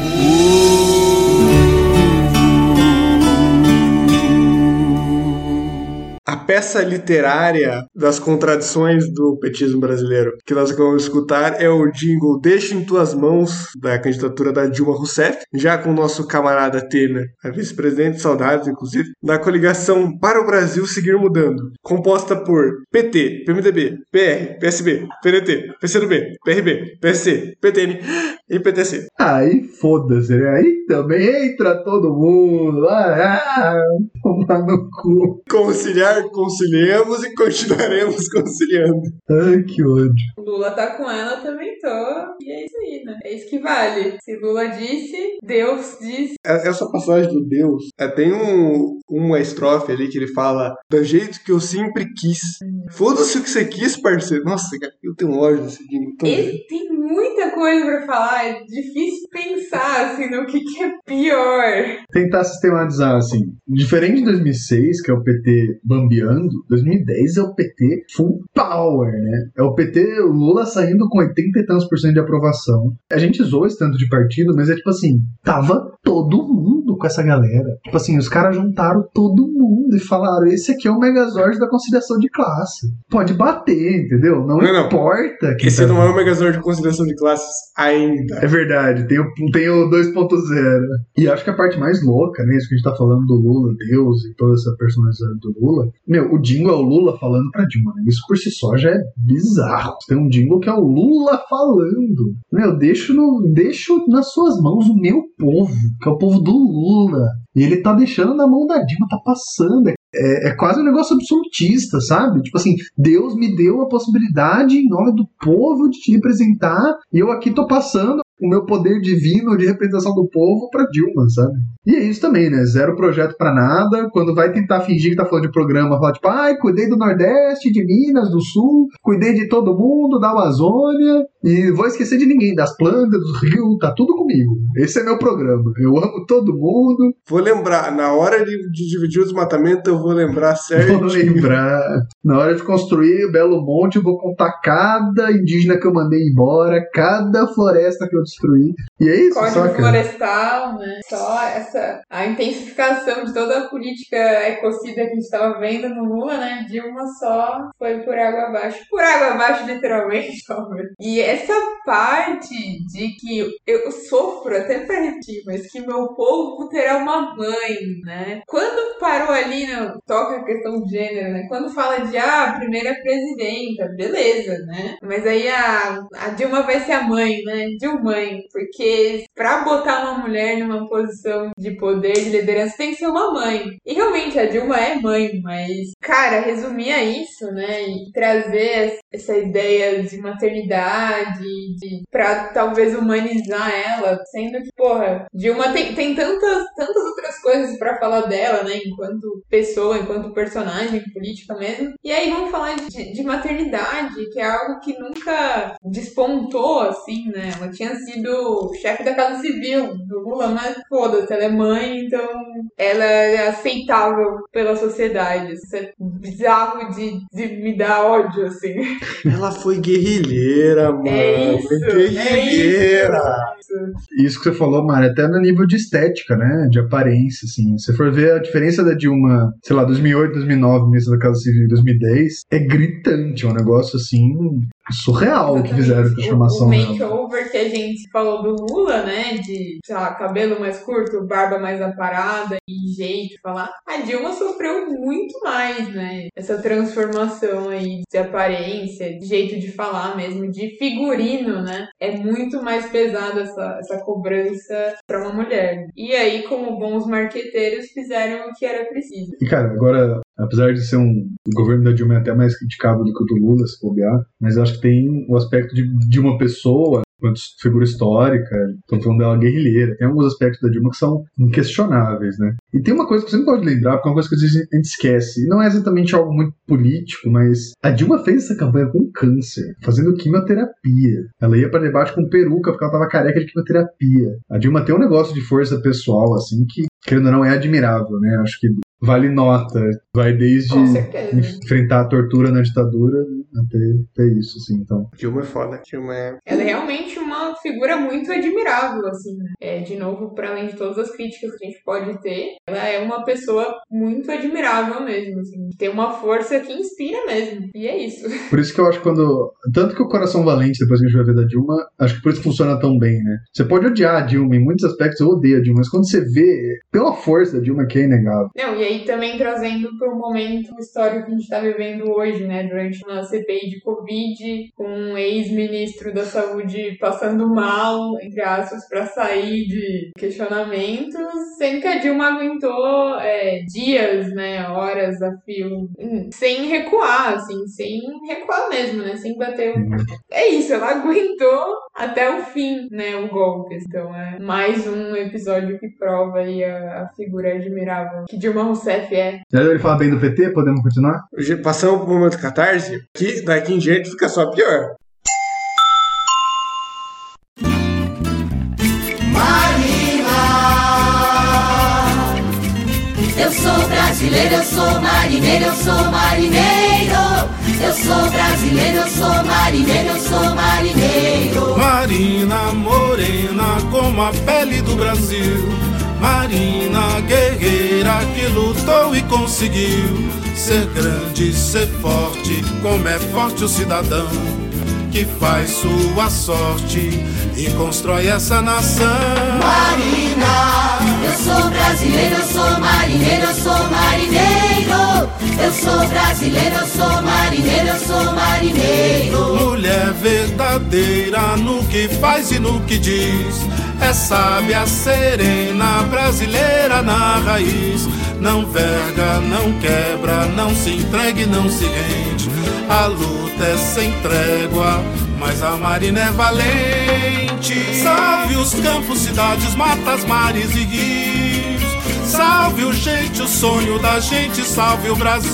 [SPEAKER 4] A peça literária das contradições do petismo brasileiro que nós vamos escutar é o jingle Deixa em Tuas Mãos, da candidatura da Dilma Rousseff, já com o nosso camarada Temer, a vice-presidente, saudades inclusive, da coligação Para o Brasil Seguir Mudando, composta por PT, PMDB, PR, PSB, PDT, PCdoB, PRB, PSC, PTN e PTC.
[SPEAKER 3] Aí foda-se, né? Aí também entra todo mundo. Ah, *laughs* ah, tomar no cu.
[SPEAKER 4] Conciliar, conciliamos e continuaremos *laughs* conciliando.
[SPEAKER 3] Ai, que ódio.
[SPEAKER 5] Lula tá com ela, também tô. E é isso aí, né? É isso que vale. Se Lula disse, Deus disse.
[SPEAKER 4] Essa passagem do Deus, é, tem um, uma estrofe ali que ele fala do jeito que eu sempre quis. Foda-se o que você quis, parceiro. Nossa, cara, eu tenho ódio desse tão
[SPEAKER 5] Esse tem muita coisa pra falar, é difícil pensar assim no que, que é pior.
[SPEAKER 3] Tentar sistematizar assim. Diferente de 2006, que é o PT bambeando, 2010 é o PT full power, né? É o PT, o Lula saindo com 80 e tantos por cento de aprovação. A gente zoa esse tanto de partido, mas é tipo assim, tava todo mundo com essa galera. Tipo assim, os caras juntaram todo mundo e falaram: esse aqui é o Megazord da conciliação de classe. Pode bater, entendeu? Não,
[SPEAKER 4] Não, não.
[SPEAKER 3] importa. quem
[SPEAKER 4] Esse
[SPEAKER 3] tá-
[SPEAKER 4] não é o Megazord de conciliação de classes ainda.
[SPEAKER 3] É verdade, tem o, tem o 2.0. E acho que a parte mais louca, né? Isso que a gente tá falando do Lula, Deus e toda essa personalidade do Lula. Meu, o jingle é o Lula falando pra Dilma, né? Isso por si só já é bizarro. Tem um jingle que é o Lula falando. Meu, deixo, no, deixo nas suas mãos o meu povo, que é o povo do Lula. E ele tá deixando na mão da Dilma, tá passando. É, é quase um negócio absolutista, sabe? Tipo assim, Deus me deu a possibilidade, em nome do povo, de te representar, e eu aqui tô passando o meu poder divino de representação do povo pra Dilma, sabe? E é isso também, né? Zero projeto pra nada. Quando vai tentar fingir que tá falando de programa, fala tipo, ai, cuidei do Nordeste, de Minas, do Sul, cuidei de todo mundo, da Amazônia, e vou esquecer de ninguém, das plantas, dos rios, tá tudo comigo. Esse é meu programa. Eu amo todo mundo.
[SPEAKER 4] Vou lembrar, na hora de, de dividir o desmatamento, eu vou lembrar certo. *laughs*
[SPEAKER 3] Vou lembrar. Na hora de construir o Belo Monte, eu vou contar cada indígena que eu mandei embora, cada floresta que eu destruí. E é isso,
[SPEAKER 5] Código
[SPEAKER 3] saca?
[SPEAKER 5] florestal, né? Só essa a intensificação de toda a política ecocida que a gente estava vendo no Lula, né? Dilma só foi por água abaixo. Por água abaixo, literalmente, *laughs* óbvio. E essa parte de que eu sofro até pra repetir, mas que meu povo terá uma mãe, né? Quando parou ali, no, toca a questão de gênero, né? Quando fala de ah, primeira presidenta, beleza, né? Mas aí a, a Dilma vai ser a mãe, né? Dilmãe, porque pra botar uma mulher numa posição de poder, de liderança, tem que ser uma mãe. E realmente a Dilma é mãe, mas, cara, resumir a isso, né? E trazer essa ideia de maternidade, de, pra talvez humanizar ela, sendo que, porra, Dilma tem, tem tantas, tantas outras coisas pra falar dela, né? Enquanto pessoa, enquanto personagem política mesmo. E aí vamos falar de, de maternidade, que é algo que nunca despontou, assim, né? Ela tinha sido chefe da Casa Civil do Lula, mas foda-se, ela é mãe, então ela é aceitável pela sociedade. Isso é bizarro de, de me dar ódio, assim.
[SPEAKER 4] Ela foi guerrilheira, mano.
[SPEAKER 5] É isso,
[SPEAKER 4] guerrilheira.
[SPEAKER 5] é isso.
[SPEAKER 3] Isso que você falou, Mari, até no nível de estética, né? De aparência, assim. Se você for ver a diferença da Dilma, sei lá, 2008, 2009, ministra da Casa Civil, 2010, é gritante. É um negócio, assim, surreal o que fizeram com a
[SPEAKER 5] O
[SPEAKER 3] transformação dela.
[SPEAKER 5] makeover que a gente falou do Lula, né? De, sei lá, cabelo mais curto, barba mais aparada e jeito de falar. A Dilma sofreu muito mais, né? Essa transformação aí de aparência, de jeito de falar mesmo, de figurino, né? É muito mais pesada essa, essa cobrança pra uma mulher. E aí, como bons marqueteiros, fizeram o que era preciso.
[SPEAKER 3] E, cara, agora, apesar de ser um. O governo da Dilma é até mais criticado do que o do Lula, se bobear, mas acho que tem o aspecto de, de uma pessoa, quanto figura histórica, estão falando dela guerrilheira, tem alguns aspectos da Dilma que são inquestionáveis, né? E tem uma coisa que você não pode lembrar, porque é uma coisa que às vezes a gente esquece. Não é exatamente algo muito político, mas a Dilma fez essa campanha com câncer, fazendo quimioterapia. Ela ia para debate com peruca porque ela tava careca de quimioterapia. A Dilma tem um negócio de força pessoal, assim, que, querendo ou não, é admirável, né? Acho que vale nota. Vai desde enfrentar a tortura na ditadura né, até, até isso, assim. Então,
[SPEAKER 4] Dilma é foda. Dilma é.
[SPEAKER 5] Ela é realmente uma figura muito admirável, assim, né? É, de novo, para além de todas as críticas que a gente pode ter, ela é uma pessoa muito admirável mesmo, assim. Tem uma força que inspira mesmo. E é isso. *laughs*
[SPEAKER 3] Por isso que eu acho que quando. Tanto que o Coração Valente, depois que a gente vai ver da Dilma, acho que por isso funciona tão bem, né? Você pode odiar a Dilma, em muitos aspectos eu odeio a Dilma, mas quando você vê pela força da Dilma, que é inegável.
[SPEAKER 5] Não, e aí também trazendo para o momento histórico que a gente está vivendo hoje, né? Durante uma CPI de Covid, com um ex-ministro da Saúde passando mal, entre aspas, para sair de questionamentos, sendo que a Dilma aguentou é, dias, né? Horas a fio, hum, sem recuar, assim, sem recuar mesmo, né? Sem bater. o- É isso, ela aguentou até o fim, né? O golpe. Então é mais um episódio que prova aí a, a figura admirável que Dilma Rousseff é.
[SPEAKER 3] Já deu ele falar bem do PT? Podemos continuar?
[SPEAKER 4] Passamos pro momento catarse, que daqui em diante fica só pior.
[SPEAKER 11] Eu sou brasileiro, eu sou marinheiro, eu sou marinheiro. Eu sou brasileiro, eu sou marinheiro, eu sou marinheiro.
[SPEAKER 10] Marina morena como a pele do Brasil. Marina guerreira que lutou e conseguiu ser grande, ser forte, como é forte o cidadão que faz sua sorte e constrói essa nação.
[SPEAKER 11] Marina, eu sou brasileiro, eu sou marinheiro, eu sou marinheiro. Eu sou brasileiro, eu sou marinheiro, eu sou marinheiro.
[SPEAKER 10] Mulher verdadeira no que faz e no que diz. É sábia, serena, brasileira na raiz. Não verga, não quebra, não se entregue, não se rende. A luta é sem trégua, mas a marina é valente. Salve os campos, cidades, matas, mares e rios. Salve o gente, o sonho da gente, salve o Brasil.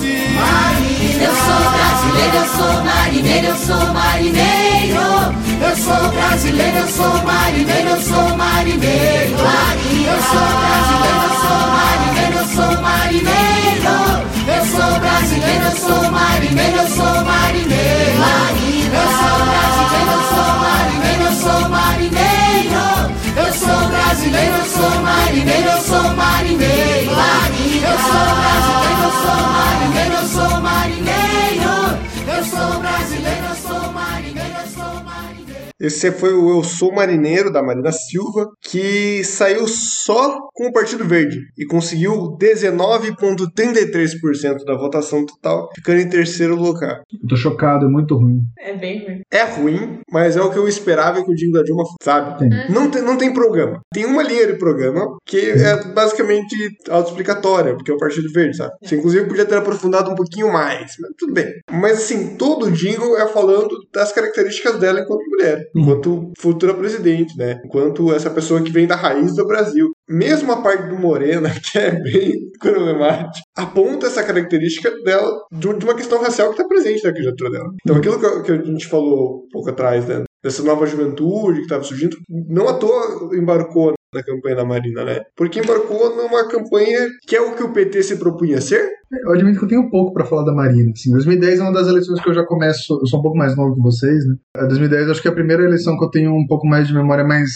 [SPEAKER 11] Eu sou brasileiro, eu sou marinheiro, eu sou marinheiro. Eu sou brasileiro, eu sou marinheiro, eu sou marinheiro. Eu sou brasileiro, eu sou marinheiro, eu sou marinheiro. Eu sou brasileiro, eu sou marinheiro, eu sou marinheiro. Eu sou brasileiro, sou marinheiro, eu sou marinheiro. Eu sou brasileiro, eu sou marinheiro, eu sou marinheiro. Eu sou brasileiro,
[SPEAKER 4] Esse foi o Eu Sou Marineiro, da Marina Silva, que saiu só com o Partido Verde e conseguiu 19,33% da votação total, ficando em terceiro lugar.
[SPEAKER 3] Eu tô chocado, é muito ruim.
[SPEAKER 5] É bem ruim.
[SPEAKER 4] É ruim, mas é o que eu esperava que o Dingo da Dilma, sabe?
[SPEAKER 3] Sim.
[SPEAKER 4] Não tem, não tem programa. Tem uma linha de programa que é basicamente autoexplicatória, porque é o Partido Verde, sabe? Você, inclusive, podia ter aprofundado um pouquinho mais, mas tudo bem. Mas, assim, todo o jingle é falando das características dela enquanto mulher, enquanto futura presidente, né? Enquanto essa pessoa que vem da raiz do Brasil. Mesmo a parte do Morena, *laughs* que é bem problemática, aponta essa característica dela de uma questão racial que está presente na candidatura dela. Então, aquilo que, que a gente falou um pouco atrás, né? Dessa nova juventude que estava surgindo, não à toa embarcou na campanha da Marina, né? Porque embarcou numa campanha que é o que o PT se propunha ser.
[SPEAKER 3] Eu admito que eu tenho pouco pra falar da Marina. Assim, 2010 é uma das eleições que eu já começo. Eu sou um pouco mais novo que vocês, né? É, 2010 acho que é a primeira eleição que eu tenho um pouco mais de memória mais.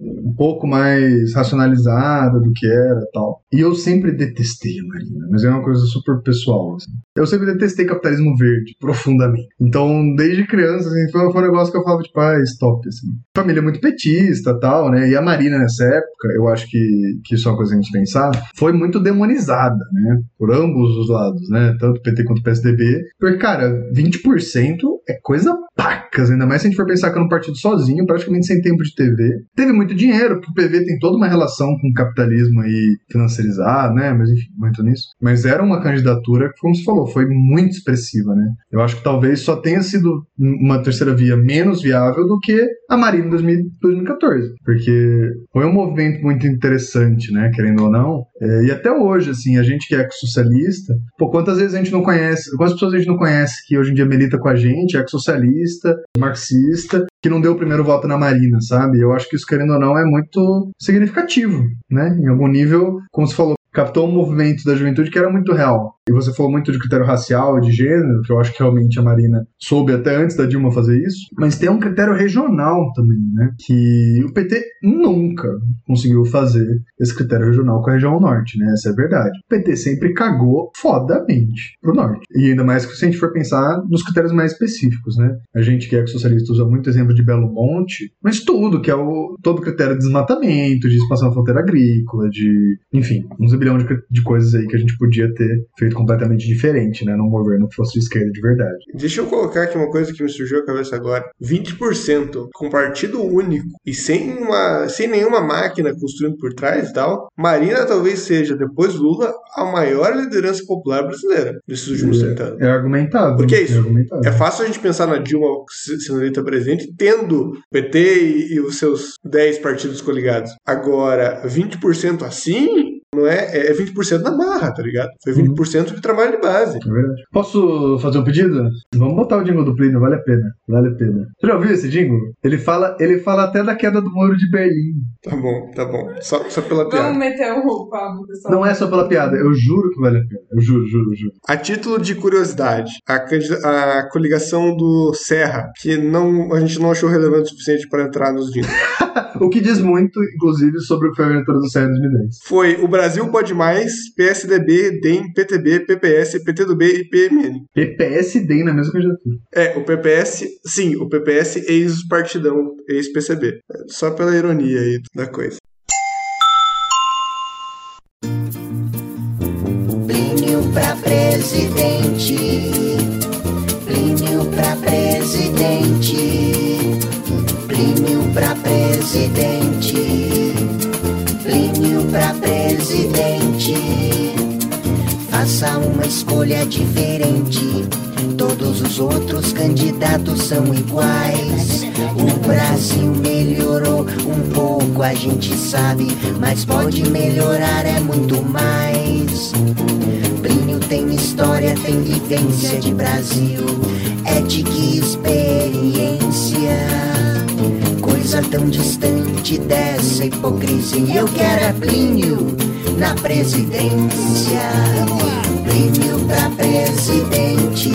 [SPEAKER 3] um pouco mais racionalizada do que era tal. E eu sempre detestei a Marina, mas é uma coisa super pessoal. Assim. Eu sempre detestei capitalismo verde, profundamente. Então, desde criança, assim, foi, foi um negócio que eu falava, tipo, ah, stop, assim. Família muito petista tal, né? E a Marina nessa época, eu acho que, que isso é uma coisa a gente pensar, foi muito demonizada, né? Por ambos os lados, né? Tanto PT quanto PSDB. Porque, cara, 20% é coisa pacas, ainda mais se a gente for pensar que era um partido sozinho, praticamente sem tempo de TV. Teve muito dinheiro, porque o PV tem toda uma relação com o capitalismo aí financiarizado, né? Mas enfim, muito nisso. Mas era uma candidatura que, como você falou, foi muito expressiva, né? Eu acho que talvez só tenha sido uma terceira via menos viável do que a Marina em 2000 2014. Porque foi um movimento muito interessante, né? Querendo ou não. É, e até hoje, assim, a gente que é ex-socialista, pô, quantas vezes a gente não conhece, quantas pessoas a gente não conhece que hoje em dia milita com a gente, é ex-socialista, marxista, que não deu o primeiro voto na Marina, sabe? Eu acho que isso, querendo ou não, é muito significativo, né? Em algum nível, como você falou, captou um movimento da juventude que era muito real. E você falou muito de critério racial de gênero, que eu acho que realmente a Marina soube até antes da Dilma fazer isso. Mas tem um critério regional também, né? Que o PT nunca conseguiu fazer esse critério regional com a região norte, né? Essa é a verdade. O PT sempre cagou fodamente pro norte. E ainda mais que se a gente for pensar nos critérios mais específicos, né? A gente que é socialista usa muito exemplo de Belo Monte, mas tudo, que é o todo critério de desmatamento, de expansão da fronteira agrícola, de, enfim, uns bilhão de, de coisas aí que a gente podia ter feito completamente diferente, né? Num governo que fosse de esquerda de verdade.
[SPEAKER 4] Deixa eu colocar aqui uma coisa que me surgiu à cabeça agora. 20% com partido único e sem, uma, sem nenhuma máquina construindo por trás e tal, Marina talvez seja, depois Lula, a maior liderança popular brasileira desses últimos 30 anos.
[SPEAKER 3] É argumentável.
[SPEAKER 4] Porque é isso.
[SPEAKER 3] É.
[SPEAKER 4] É fácil a gente pensar na Dilma sendo eleita presidente, tendo PT e, e os seus 10 partidos coligados. Agora, 20% assim, não é, é 20% na marra, tá ligado? Foi 20% de trabalho de base.
[SPEAKER 3] É verdade. Posso fazer um pedido? Vamos botar o jingle do Plínio, vale a pena. Vale a pena. Você já ouviu esse jingle? Ele fala, ele fala até da queda do muro de Berlim.
[SPEAKER 4] Tá bom, tá bom. Só, só pela piada.
[SPEAKER 5] Vamos meter o Pablo, pessoal.
[SPEAKER 3] Não é só pela piada, eu juro que vale a pena. Eu juro, juro, juro.
[SPEAKER 4] A título de curiosidade, a, a coligação do Serra, que não, a gente não achou relevante o suficiente para entrar nos jingles. *laughs*
[SPEAKER 3] O que diz muito, inclusive, sobre o que foi a aventura do Serra em 2010.
[SPEAKER 4] Foi o Brasil Pode Mais, PSDB, DEM, PTB, PPS, PTDB e PMN.
[SPEAKER 3] PPS DEM na mesma candidatura.
[SPEAKER 4] É, o PPS, sim, o PPS ex-partidão, ex-PCB. Só pela ironia aí da coisa.
[SPEAKER 18] Plínio pra presidente. Plínio pra presidente. Plínio pra presidente. Pra presidente. Faça uma escolha diferente. Todos os outros candidatos são iguais. O Brasil melhorou um pouco, a gente sabe, mas pode melhorar é muito mais. Plínio tem história, tem vivência de Brasil, ética e experiência. Coisa tão distante dessa hipocrisia. Eu quero é Plínio na presidência. Plínio pra presidente.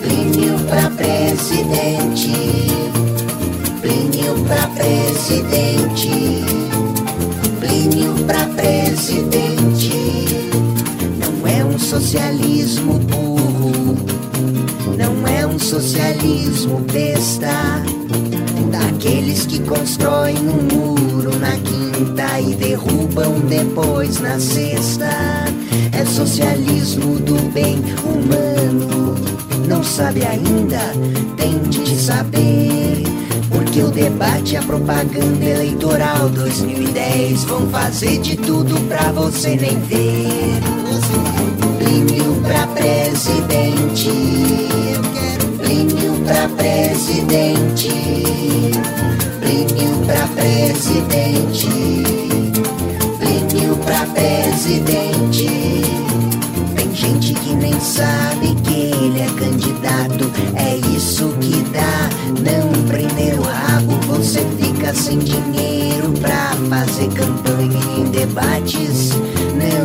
[SPEAKER 18] Plínio pra presidente. Plínio pra presidente. Plínio pra presidente. Não é um socialismo burro. Não é um socialismo besta. Daqueles que constroem um muro na quinta e derrubam depois na sexta. É socialismo do bem humano. Não sabe ainda? Tente saber. Porque o debate e a propaganda eleitoral 2010 vão fazer de tudo pra você nem ver. Plínio pra presidente. Plínio pra presidente. Plínio pra presidente. Plínio pra presidente. Tem gente que nem sabe que ele é candidato. É isso que dá. Não prender o rabo, você fica sem dinheiro pra fazer campanha em debates.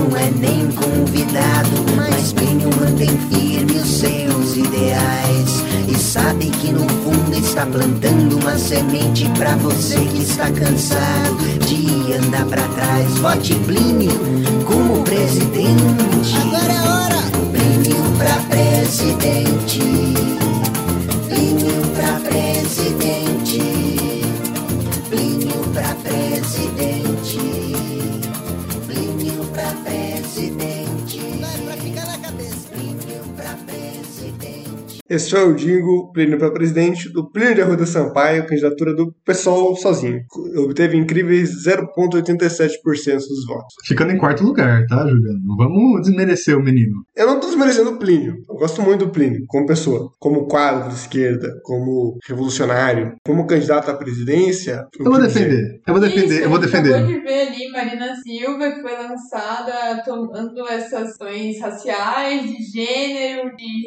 [SPEAKER 18] Não é nem convidado, mas Plínio mantém firme os seus ideais. E sabe que no fundo está plantando uma semente pra você que está cansado de andar pra trás. Vote Plínio como presidente. Agora é hora! Plínio pra presidente.
[SPEAKER 4] Esse foi o jingle Plínio para presidente do Plínio de Arruda Sampaio, candidatura do PSOL sozinho. Obteve incríveis 0,87% dos votos.
[SPEAKER 3] Ficando em quarto lugar, tá, Juliano? Não vamos desmerecer o menino.
[SPEAKER 4] Eu não tô desmerecendo o Plínio. Eu gosto muito do Plínio como pessoa, como quadro de esquerda, como revolucionário, como candidato à presidência.
[SPEAKER 3] Eu vou defender. Eu vou defender,
[SPEAKER 5] Isso,
[SPEAKER 3] eu vou
[SPEAKER 5] gente Acabou
[SPEAKER 3] defender.
[SPEAKER 5] de ver ali Marina Silva, que foi lançada tomando essas questões raciais, de gênero, de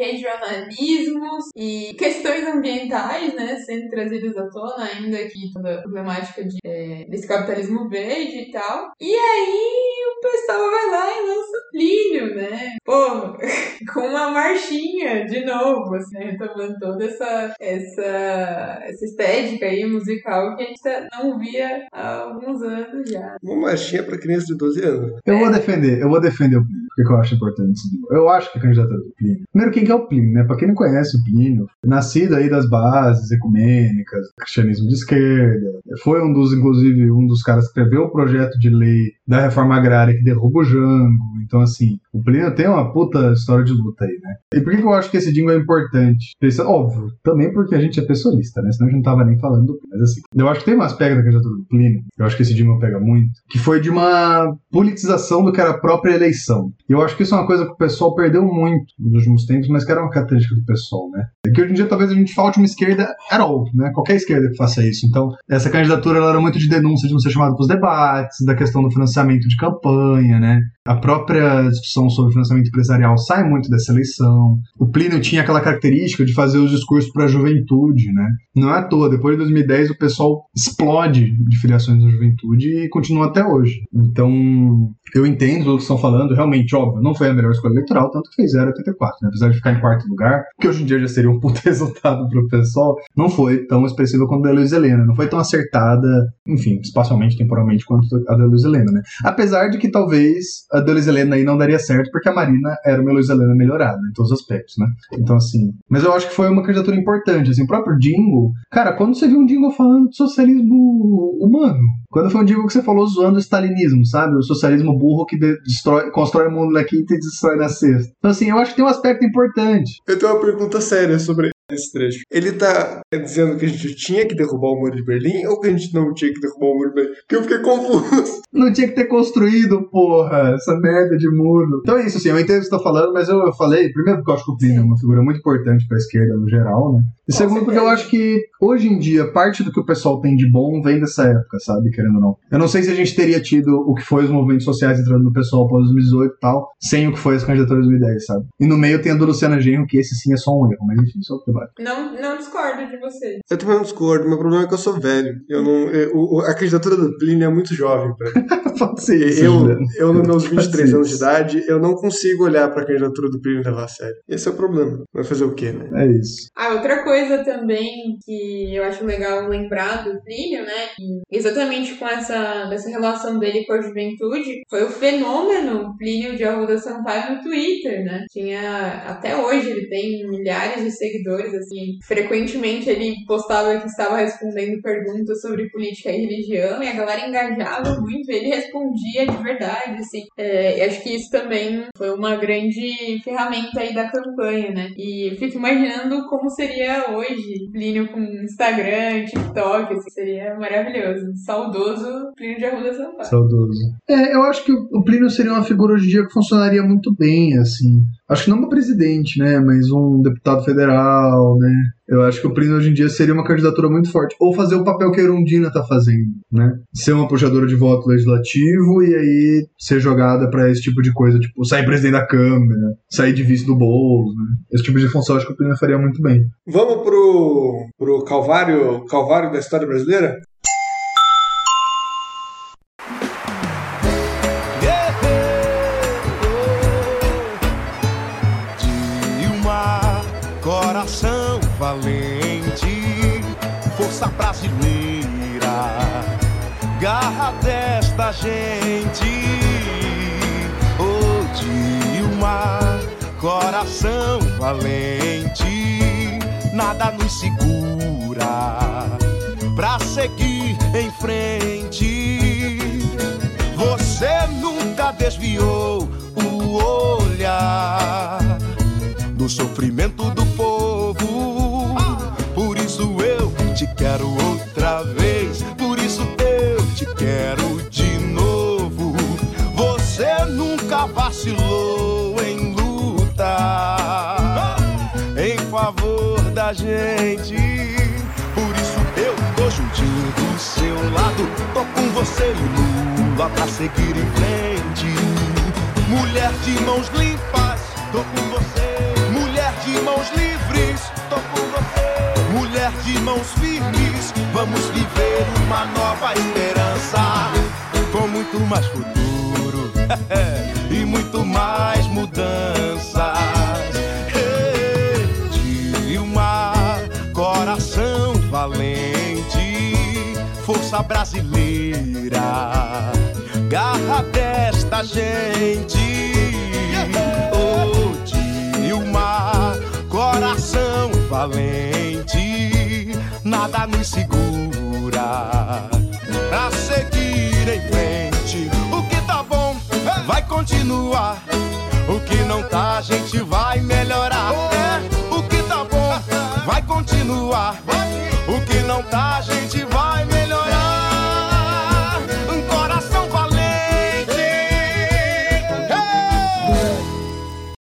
[SPEAKER 5] e *laughs* questões ambientais, né, sendo trazidas à tona, ainda que toda a problemática de, é, desse capitalismo verde e tal. E aí o pessoal vai lá e lança Plínio, né? Pô, *laughs* com uma marchinha, de novo, assim, retomando toda essa, essa, essa estética aí musical que a gente tá- não via há alguns anos já.
[SPEAKER 4] Uma marchinha para criança de 12 anos.
[SPEAKER 3] Eu vou defender, eu vou defender o Plínio. Que que eu acho importante esse jingle? Eu acho que a candidatura do Plínio. Primeiro, quem que é o Plínio, né? Pra quem não conhece o Plínio, nascido aí das bases ecumênicas, cristianismo de esquerda, foi um dos, inclusive, um dos caras que escreveu o projeto de lei da reforma agrária que derruba o Jango. Então, assim, o Plínio tem uma puta história de luta aí, né? E por que, eu acho que esse jingle é importante? Pensa, óbvio, também porque a gente é pessoalista, né? Senão a gente não tava nem falando do Plínio. Mas assim, eu acho que tem umas pegas da candidatura do Plínio, eu acho que esse jingle pega muito, que foi de uma politização do que era a própria eleição. E eu acho que isso é uma coisa que o pessoal perdeu muito nos últimos tempos, mas que era uma característica do pessoal, né? É que hoje em dia talvez a gente falte uma esquerda at all, né? Qualquer esquerda que faça isso. Então, essa candidatura ela era muito de denúncia de não ser chamado para os debates, da questão do financiamento de campanha, né? A própria discussão sobre financiamento empresarial sai muito dessa eleição. O Plínio tinha aquela característica de fazer os discursos para a juventude, né? Não é à toa, depois de 2010 o pessoal explode de filiações da juventude e continua até hoje. Então, eu entendo o que estão falando, realmente, óbvio, não foi a melhor escolha eleitoral, tanto que fez 0,84, né? Apesar de ficar em quarto lugar, que hoje em dia já seria um puto *laughs* resultado pro pessoal, não foi tão expressiva quanto a da Luiz Helena, não foi tão acertada, enfim, espacialmente, temporalmente, quanto a da Luiz Helena, né? Apesar de que talvez a da Luiz Helena aí não daria certo, porque a Marina era uma Luiz Helena melhorada em todos os aspectos, né? Então, assim. Mas eu acho que foi uma candidatura importante, assim, o próprio Jingle. Cara, quando você viu um Jingle falando de socialismo humano, quando foi um Jingle que você falou zoando o stalinismo, sabe? O socialismo burro que de- destrói, constrói o mundo na quinta e destrói na sexta. Então, assim, eu acho que tem um aspecto importante.
[SPEAKER 4] Eu tenho uma pergunta séria sobre esse trecho. Ele tá dizendo que a gente tinha que derrubar o muro de Berlim ou que a gente não tinha que derrubar o muro de Berlim? Porque eu fiquei confuso. *laughs*
[SPEAKER 3] Não tinha que ter construído, porra, essa merda de muro. Então é isso, assim, eu entendo o que você tá falando, mas eu, eu falei, primeiro porque eu acho que o Plínio é uma figura muito importante pra esquerda no geral, né? E segundo porque eu acho que, hoje em dia, parte do que o pessoal tem de bom vem dessa época, sabe, querendo ou não. Eu não sei se a gente teria tido o que foi os movimentos sociais entrando no pessoal após 2018 e tal, sem o que foi as candidaturas de 2010, sabe? E no meio tem a do Luciana Genro, que esse sim é só um erro, mas enfim, só o debate.
[SPEAKER 5] Não, não discordo de você.
[SPEAKER 4] Eu também não discordo, meu problema é que eu sou velho. Eu não, eu- a candidatura do Plínio é muito jovem pra mim. *laughs*
[SPEAKER 3] Pode ser isso,
[SPEAKER 4] Eu, eu, nos meus
[SPEAKER 3] Pode
[SPEAKER 4] 23
[SPEAKER 3] ser
[SPEAKER 4] anos de idade, eu não consigo olhar pra candidatura do Plínio e levar a sério. Esse é o problema. Vai fazer o quê, né?
[SPEAKER 3] É isso.
[SPEAKER 5] Ah, outra coisa também que eu acho legal lembrar do Plínio, né? Exatamente com essa, dessa relação dele com a juventude, foi o fenômeno Plínio de Arruda Sampaio no Twitter, né? Tinha, até hoje, ele tem milhares de seguidores, assim. Frequentemente ele postava que estava respondendo perguntas sobre política e religião e a galera engajava muito, ele respondia de verdade, assim. É, eu acho que isso também foi uma grande ferramenta aí da campanha, né? E eu fico imaginando como seria hoje Plínio com Instagram, TikTok, assim, seria maravilhoso. Saudoso Plínio de Arruda Sampaio.
[SPEAKER 3] Saudoso. É, eu acho que o o Plínio seria uma figura hoje em dia que funcionaria muito bem, assim. Acho que não para presidente, né? Mas um deputado federal, né? Eu acho que o Plínio hoje em dia seria uma candidatura muito forte. Ou fazer o papel que a Erundina tá fazendo, né? Ser uma puxadora de voto legislativo e aí ser jogada para esse tipo de coisa, tipo, sair presidente da Câmara, sair de vice do Boulos, né? Esse tipo de função acho que o Plínio faria muito bem.
[SPEAKER 4] Vamos pro, pro Calvário, Calvário da história brasileira?
[SPEAKER 17] Garra desta gente. Oh, Dilma, coração valente, nada nos segura pra seguir em frente. Você nunca desviou o olhar do sofrimento do povo. Por isso eu te quero outra vez. Quero de novo. Você nunca vacilou em lutar em favor da gente. Por isso eu tô juntinho do seu lado. Tô com você e Lula pra seguir em frente. Mulher de mãos limpas, tô com você. Mulher de mãos livres, de mãos firmes, vamos viver uma nova esperança. Com muito mais futuro *laughs* e muito mais mudanças. Dilma, coração valente, força brasileira, garra desta gente. Oh, Dilma, coração valente, nada nos segura pra seguir em frente. O que tá bom vai continuar, o que não tá a gente vai melhorar. É, o que tá bom vai continuar,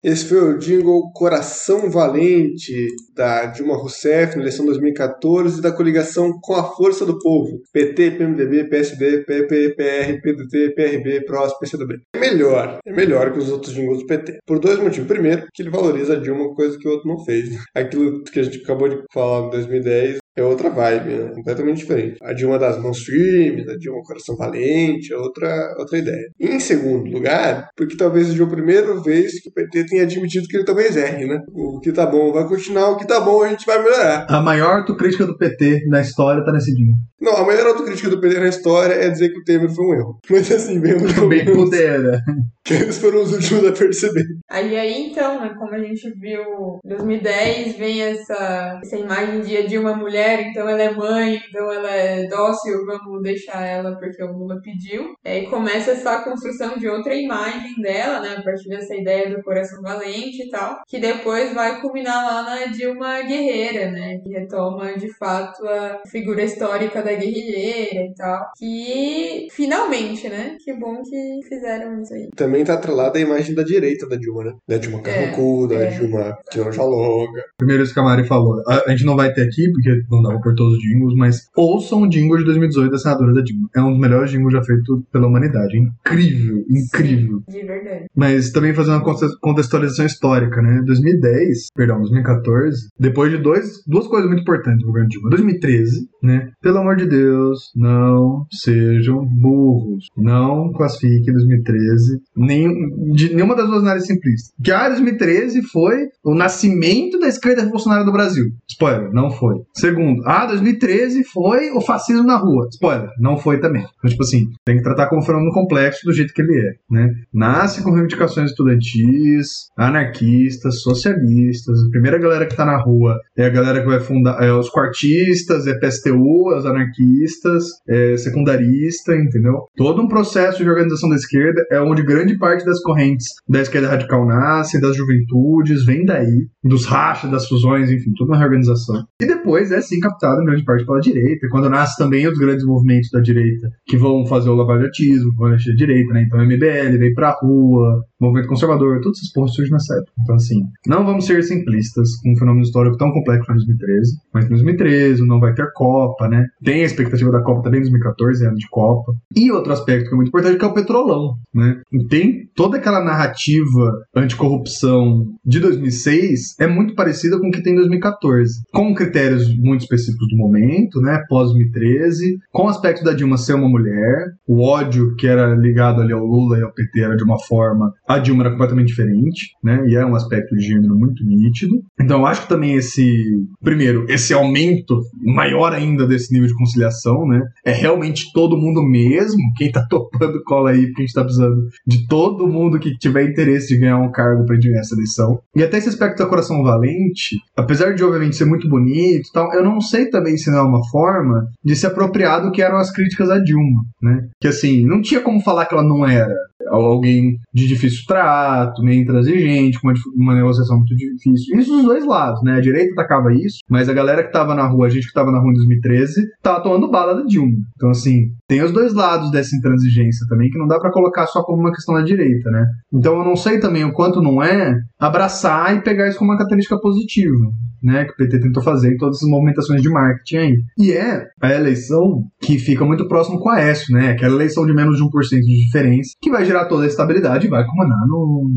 [SPEAKER 4] Esse foi o jingle Coração Valente da Dilma Rousseff na eleição 2014 e da coligação Com a Força do Povo. PT, PMDB, PSD, PP, PR, PDT, PRB, PROS, PCdoB. É melhor, é melhor que os outros jingles do PT. Por dois motivos. Primeiro, que ele valoriza a Dilma, coisa que o outro não fez. Aquilo que a gente acabou de falar em 2010 é outra vibe, né? completamente diferente. A Dilma das mãos firmes, a Dilma coração valente, é outra, outra ideia. E em segundo lugar, porque talvez seja a primeira vez que o PT tenha admitido que ele talvez erre, né? O que tá bom vai continuar, o que tá bom a gente vai melhorar.
[SPEAKER 3] A maior autocrítica do PT na história tá nesse jingle.
[SPEAKER 4] Não, a maior autocrítica do PT na história é dizer que o Temer foi um erro. *laughs* Mas assim, bem,
[SPEAKER 3] Bem pudera.
[SPEAKER 4] que eles foram os últimos a perceber.
[SPEAKER 5] Aí, aí então, né, como a gente viu em 2010, vem essa, essa imagem de, de uma mulher, então ela é mãe, então ela é dócil, vamos deixar ela porque o Lula pediu. Aí começa essa construção de outra imagem dela, né, a partir dessa ideia do coração valente e tal, que depois vai culminar lá na Dilma Guerreira, né, que retoma de fato a figura histórica da guerrilheira e tal, que finalmente, né, que bom que fizeram isso aí.
[SPEAKER 4] Também tá atrelada a imagem da direita da Dilma, né? Da Dilma carrancuda,
[SPEAKER 5] é.
[SPEAKER 4] da Dilma que não dialoga.
[SPEAKER 3] Primeiro isso que a Mari falou. A, a gente não vai ter aqui, porque não dá pra pôr todos os jingles, mas ouçam o jingle de 2018 da senadora da Dilma. É um dos melhores jingles já feito pela humanidade. Incrível, incrível.
[SPEAKER 5] De verdade.
[SPEAKER 3] Mas também fazer uma conte- contextualização histórica, né? 2010, perdão, 2014, depois de dois, duas coisas muito importantes do governo Dilma. 2013, né? Pelo amor de Deus, não sejam burros. Não classifiquem 2013 nem, de nenhuma das duas análises simplistas. Que a 2013 foi o nascimento da esquerda revolucionária do Brasil. Spoiler, não foi. Segundo, a 2013 foi o fascismo na rua. Spoiler, não foi também. Então, tipo assim, tem que tratar como um fenômeno complexo do jeito que ele é, né? Nasce com reivindicações estudantis, anarquistas, socialistas. A primeira galera que tá na rua é a galera que vai fundar, é os quartistas, é PSTU, é os anarquistas, é secundarista, entendeu? Todo um processo de organização da esquerda é onde grande parte das correntes da esquerda radical nasce, das juventudes, vem daí, dos rachas, das fusões, enfim, toda uma reorganização. E depois é sim captado em grande parte pela direita, quando nasce também os grandes movimentos da direita que vão fazer o lavajatismo, vão mexer a direita, né? Então MBL vem pra rua, movimento conservador, todas essas porras surgem nessa época. Então, assim, não vamos ser simplistas com um fenômeno histórico tão complexo em 2013, mas em 2013 não vai ter Copa, né? Tem a expectativa da Copa também em 2014, ano de Copa. E outro aspecto que é muito importante que é o petrolão, né? Tem toda aquela narrativa anticorrupção de 2006 é muito parecida com o que tem em 2014, com critérios muito específicos do momento, né? Pós 2013, com o aspecto da Dilma ser uma mulher, o ódio que era ligado ali ao Lula e ao PT era de uma forma, a Dilma era completamente diferente, né? E é um aspecto de gênero muito nítido. Então eu acho que também esse, primeiro, esse aumento maior ainda desse nível de conciliação, né? É realmente todo mundo mesmo, quem tá *laughs* topando cola aí, porque a gente tá precisando de todo mundo que tiver interesse de ganhar um cargo gente ganhar essa eleição. E até esse aspecto da Coração Valente, apesar de obviamente ser muito bonito e tal, eu não sei também se não é uma forma de se apropriar do que eram as críticas a Dilma, né? Que assim, não tinha como falar que ela não era alguém de difícil trato, meio intransigente, com uma, uma negociação muito difícil. Isso dos dois lados, né? A direita atacava isso, mas a galera que tava na rua, a gente que tava na rua em 2013, tava tomando bala da Dilma. Então, assim, tem os dois lados dessa intransigência também, que não dá pra colocar só como uma questão da direita, né? Então eu não sei também o quanto não é abraçar e pegar isso como uma característica positiva, né? Que o PT tentou fazer em todas essas movimentações de marketing aí. E é a eleição que fica muito próximo com a Aécio, né? Aquela eleição de menos de 1% de diferença, que vai gerar toda a estabilidade e vai comandar no,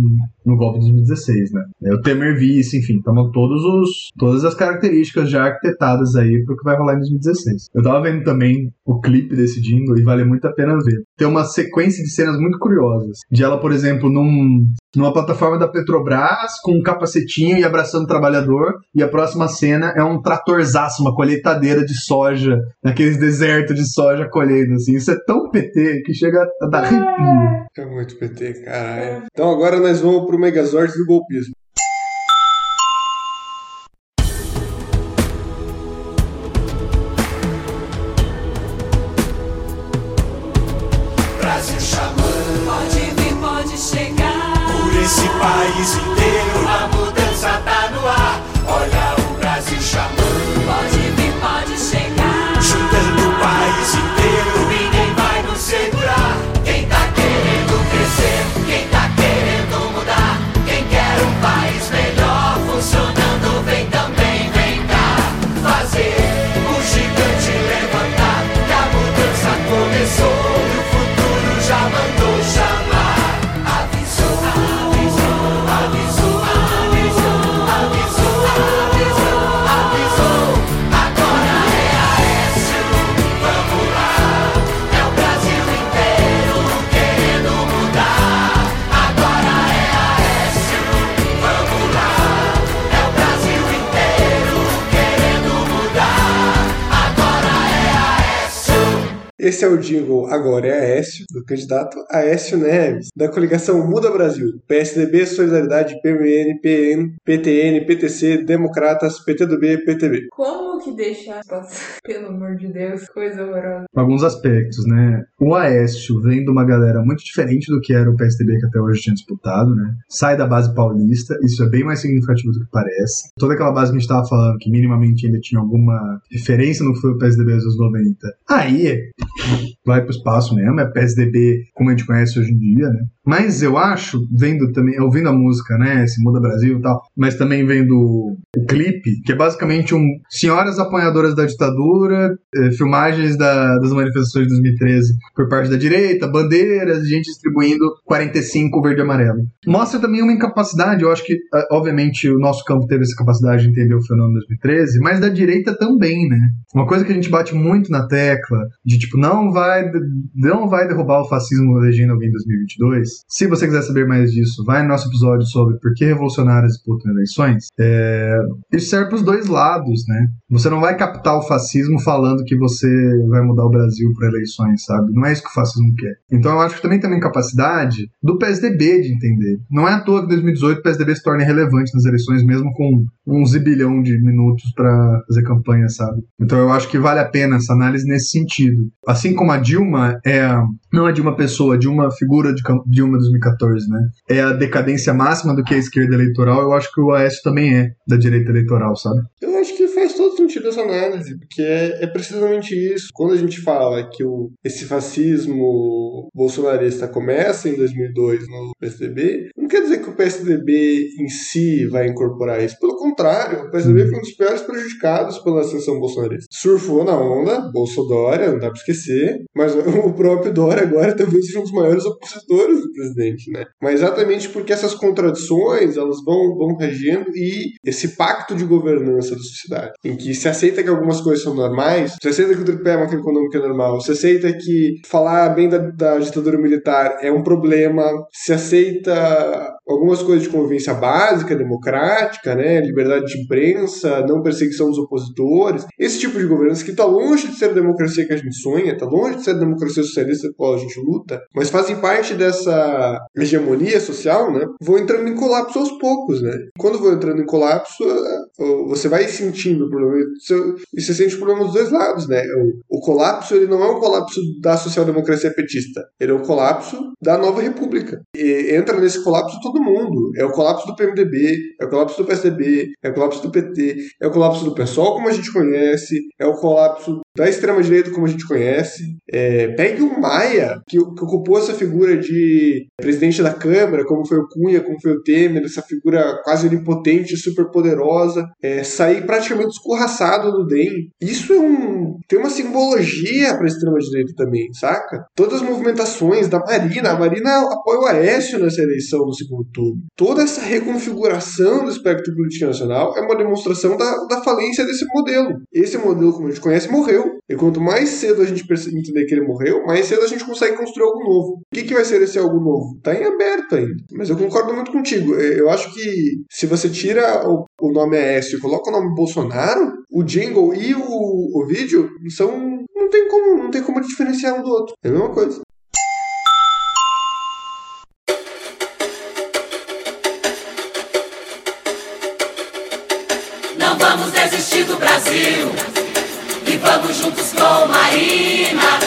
[SPEAKER 3] no golpe de 2016, né? É o Temer vice, enfim, estamos todos os, todas as características já arquitetadas aí pro que vai rolar em 2016. Eu tava vendo também o clipe desse jingle e vale muito a pena ver. Tem uma sequência de cenas muito curiosas. De ela, por exemplo, num, numa plataforma da Petrobras, com um capacetinho e abraçando o trabalhador, e a próxima cena é um tratorzaço, uma colheitadeira de soja, naqueles desertos de soja colhendo, assim. Isso é tão PT que chega a dar arrepio.
[SPEAKER 4] É muito PT, caralho. Então agora nós vamos pro Megazord do golpismo.
[SPEAKER 6] Esse
[SPEAKER 4] é o jingle Agora é Aécio, do candidato Aécio Neves, da coligação Muda Brasil, PSDB, Solidariedade, PMN, PN, PTN, PTC, Democratas, PTDB, PTB.
[SPEAKER 5] Como que deixar passar? *laughs* Pelo amor de Deus, coisa horrorosa.
[SPEAKER 3] alguns aspectos, né? O Aécio vem de uma galera muito diferente do que era o PSDB que até hoje tinha disputado, né? Sai da base paulista, isso é bem mais significativo do que parece. Toda aquela base que a gente estava falando, que minimamente ainda tinha alguma referência no que foi o PSDB dos anos 90. Aí, vai pro espaço mesmo, é PSDB como a gente conhece hoje em dia, né? Mas eu acho, vendo também, ouvindo a música, né, se muda Brasil e tal, mas também vendo o clipe, que é basicamente um senhoras apoiadoras da ditadura, eh, filmagens da- das manifestações de 2013 por parte da direita, bandeiras, gente distribuindo 45 verde e amarelo. Mostra também uma incapacidade, eu acho que, ah, obviamente, o nosso campo teve essa capacidade de entender o fenômeno de 2013, mas da direita também, né? Uma coisa que a gente bate muito na tecla, de tipo, não vai, não vai derrubar o fascismo elegendo alguém em 2022. Se você quiser saber mais disso, vai no nosso episódio sobre por que revolucionários disputam eleições. É, isso serve para os dois lados, né? Você não vai captar o fascismo falando que você vai mudar o Brasil por eleições, sabe? Não é isso que o fascismo quer. Então eu acho que também tem uma incapacidade do PSDB de entender. Não é à toa que em 2018 o PSDB se torna relevante nas eleições, mesmo com um zibilhão de minutos para fazer campanha, sabe? Então eu acho que vale a pena essa análise nesse sentido. Assim como a Dilma é não a Dilma pessoa, a Dilma figura de Dilma 2014, né? É a decadência máxima do que é a esquerda eleitoral, eu acho que o Aécio também é da direita eleitoral, sabe?
[SPEAKER 4] Eu acho que faz todo sentido essa análise, porque é, é precisamente isso. Quando a gente fala que o, esse fascismo bolsonarista começa em 2002 no PSDB, não quer dizer que o PSDB em si vai incorporar isso. Pelo contrário, o PSDB foi um dos piores prejudicados pela ascensão bolsonarista. Surfou na onda, Bolsodória, não dá pra esquecer, mas *laughs* o próprio Dória agora talvez seja um dos maiores opositores do presidente, né? Mas exatamente porque essas contradições, elas vão, vão regendo e esse pacto de governança da sociedade, em que se aceita que algumas coisas são normais, se aceita que o tripé macroeconômico é normal, se aceita que falar bem da, da ditadura militar é um problema, se aceita algumas coisas de convivência básica, democrática, né, liberdade de imprensa, não perseguição dos opositores, esse tipo de governança que está longe de ser a democracia que a gente sonha, está longe de ser a democracia socialista pela qual a gente luta, mas fazem parte dessa hegemonia social, né, vão entrando em colapso aos poucos, né. Quando vão entrando em colapso, eh, você vai sentindo o problema, e você sente o problema dos dois lados, né. O, o colapso, ele não é um colapso da social-democracia petista, ele é um colapso da nova república. E entra nesse colapso todo mundo. É o colapso do PMDB, é o colapso do PSDB, é o colapso do PT, é o colapso do PSOL como a gente conhece, é o colapso da extrema-direita como a gente conhece. É, pegue o Maia, que, que ocupou essa figura de presidente da Câmara, como foi o Cunha, como foi o Temer, essa figura quase onipotente, super poderosa, é, sair praticamente escorraçado do DEM. Isso é um. tem uma simbologia para a extrema-direita também, saca? Todas as movimentações da Marina, a Marina apoia o Aécio nessa eleição no segundo turno. Toda essa reconfiguração do espectro político nacional é uma demonstração da, da falência desse modelo. Esse modelo, como a gente conhece, morreu. E quanto mais cedo a gente entender que ele morreu, mais cedo a gente consegue construir algo novo. O que, que vai ser esse algo novo? Tá em aberto ainda. Mas eu concordo muito contigo. É, Eu acho que se você tira o, o nome Aécio e coloca o nome Bolsonaro, o jingle e o, o vídeo são. Não tem como, não tem como diferenciar um do outro. É a mesma coisa.
[SPEAKER 18] Não vamos desistir do Brasil. E vamos juntos com Marina.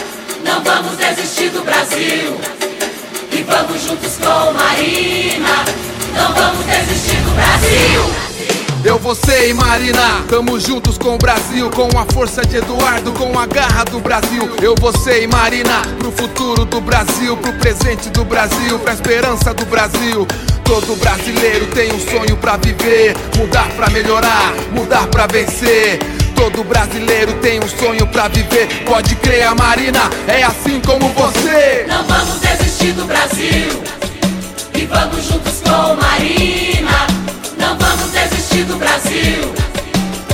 [SPEAKER 18] Não vamos desistir do Brasil. E vamos juntos com Marina. Não vamos desistir do Brasil.
[SPEAKER 16] Eu, você e Marina, tamo juntos com o Brasil, com a força de Eduardo, com a garra do Brasil. Eu, você e Marina, pro futuro do Brasil, pro presente do Brasil, pra esperança do Brasil. Todo brasileiro tem um sonho pra viver, mudar pra melhorar, mudar pra vencer. Todo brasileiro tem um sonho pra viver, pode crer, a Marina é assim como você.
[SPEAKER 18] Não vamos desistir do Brasil. E vamos juntos com Marina. Não vamos desistir do Brasil.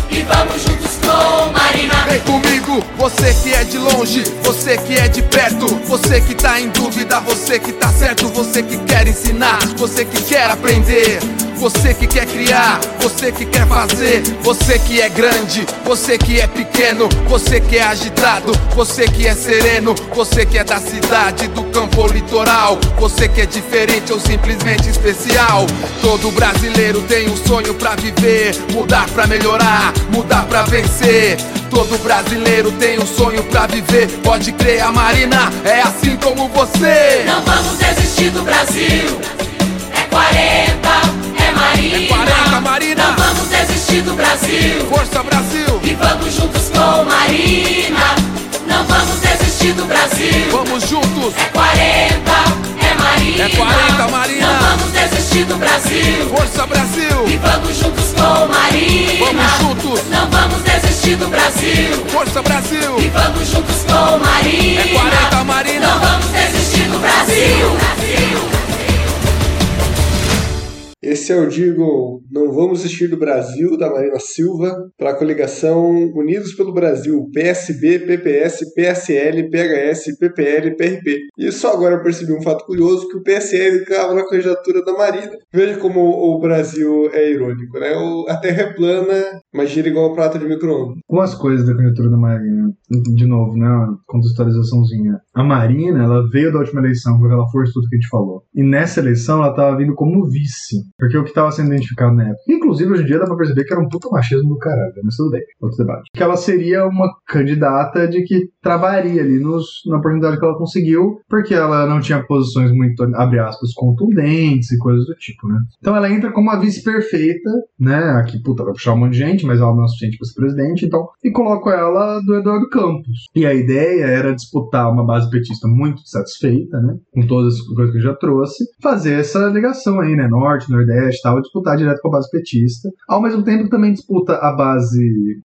[SPEAKER 18] E vamos juntos com Marina.
[SPEAKER 16] Vem comigo,
[SPEAKER 19] você que é de longe, você que é de perto, você que tá em dúvida, você que tá certo, você que quer ensinar, você que quer aprender. Você que quer criar, você que quer fazer, você que é grande, você que é pequeno, você que é agitado, você que é sereno, você que é da cidade, do campo ou litoral, você que é diferente ou simplesmente especial. Todo brasileiro tem um sonho pra viver, mudar pra melhorar, mudar pra vencer. Todo brasileiro tem um sonho pra viver, pode crer, a Marina é assim como você.
[SPEAKER 11] Não vamos desistir do Brasil. É 40, é Marina.
[SPEAKER 19] É 40, Marina.
[SPEAKER 11] Não vamos desistir do Brasil.
[SPEAKER 19] Força Brasil.
[SPEAKER 11] E vamos juntos com Marina. Não vamos desistir do Brasil.
[SPEAKER 19] Vamos juntos.
[SPEAKER 11] É 40, é Marina.
[SPEAKER 19] É 40, Marina.
[SPEAKER 11] Não vamos desistir do Brasil.
[SPEAKER 19] Força Brasil.
[SPEAKER 11] E vamos juntos com Marina.
[SPEAKER 19] Vamos juntos.
[SPEAKER 11] Não vamos desistir do Brasil.
[SPEAKER 19] Força Brasil.
[SPEAKER 11] E vamos juntos com Marina.
[SPEAKER 19] É 40, Marina.
[SPEAKER 11] Não vamos desistir do Brasil. Brasil.
[SPEAKER 4] Esse é o Digo Não Vamos Desistir do Brasil, da Marina Silva, para a coligação Unidos pelo Brasil, PSB, PPS, PSL, PHS, PPL, PRP. E só agora eu percebi um fato curioso, que o PSL estava na candidatura da Marina. Veja como o Brasil é irônico, né? A terra é plana, mas gira igual a prata de micro-ondas.
[SPEAKER 3] Algumas coisas da candidatura da Marina. De novo, né? Uma contextualizaçãozinha. A Marina, ela veio da última eleição com aquela força tudo que a gente falou. E nessa eleição ela tava vindo como vice. Porque o que tava sendo identificado na época. Inclusive, hoje em dia dá pra perceber que era um puta machismo do caralho, mas tudo bem. Outro debate. Que ela seria uma candidata de que travaria ali nos, na oportunidade que ela conseguiu, porque ela não tinha posições muito, abre aspas, contundentes e coisas do tipo, né? Então ela entra como a vice perfeita, né? Aqui, puta, vai puxar um monte de gente, mas ela não é suficiente pra ser presidente, então. E coloco ela do Eduardo Campos. E a ideia era disputar uma base petista muito satisfeita, né? Com todas as coisas que eu já trouxe, fazer essa ligação aí, né? Norte, Nordeste e tal, disputar direto com a base petista. Ao mesmo tempo que também disputa a base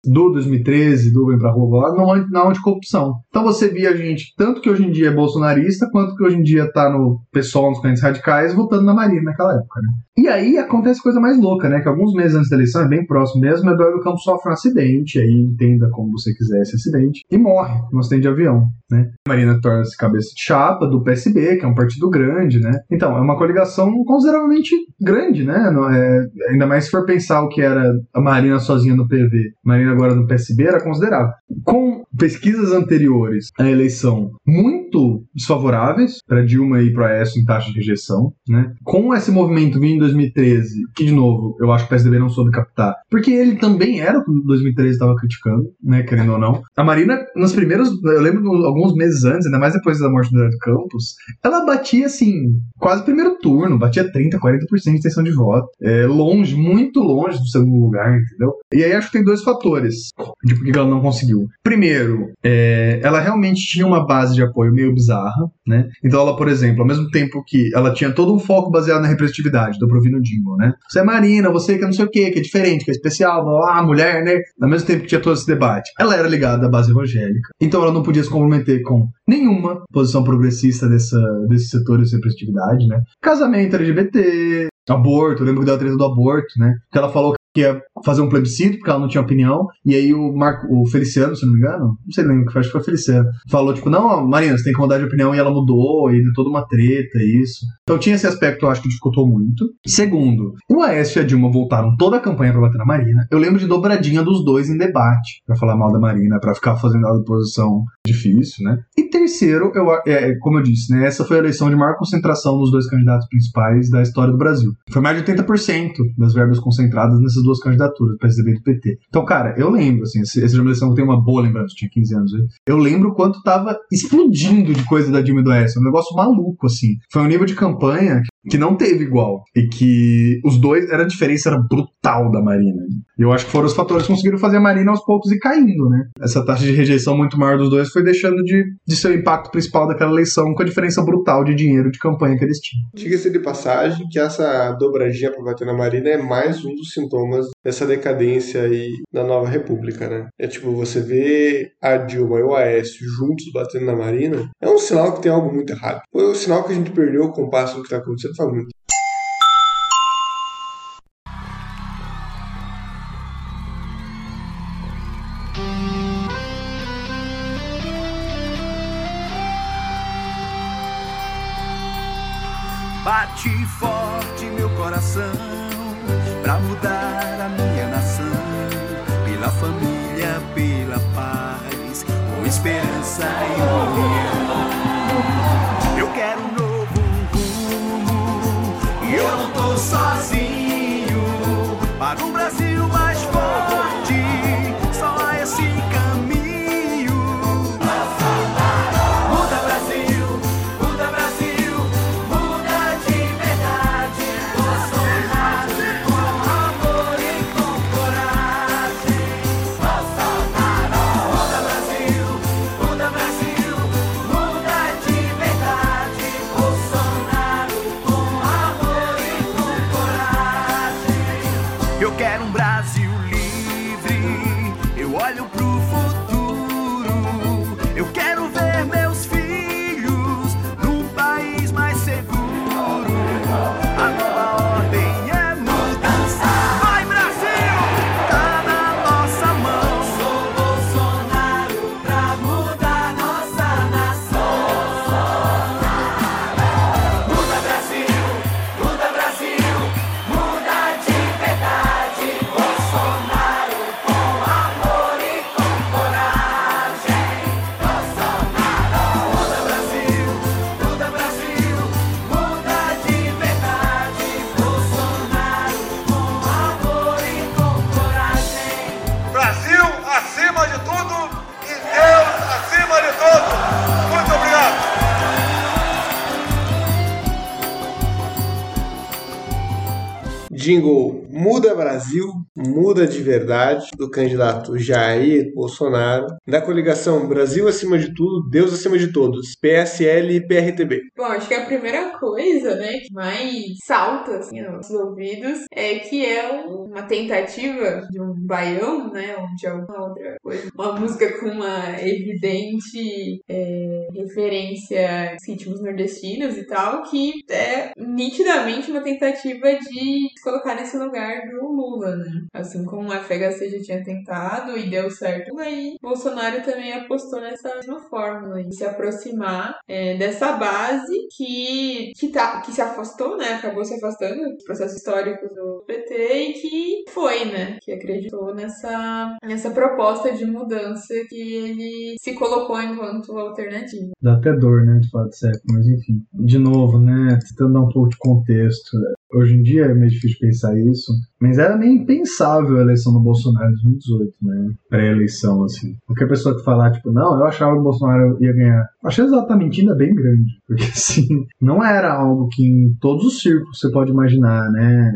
[SPEAKER 3] do 2013, do Vem Pra Rua lá, na, anticorrupção. Então você via gente, tanto que hoje em dia é bolsonarista, quanto que hoje em dia tá no PSOL, nos correntes radicais, votando na Marina naquela época, né? E aí acontece coisa mais louca, né? Que alguns meses antes da eleição, é bem próximo mesmo, Eduardo Campos sofre um acidente, aí entenda como você quiser esse acidente, e morre num acidente de avião, né? Marina torna-se cabeça de chapa do PSB, que é um partido grande, né? Então, é uma coligação consideravelmente grande, né? Não é, ainda mais se for pensar o que era a Marina sozinha no PV, Marina agora no PSB, era considerável. Com pesquisas anteriores à eleição muito desfavoráveis para Dilma e para Aécio em taxa de rejeição, né? Com esse movimento vindo em 2013, que de novo, eu acho que o PSDB não soube captar, porque ele também era o que o 2013 estava criticando, né, querendo ou não. A Marina, nos primeiros, eu lembro alguns meses antes, ainda mais depois da morte do Eduardo Campos, ela batia assim, quase primeiro turno, batia 30, 40% de intenção de voto. É, longe, muito longe do segundo lugar, entendeu? E aí acho que tem dois fatores de por que ela não conseguiu. Primeiro, é, ela realmente tinha uma base de apoio meio bizarra, né? Então ela, por exemplo, ao mesmo tempo que ela tinha todo um foco baseado na representatividade do Provino Dingo, né? Você é Marina, você que é não sei o que, que é diferente, que é especial, blá, blá, mulher, né? Ao mesmo tempo que tinha todo esse debate. Ela era ligada à base evangélica, então ela não podia se comprometer com nenhuma posição progressista dessa, desse setor dessa representatividade, né? Casamento LGBT, aborto, eu lembro que deu a treta do aborto, né? Que ela falou que ia fazer um plebiscito, porque ela não tinha opinião, e aí o Marco, o Feliciano, se não me engano, não sei lembro que foi, acho que foi o Feliciano, falou, tipo, não, Marina, você tem que mudar de opinião, e ela mudou, e deu toda uma treta, isso. Então tinha esse aspecto, eu acho que dificultou muito. Segundo, o Aécio e a Dilma voltaram toda a campanha pra bater na Marina. Eu lembro de dobradinha dos dois em debate, pra falar mal da Marina, pra ficar fazendo a posição difícil, né? E terceiro, eu, é, como eu disse, né, essa foi a eleição de maior concentração dos dois candidatos principais da história do Brasil. Foi mais de 80% das verbas concentradas nessas duas candidaturas, PSDB e do PT. Então, cara, eu lembro, assim, esse- essa é uma boa lembrança, tinha 15 anos. Eu lembro quanto tava explodindo de coisa da Dilma e do Aécio, um negócio maluco, assim. Foi um nível de campanha que não teve igual. E que os dois, era a diferença era brutal da Marina. E eu acho que foram os fatores que conseguiram fazer a Marina aos poucos ir caindo, né? Essa taxa de rejeição muito maior dos dois foi deixando de, de ser o impacto principal daquela eleição com a diferença brutal de dinheiro de campanha que eles tinham.
[SPEAKER 4] Diga-se de passagem que essa dobradinha pra bater na Marina é mais um dos sintomas dessa decadência aí da nova república, né? É tipo, você vê a Dilma e o Aécio juntos batendo na Marina, é um sinal que tem algo muito errado. Foi o sinal que a gente perdeu o compasso do que tá acontecendo faz muito.
[SPEAKER 14] Brasil, muda de verdade,
[SPEAKER 4] do candidato Jair Bolsonaro, da coligação Brasil acima de tudo, Deus acima de todos, PSL e PRTB.
[SPEAKER 5] Bom, acho que a primeira coisa, né, que mais salta assim aos ouvidos é que é um- uma tentativa de um baião, né, ou de alguma outra coisa, uma música com uma evidente é, referência aos ritmos nordestinos e tal, que é nitidamente uma tentativa de se colocar nesse lugar do Lula, né? Assim como a FHC já tinha tentado e deu certo, aí Bolsonaro também apostou nessa mesma fórmula, de se aproximar é, dessa base que, que, tá, que se afastou, né? Acabou se afastando dos processos históricos do PT e que foi, né? Que acreditou nessa, nessa proposta de mudança que ele se colocou enquanto alternativa.
[SPEAKER 3] Dá até dor, né, de falar de século, mas enfim. De novo, né, tentando dar um pouco de contexto. Hoje em dia é meio difícil pensar isso, mas era meio impensável a eleição do Bolsonaro em 2018, né? Pré-eleição, assim. Qualquer pessoa que falar, tipo, não, eu achava que o Bolsonaro ia ganhar. Eu achei exatamente ainda bem grande, porque *laughs* assim, não era algo que em todos os círculos você pode imaginar, né?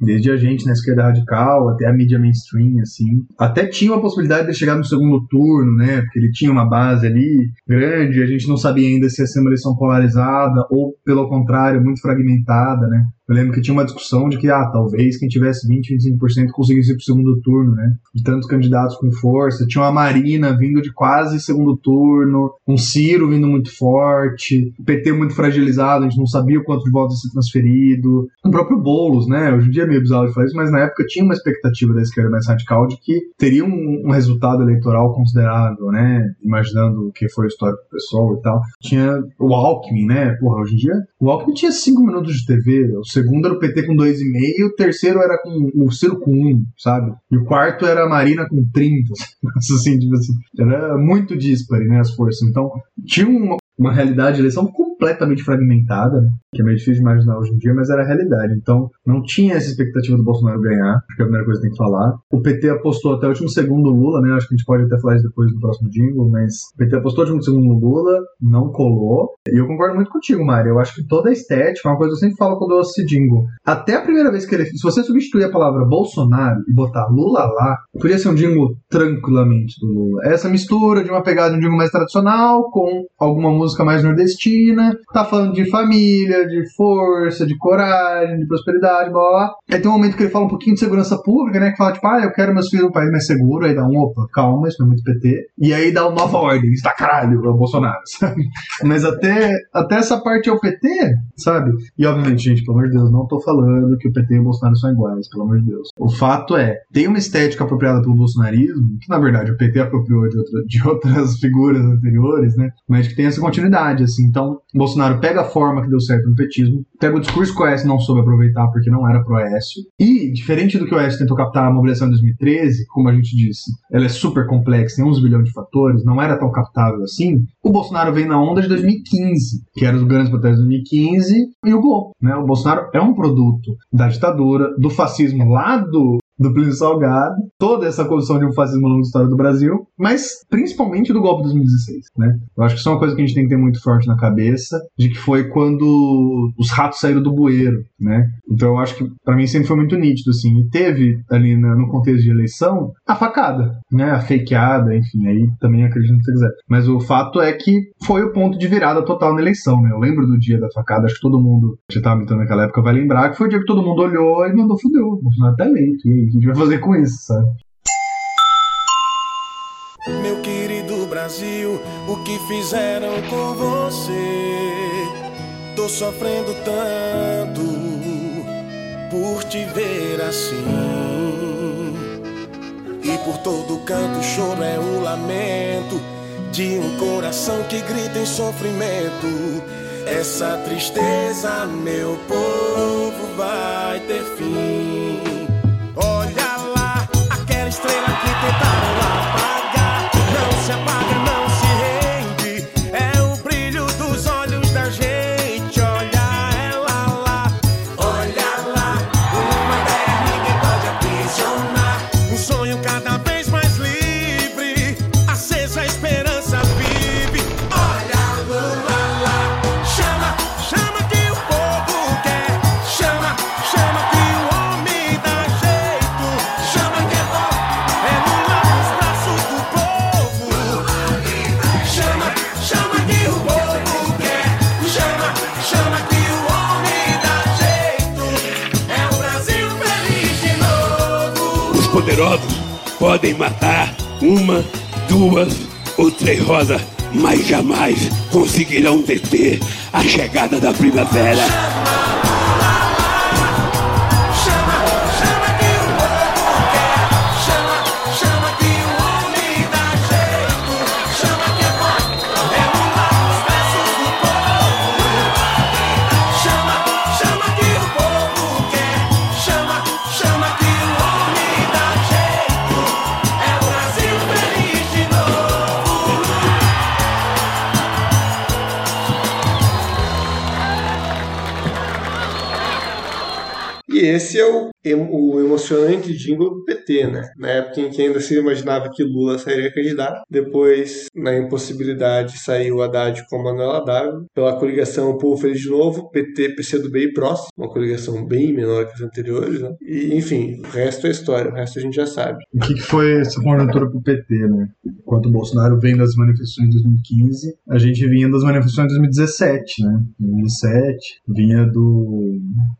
[SPEAKER 3] Desde a gente na esquerda radical até a mídia mainstream, assim. Até tinha uma possibilidade de chegar no segundo turno, né? Porque ele tinha uma base ali grande, a gente não sabia ainda se ia ser uma eleição polarizada ou, pelo contrário, muito fragmentada, né? Eu lembro que tinha uma discussão de que, ah, talvez quem tivesse 20, 25% conseguisse ir pro segundo turno, né? De tantos candidatos com força. Tinha uma Marina vindo de quase segundo turno, um Ciro vindo muito forte, o PT muito fragilizado, a gente não sabia o quanto de votos ia ser transferido. O próprio Boulos, né? Hoje em dia é meio bizarro de falar isso, mas na época tinha uma expectativa da esquerda mais radical de que teria um, um resultado eleitoral considerável, né? Imaginando o que foi o histórico pessoal e tal. Tinha o Alckmin, né? Porra, hoje em dia o Alckmin tinha 5 minutos de TV, o segundo era o PT com 2,5 e o terceiro era com o Ciro com 1, sabe? E o quarto era a Marina com 30. *laughs* assim, tipo assim, era muito dispare, né, as forças. Então, tinha uma, uma realidade de eleição completamente fragmentada, que é meio difícil de imaginar hoje em dia, mas era a realidade. Então, não tinha essa expectativa do Bolsonaro ganhar, acho que é a primeira coisa que tem que falar. O PT apostou até o último segundo Lula, né? Acho que a gente pode até falar isso depois no próximo jingle, mas o PT apostou o último segundo Lula, não colou. E eu concordo muito contigo, Mari. Eu acho que toda a estética é uma coisa que eu sempre falo quando eu assisto jingle. Até a primeira vez que ele. Se você substituir a palavra Bolsonaro e botar Lula lá, podia ser um jingle tranquilamente do Lula. Essa mistura de uma pegada de um jingle mais tradicional com alguma música mais nordestina, tá falando de família, de força, de coragem, de prosperidade, blá blá. Aí tem um momento que ele fala um pouquinho de segurança pública, né? Que fala, tipo, ah, eu quero meus filhos num país mais seguro. Aí dá um, opa, calma, isso não é muito PT. E aí dá uma nova ordem, está caralho, é o Bolsonaro, *laughs* sabe? Mas até, até essa parte é o PT, sabe? E obviamente, gente, pelo amor de Deus, não tô falando que o PT e o Bolsonaro são iguais, pelo amor de Deus. O fato é, tem uma estética apropriada pelo bolsonarismo, que na verdade o PT apropriou de, outra, de outras figuras anteriores, né? Mas que tem essa continuidade, assim. Então, Bolsonaro pega a forma que deu certo no petismo, pega o discurso que o Oeste não soube aproveitar porque não era pro Oeste, e, diferente do que o Oeste tentou captar a mobilização em 2013, como a gente disse, ela é super complexa, tem uns bilhões de fatores, não era tão captável assim, o Bolsonaro vem na onda de 2015, que era os grandes protestos de 2015, e o Globo. Né? O Bolsonaro é um produto da ditadura, do fascismo lá do, do Plínio Salgado, toda essa construção de um fascismo longo da história do Brasil, mas principalmente do golpe de 2016, né? Eu acho que isso é uma coisa que a gente tem que ter muito forte na cabeça, de que foi quando os ratos saíram do bueiro, né? Então eu acho que para mim sempre foi muito nítido, assim, e teve ali no contexto de eleição a facada, né? A fakeada, enfim, aí também acredito que você quiser. Mas o fato é que foi o ponto de virada total na eleição, né? Eu lembro do dia da facada, acho que todo mundo que estava habitando naquela época vai lembrar que foi o dia que todo mundo olhou e mandou fudeu, Bolsonaro tá eleito, e aí? A gente vai fazer com isso, sabe?
[SPEAKER 20] Meu querido Brasil, o que fizeram com você? Tô sofrendo tanto por te ver assim. E por todo canto choro é um lamento de um coração que grita em sofrimento. Essa tristeza, meu povo, vai ter fim.
[SPEAKER 21] Poderosos podem matar uma, duas ou três rosas, mas jamais conseguirão deter a chegada da primavera.
[SPEAKER 4] Esse é o, o emocionante jingle do PT, né? Na época em que ainda se imaginava que Lula sairia candidato. Depois, na impossibilidade, saiu Haddad com Manuel Haddad. Pela coligação Povo Feliz de Novo, PT, PCdoB e PROS. Uma coligação bem menor que as anteriores, né? E, enfim, o resto é história. O resto a gente já sabe.
[SPEAKER 3] O que, que foi essa conjuntura pro PT, né? Enquanto o Bolsonaro vem das manifestações de 2015, a gente vinha das manifestações de 2017, né? 2017, vinha do,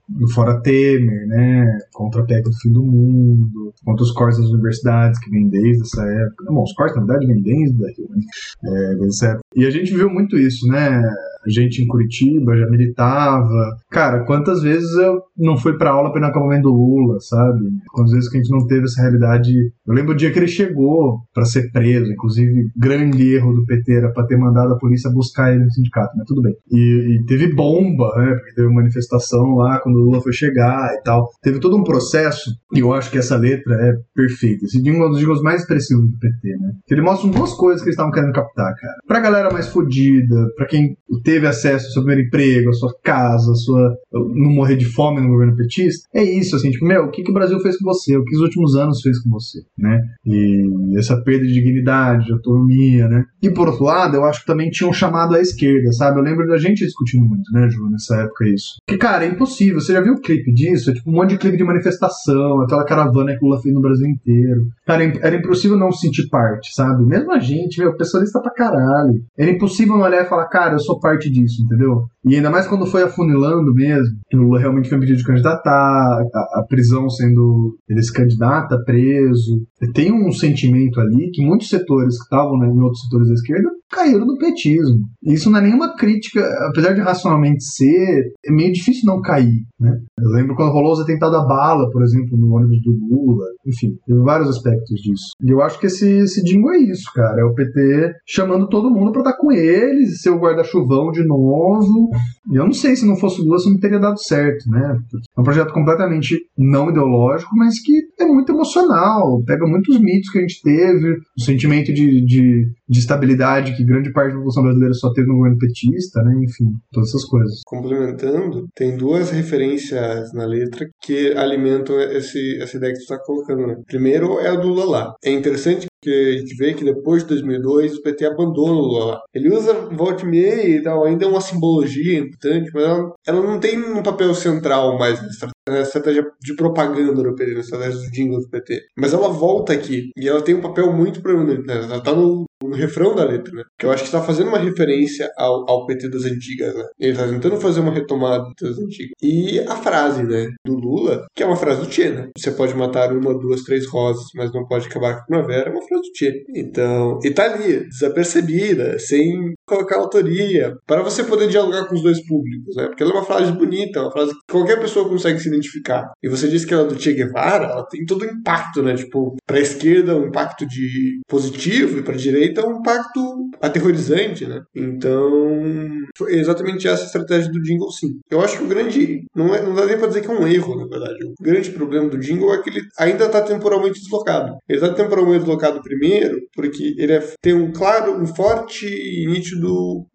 [SPEAKER 3] do Fora Temer, né? Contra a PEC do fim do mundo, contra os cortes das universidades, que vem desde essa época. Bom, os cortes, na verdade, vêm desde daí, né? É, desde essa época. E a gente viu muito isso, né? Gente em Curitiba já militava. Cara, quantas vezes eu não fui pra aula pelo acampamento do Lula, sabe? Quantas vezes que a gente não teve essa realidade. Eu lembro o dia que ele chegou pra ser preso, inclusive, grande erro do PT era pra ter mandado a polícia buscar ele no sindicato, mas tudo bem. E, e teve bomba, né? Porque teve manifestação lá quando o Lula foi chegar e tal. Teve todo um processo, e eu acho que essa letra é perfeita. Esse é um dos jingles mais expressivos do PT, né? Ele mostra duas coisas que eles estavam querendo captar, cara. Pra galera mais fodida, pra quem teve acesso ao seu primeiro emprego, à sua casa, à sua. não morrer de fome no governo petista, é isso, assim, tipo, meu, o que, que o Brasil fez com você? O que os últimos anos fez com você, né? E essa perda de dignidade, de autonomia, né? E por outro lado, eu acho que também tinha um chamado à esquerda, sabe? Eu lembro da gente discutindo muito, né, Ju, nessa época isso. Que, cara, é impossível. Você já viu o clipe disso? É tipo um monte de clipe de manifestação, aquela caravana que o Lula fez no Brasil inteiro. Cara, era impossível não se sentir parte, sabe? Mesmo a gente, meu, pessoalista pra caralho. Era impossível não olhar e falar, cara, eu sou parte disso, entendeu? E ainda mais quando foi afunilando mesmo, que o Lula realmente foi impedido de candidatar, a, a prisão sendo ele se candidata, preso. Tem um sentimento ali que muitos setores que estavam né, em outros setores da esquerda caíram no petismo. Isso não é nenhuma crítica, apesar de racionalmente ser, é meio difícil não cair. Né? Eu lembro quando rolou os atentados à bala, por exemplo, no ônibus do Lula. Enfim, teve vários aspectos disso. E eu acho que esse, esse dingo é isso, cara. É o PT chamando todo mundo pra estar com eles, ser o guarda-chuvão de novo. Eu não sei se não fosse o Lula, isso não teria dado certo, né? É um projeto completamente não ideológico, mas que é muito emocional. Pega muitos mitos que a gente teve, o sentimento de, de, de estabilidade que grande parte da população brasileira só teve no governo petista, né? Enfim, todas essas coisas.
[SPEAKER 4] Complementando, tem duas referências na letra que alimentam esse, essa ideia que tu está colocando, né? Primeiro é a do Lula lá. É interessante que a gente vê que depois de 2002 o PT abandona o Lula. Ele usa volte meia e tal, ainda é uma simbologia importante, mas ela, ela não tem um papel central mais na estratégia de propaganda do PT, na estratégia do jingle do PT. Mas ela volta aqui e ela tem um papel muito prominente. Né? Ela tá no, no refrão da letra, né? Que eu acho que está fazendo uma referência ao, ao PT das antigas, né? Ele está tentando fazer uma retomada das antigas. E a frase, né, do Lula, que é uma frase do Tchê, né? Você pode matar uma, duas, três rosas, mas não pode acabar com a primavera, é uma frase do Tchê. Então, e tá ali, desapercebida, sem colocar autoria, para você poder dialogar com os dois públicos, né? Porque ela é uma frase bonita, é uma frase que qualquer pessoa consegue se identificar. E você disse que ela é do Che Guevara, ela tem todo o impacto, né? Tipo, pra esquerda um impacto de positivo e pra direita um impacto aterrorizante, né? Então, foi exatamente essa estratégia do jingle, sim. Eu acho que o grande, não, é, não dá nem pra dizer que é um erro, na verdade. O grande problema do jingle é que ele ainda tá temporalmente deslocado. Ele tá temporalmente deslocado primeiro porque ele é, tem um claro, um forte e nítido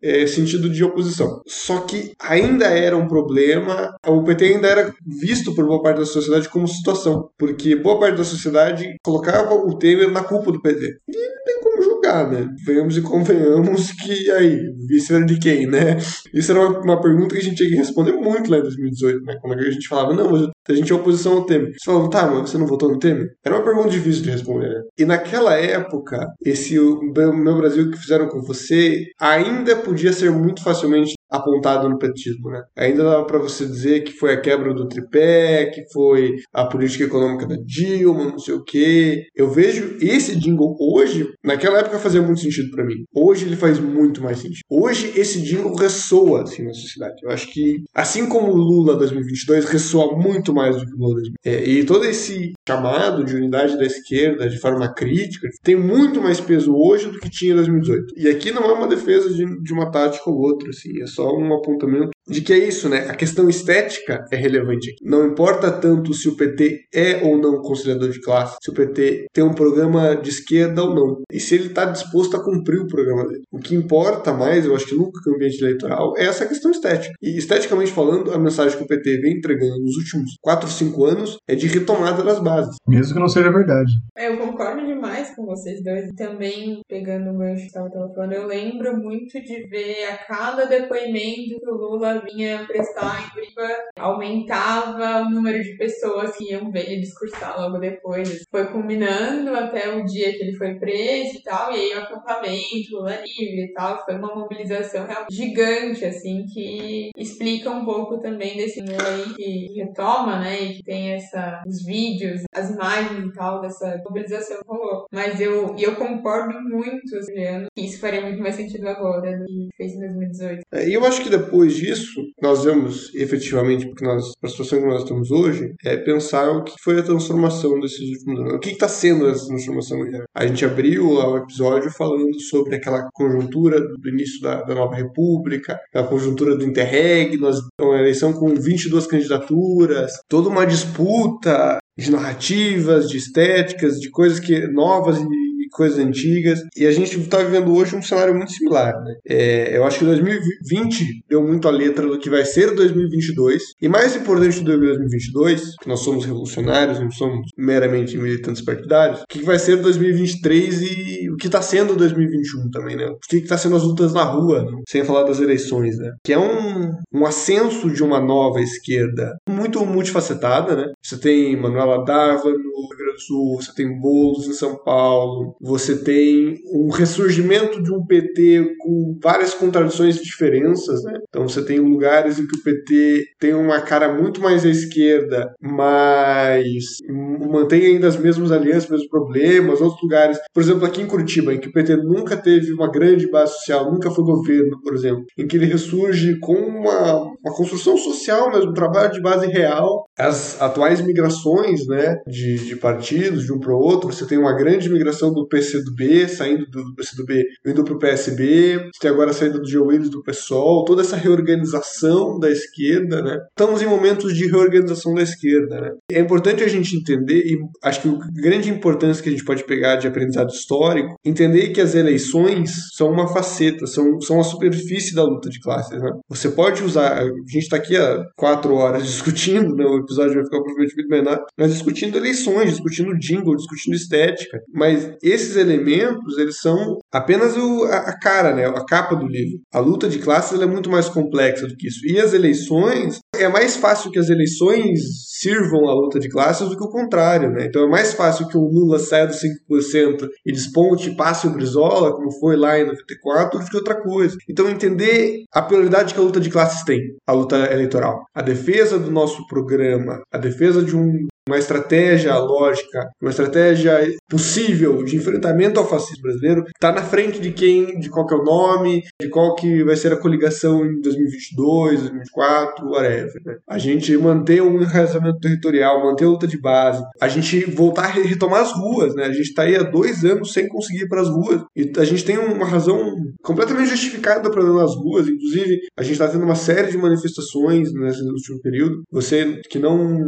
[SPEAKER 4] é, sentido de oposição. Só que ainda era um problema, o PT ainda era visto por boa parte da sociedade como situação, porque boa parte da sociedade colocava o Temer na culpa do PT. E não tem como julgar, né? Venhamos e convenhamos que aí, vice era de quem, né? Isso era uma, uma, pergunta que a gente tinha que responder muito lá em 2018, né? Quando a gente falava, não, mas a gente é oposição ao Temer. Você falava, tá, mas você não votou no Temer? Era uma pergunta difícil de responder, né? E naquela época, esse o meu Brasil que fizeram com você ainda podia ser muito facilmente apontado no petismo, né? Ainda dava para você dizer que foi a quebra do tripé, que foi a política econômica da Dilma, não sei o quê. Eu vejo esse jingle hoje, naquela época fazia muito sentido para mim. Hoje ele faz muito mais sentido. Hoje esse jingle ressoa assim na sociedade. Eu acho que assim como o Lula 2022 ressoa muito mais do que o Lula 2022. É, e todo esse chamado de unidade da esquerda de forma crítica tem muito mais peso hoje do que tinha em 2018. E aqui não é uma defesa de, de uma tática ou outra, assim, é só um apontamento de que é isso, né? A questão estética é relevante aqui. Não importa tanto se o PT é ou não conciliador de classe, se o PT tem um programa de esquerda ou não, e se ele está disposto a cumprir o programa dele. O que importa mais, eu acho que nunca no ambiente eleitoral, é essa questão estética. E esteticamente falando, a mensagem que o PT vem entregando nos últimos 4, 5 anos é de retomada das bases.
[SPEAKER 3] Mesmo que não seja verdade.
[SPEAKER 5] Eu concordo demais com vocês dois. Também, pegando o gancho que estava falando, eu lembro muito de ver a cada depoimento que o Lula vinha prestar em Curitiba, aumentava o número de pessoas que iam ver ele discursar logo depois. Foi culminando até o dia que ele foi preso e tal, e aí o acampamento, Lula livre e tal, foi uma mobilização gigante, assim, que explica um pouco também desse aí que retoma, né, e que tem essa, os vídeos, as imagens e tal, dessa mobilização que rolou. Mas eu, eu concordo muito, Juliano, que isso faria muito mais sentido agora do que fez em 2018.
[SPEAKER 4] É, eu acho que depois disso, nós vemos efetivamente, porque nós, a situação que nós estamos hoje, é pensar o que foi a transformação desses últimos anos. O que está sendo essa transformação? A gente abriu o episódio falando sobre aquela conjuntura do início da, da nova república, a conjuntura do Interreg, nós uma eleição com 22 candidaturas, toda uma disputa de narrativas, de estéticas, de coisas que novas e coisas antigas. E a gente está vivendo hoje um cenário muito similar. Né? É, eu acho que 2020 deu muito a letra do que vai ser 2022. E mais importante do 2022, que nós somos revolucionários, não somos meramente militantes partidários, o que vai ser 2023 e o que está sendo 2021 também, né? O que está sendo as lutas na rua, né? sem falar das eleições, né? Que é um, um ascenso de uma nova esquerda muito multifacetada, né? Você tem Manuela Dávila no Rio Grande do Sul, você tem Boulos em São Paulo, você tem um ressurgimento de um PT com várias contradições e diferenças, né? Então você tem lugares em que o PT tem uma cara muito mais à esquerda, mas mantém ainda as mesmas alianças, os mesmos problemas, outros lugares, por exemplo, aqui em Curitiba, em que o PT nunca teve uma grande base social, nunca foi governo, por exemplo, em que ele ressurge com uma, uma construção social mesmo, um trabalho de base real. As atuais migrações né, de, de partidos de um para o outro, você tem uma grande migração do PCdoB, saindo do PCdoB, indo para o PSB, você tem agora a saída do Joe Willis do PSOL, toda essa reorganização da esquerda, né? Estamos em momentos de reorganização da esquerda, né? É importante a gente entender, e acho que a grande importância que a gente pode pegar de aprendizado histórico, entender que as eleições são uma faceta, são, são a superfície da luta de classes, né? Você pode usar, a gente está aqui há quatro horas *laughs* discutindo, né? Episódio vai ficar muito menor, mas discutindo eleições, discutindo jingle, discutindo estética, mas esses elementos, eles são apenas o, a, a cara, né? A capa do livro. A luta de classes é muito mais complexa do que isso. E as eleições, é mais fácil que as eleições sirvam à luta de classes do que o contrário, né? Então é mais fácil que o Lula saia dos 5% e desponte e passe o Brizola, como foi lá em 94, do que outra coisa. Então entender a prioridade que a luta de classes tem, a luta eleitoral. A defesa do nosso programa, a defesa de um uma estratégia lógica, uma estratégia possível de enfrentamento ao fascismo brasileiro, está na frente de quem, de qual que é o nome, de qual que vai ser a coligação em 2022, 2024, whatever. Né? A gente manter um enraizamento territorial, manter a luta de base, a gente voltar a retomar as ruas, né? A gente está aí há dois anos sem conseguir ir para as ruas e a gente tem uma razão completamente justificada para ir nas ruas, inclusive a gente está tendo uma série de manifestações nesse último período. Você que não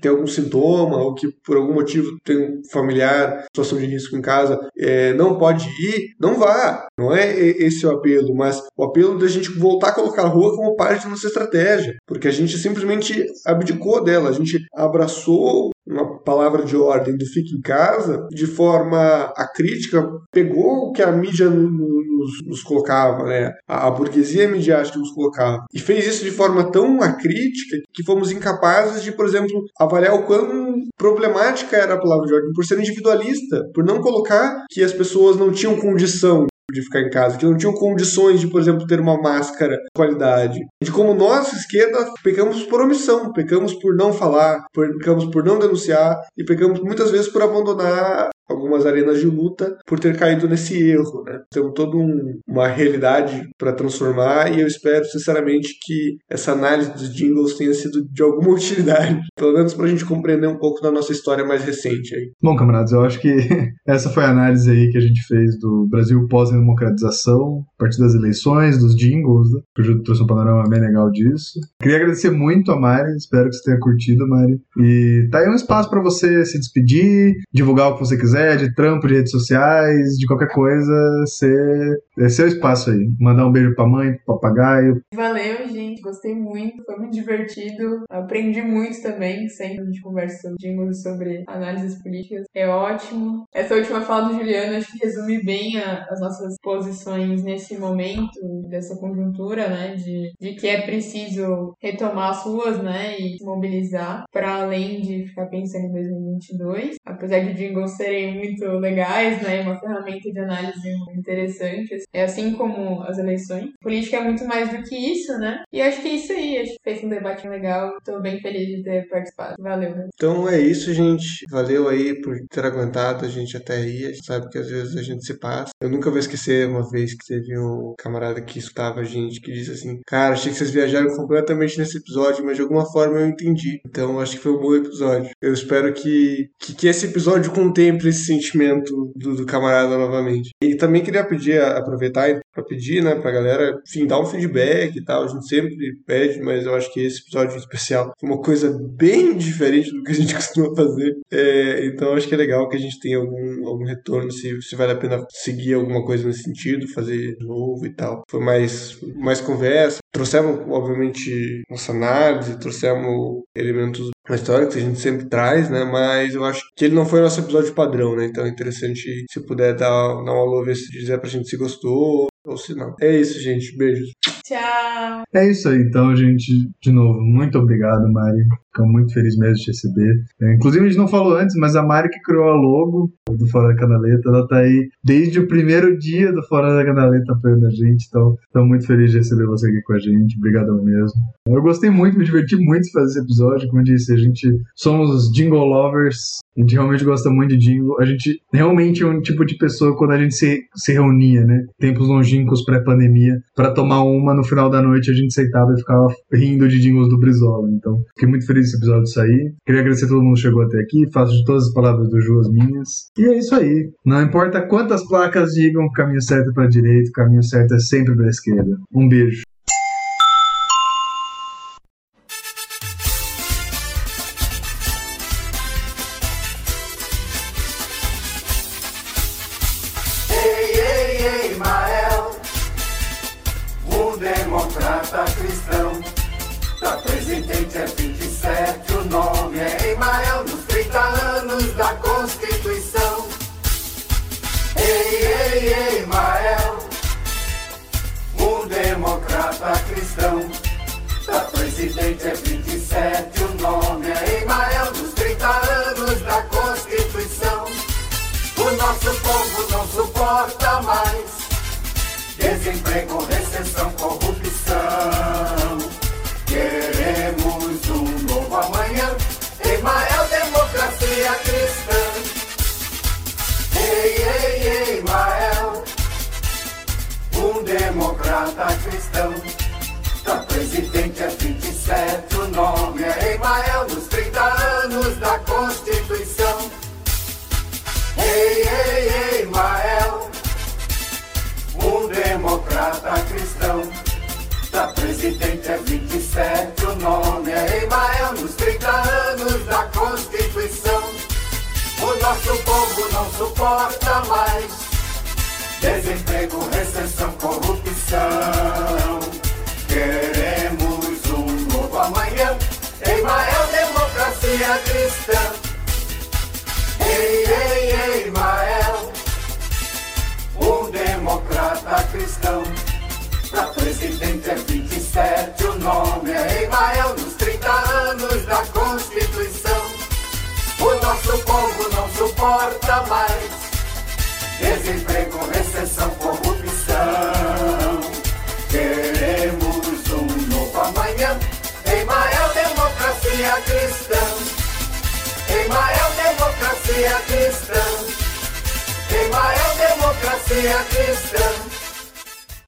[SPEAKER 4] tem algum sintoma sintoma ou que por algum motivo tem um familiar, situação de risco em casa, é, não pode ir, não vá. Não é esse o apelo, mas o apelo da gente voltar a colocar a rua como parte da nossa estratégia, porque a gente simplesmente abdicou dela, a gente abraçou uma palavra de ordem do fique em casa, de forma a crítica pegou o que a mídia nos, nos colocava, né? A, a, burguesia midiática nos colocava, e fez isso de forma tão acrítica que fomos incapazes de, por exemplo, avaliar o quão problemática era a palavra de ordem por ser individualista, por não colocar que as pessoas não tinham condição de ficar em casa, que não tinham condições de, por exemplo, ter uma máscara de qualidade. De como nós, esquerda, pecamos por omissão, pecamos por não falar, pecamos por não denunciar e pecamos muitas vezes por abandonar algumas arenas de luta por ter caído nesse erro, né? Temos toda um, uma realidade para transformar e eu espero sinceramente que essa análise dos jingles tenha sido de alguma *laughs* utilidade, pelo menos para a gente compreender um pouco da nossa história mais recente aí.
[SPEAKER 3] Bom, camaradas, eu acho que *laughs* essa foi a análise aí que a gente fez do Brasil pós-democratização, a partir das eleições, dos jingles, né? O trouxe um panorama bem legal disso. Queria agradecer muito a Mari, espero que você tenha curtido, Mari. E tá aí um espaço para você se despedir, divulgar o que você quiser quiser, de trampo, de redes sociais, de qualquer coisa, você, é seu espaço aí. Mandar um beijo pra mãe, pro papagaio.
[SPEAKER 5] Valeu, gente. Gostei muito. Foi muito divertido. Aprendi muito também. Sempre a gente conversa sobre sobre análises políticas. É ótimo. Essa última fala do Juliano acho que resume bem a, as nossas posições nesse momento, dessa conjuntura, né? De, de que é preciso retomar as ruas, né? E se mobilizar para além de ficar pensando em 2022. Apesar de jingles serem muito legais, né? Uma ferramenta de análise interessante. É assim como as eleições. Política é muito mais do que isso, né? E acho que é isso aí. Acho que fez um debate legal. Tô bem feliz de ter participado. Valeu, né?
[SPEAKER 4] Então é isso, gente. Valeu aí por ter aguentado a gente até aí. A gente sabe que às vezes a gente se passa. Eu nunca vou esquecer uma vez que teve um camarada que escutava a gente que disse assim: Cara, achei que vocês viajaram completamente nesse episódio, mas de alguma forma eu entendi. Então acho que foi um bom episódio. Eu espero que, que, que esse episódio contemple esse sentimento do, do camarada novamente. E também queria pedir, aproveitar para pedir, né, pra galera, enfim, dar um feedback e tal. A gente sempre pede, mas eu acho que esse episódio especial foi uma coisa bem diferente do que a gente *laughs* costuma fazer. É, então acho que é legal que a gente tenha algum, algum retorno, se, se vale a pena seguir alguma coisa nesse sentido, fazer de novo e tal. Foi mais, mais conversa. Trouxemos, obviamente, nossa análise, trouxemos elementos uma história que a gente sempre traz, né? Mas eu acho que ele não foi o nosso episódio padrão, né? Então é interessante se puder dar, dar um alô, ver se dizer pra gente se gostou ou se não. É isso, gente. Beijos.
[SPEAKER 5] Tchau.
[SPEAKER 3] É isso aí, então, gente. De novo, muito obrigado, Mari.
[SPEAKER 8] Ficamos muito felizes mesmo de receber. É, inclusive, a gente não falou antes, mas a Mari que criou a logo do Fora da Canaleta, ela tá aí desde o primeiro dia do Fora da Canaleta apoiando a gente. Então, estamos muito felizes de receber você aqui com a gente. Obrigadão mesmo. Eu gostei muito, me diverti muito fazer esse episódio. Como disse, a gente somos jingle lovers. A gente realmente gosta muito de jingle. A gente realmente é um tipo de pessoa quando a gente se, se reunia, né? Tempos longínquos pré-pandemia, para tomar uma no final da noite a gente sentava e ficava rindo de jingles do Brizola. Então, fiquei muito feliz desse episódio sair. Queria agradecer a todo mundo que chegou até aqui. Faço de todas as palavras do Ju as minhas. E é isso aí. Não importa quantas placas digam, caminho certo é pra direita, o caminho certo é sempre pra esquerda. Um beijo.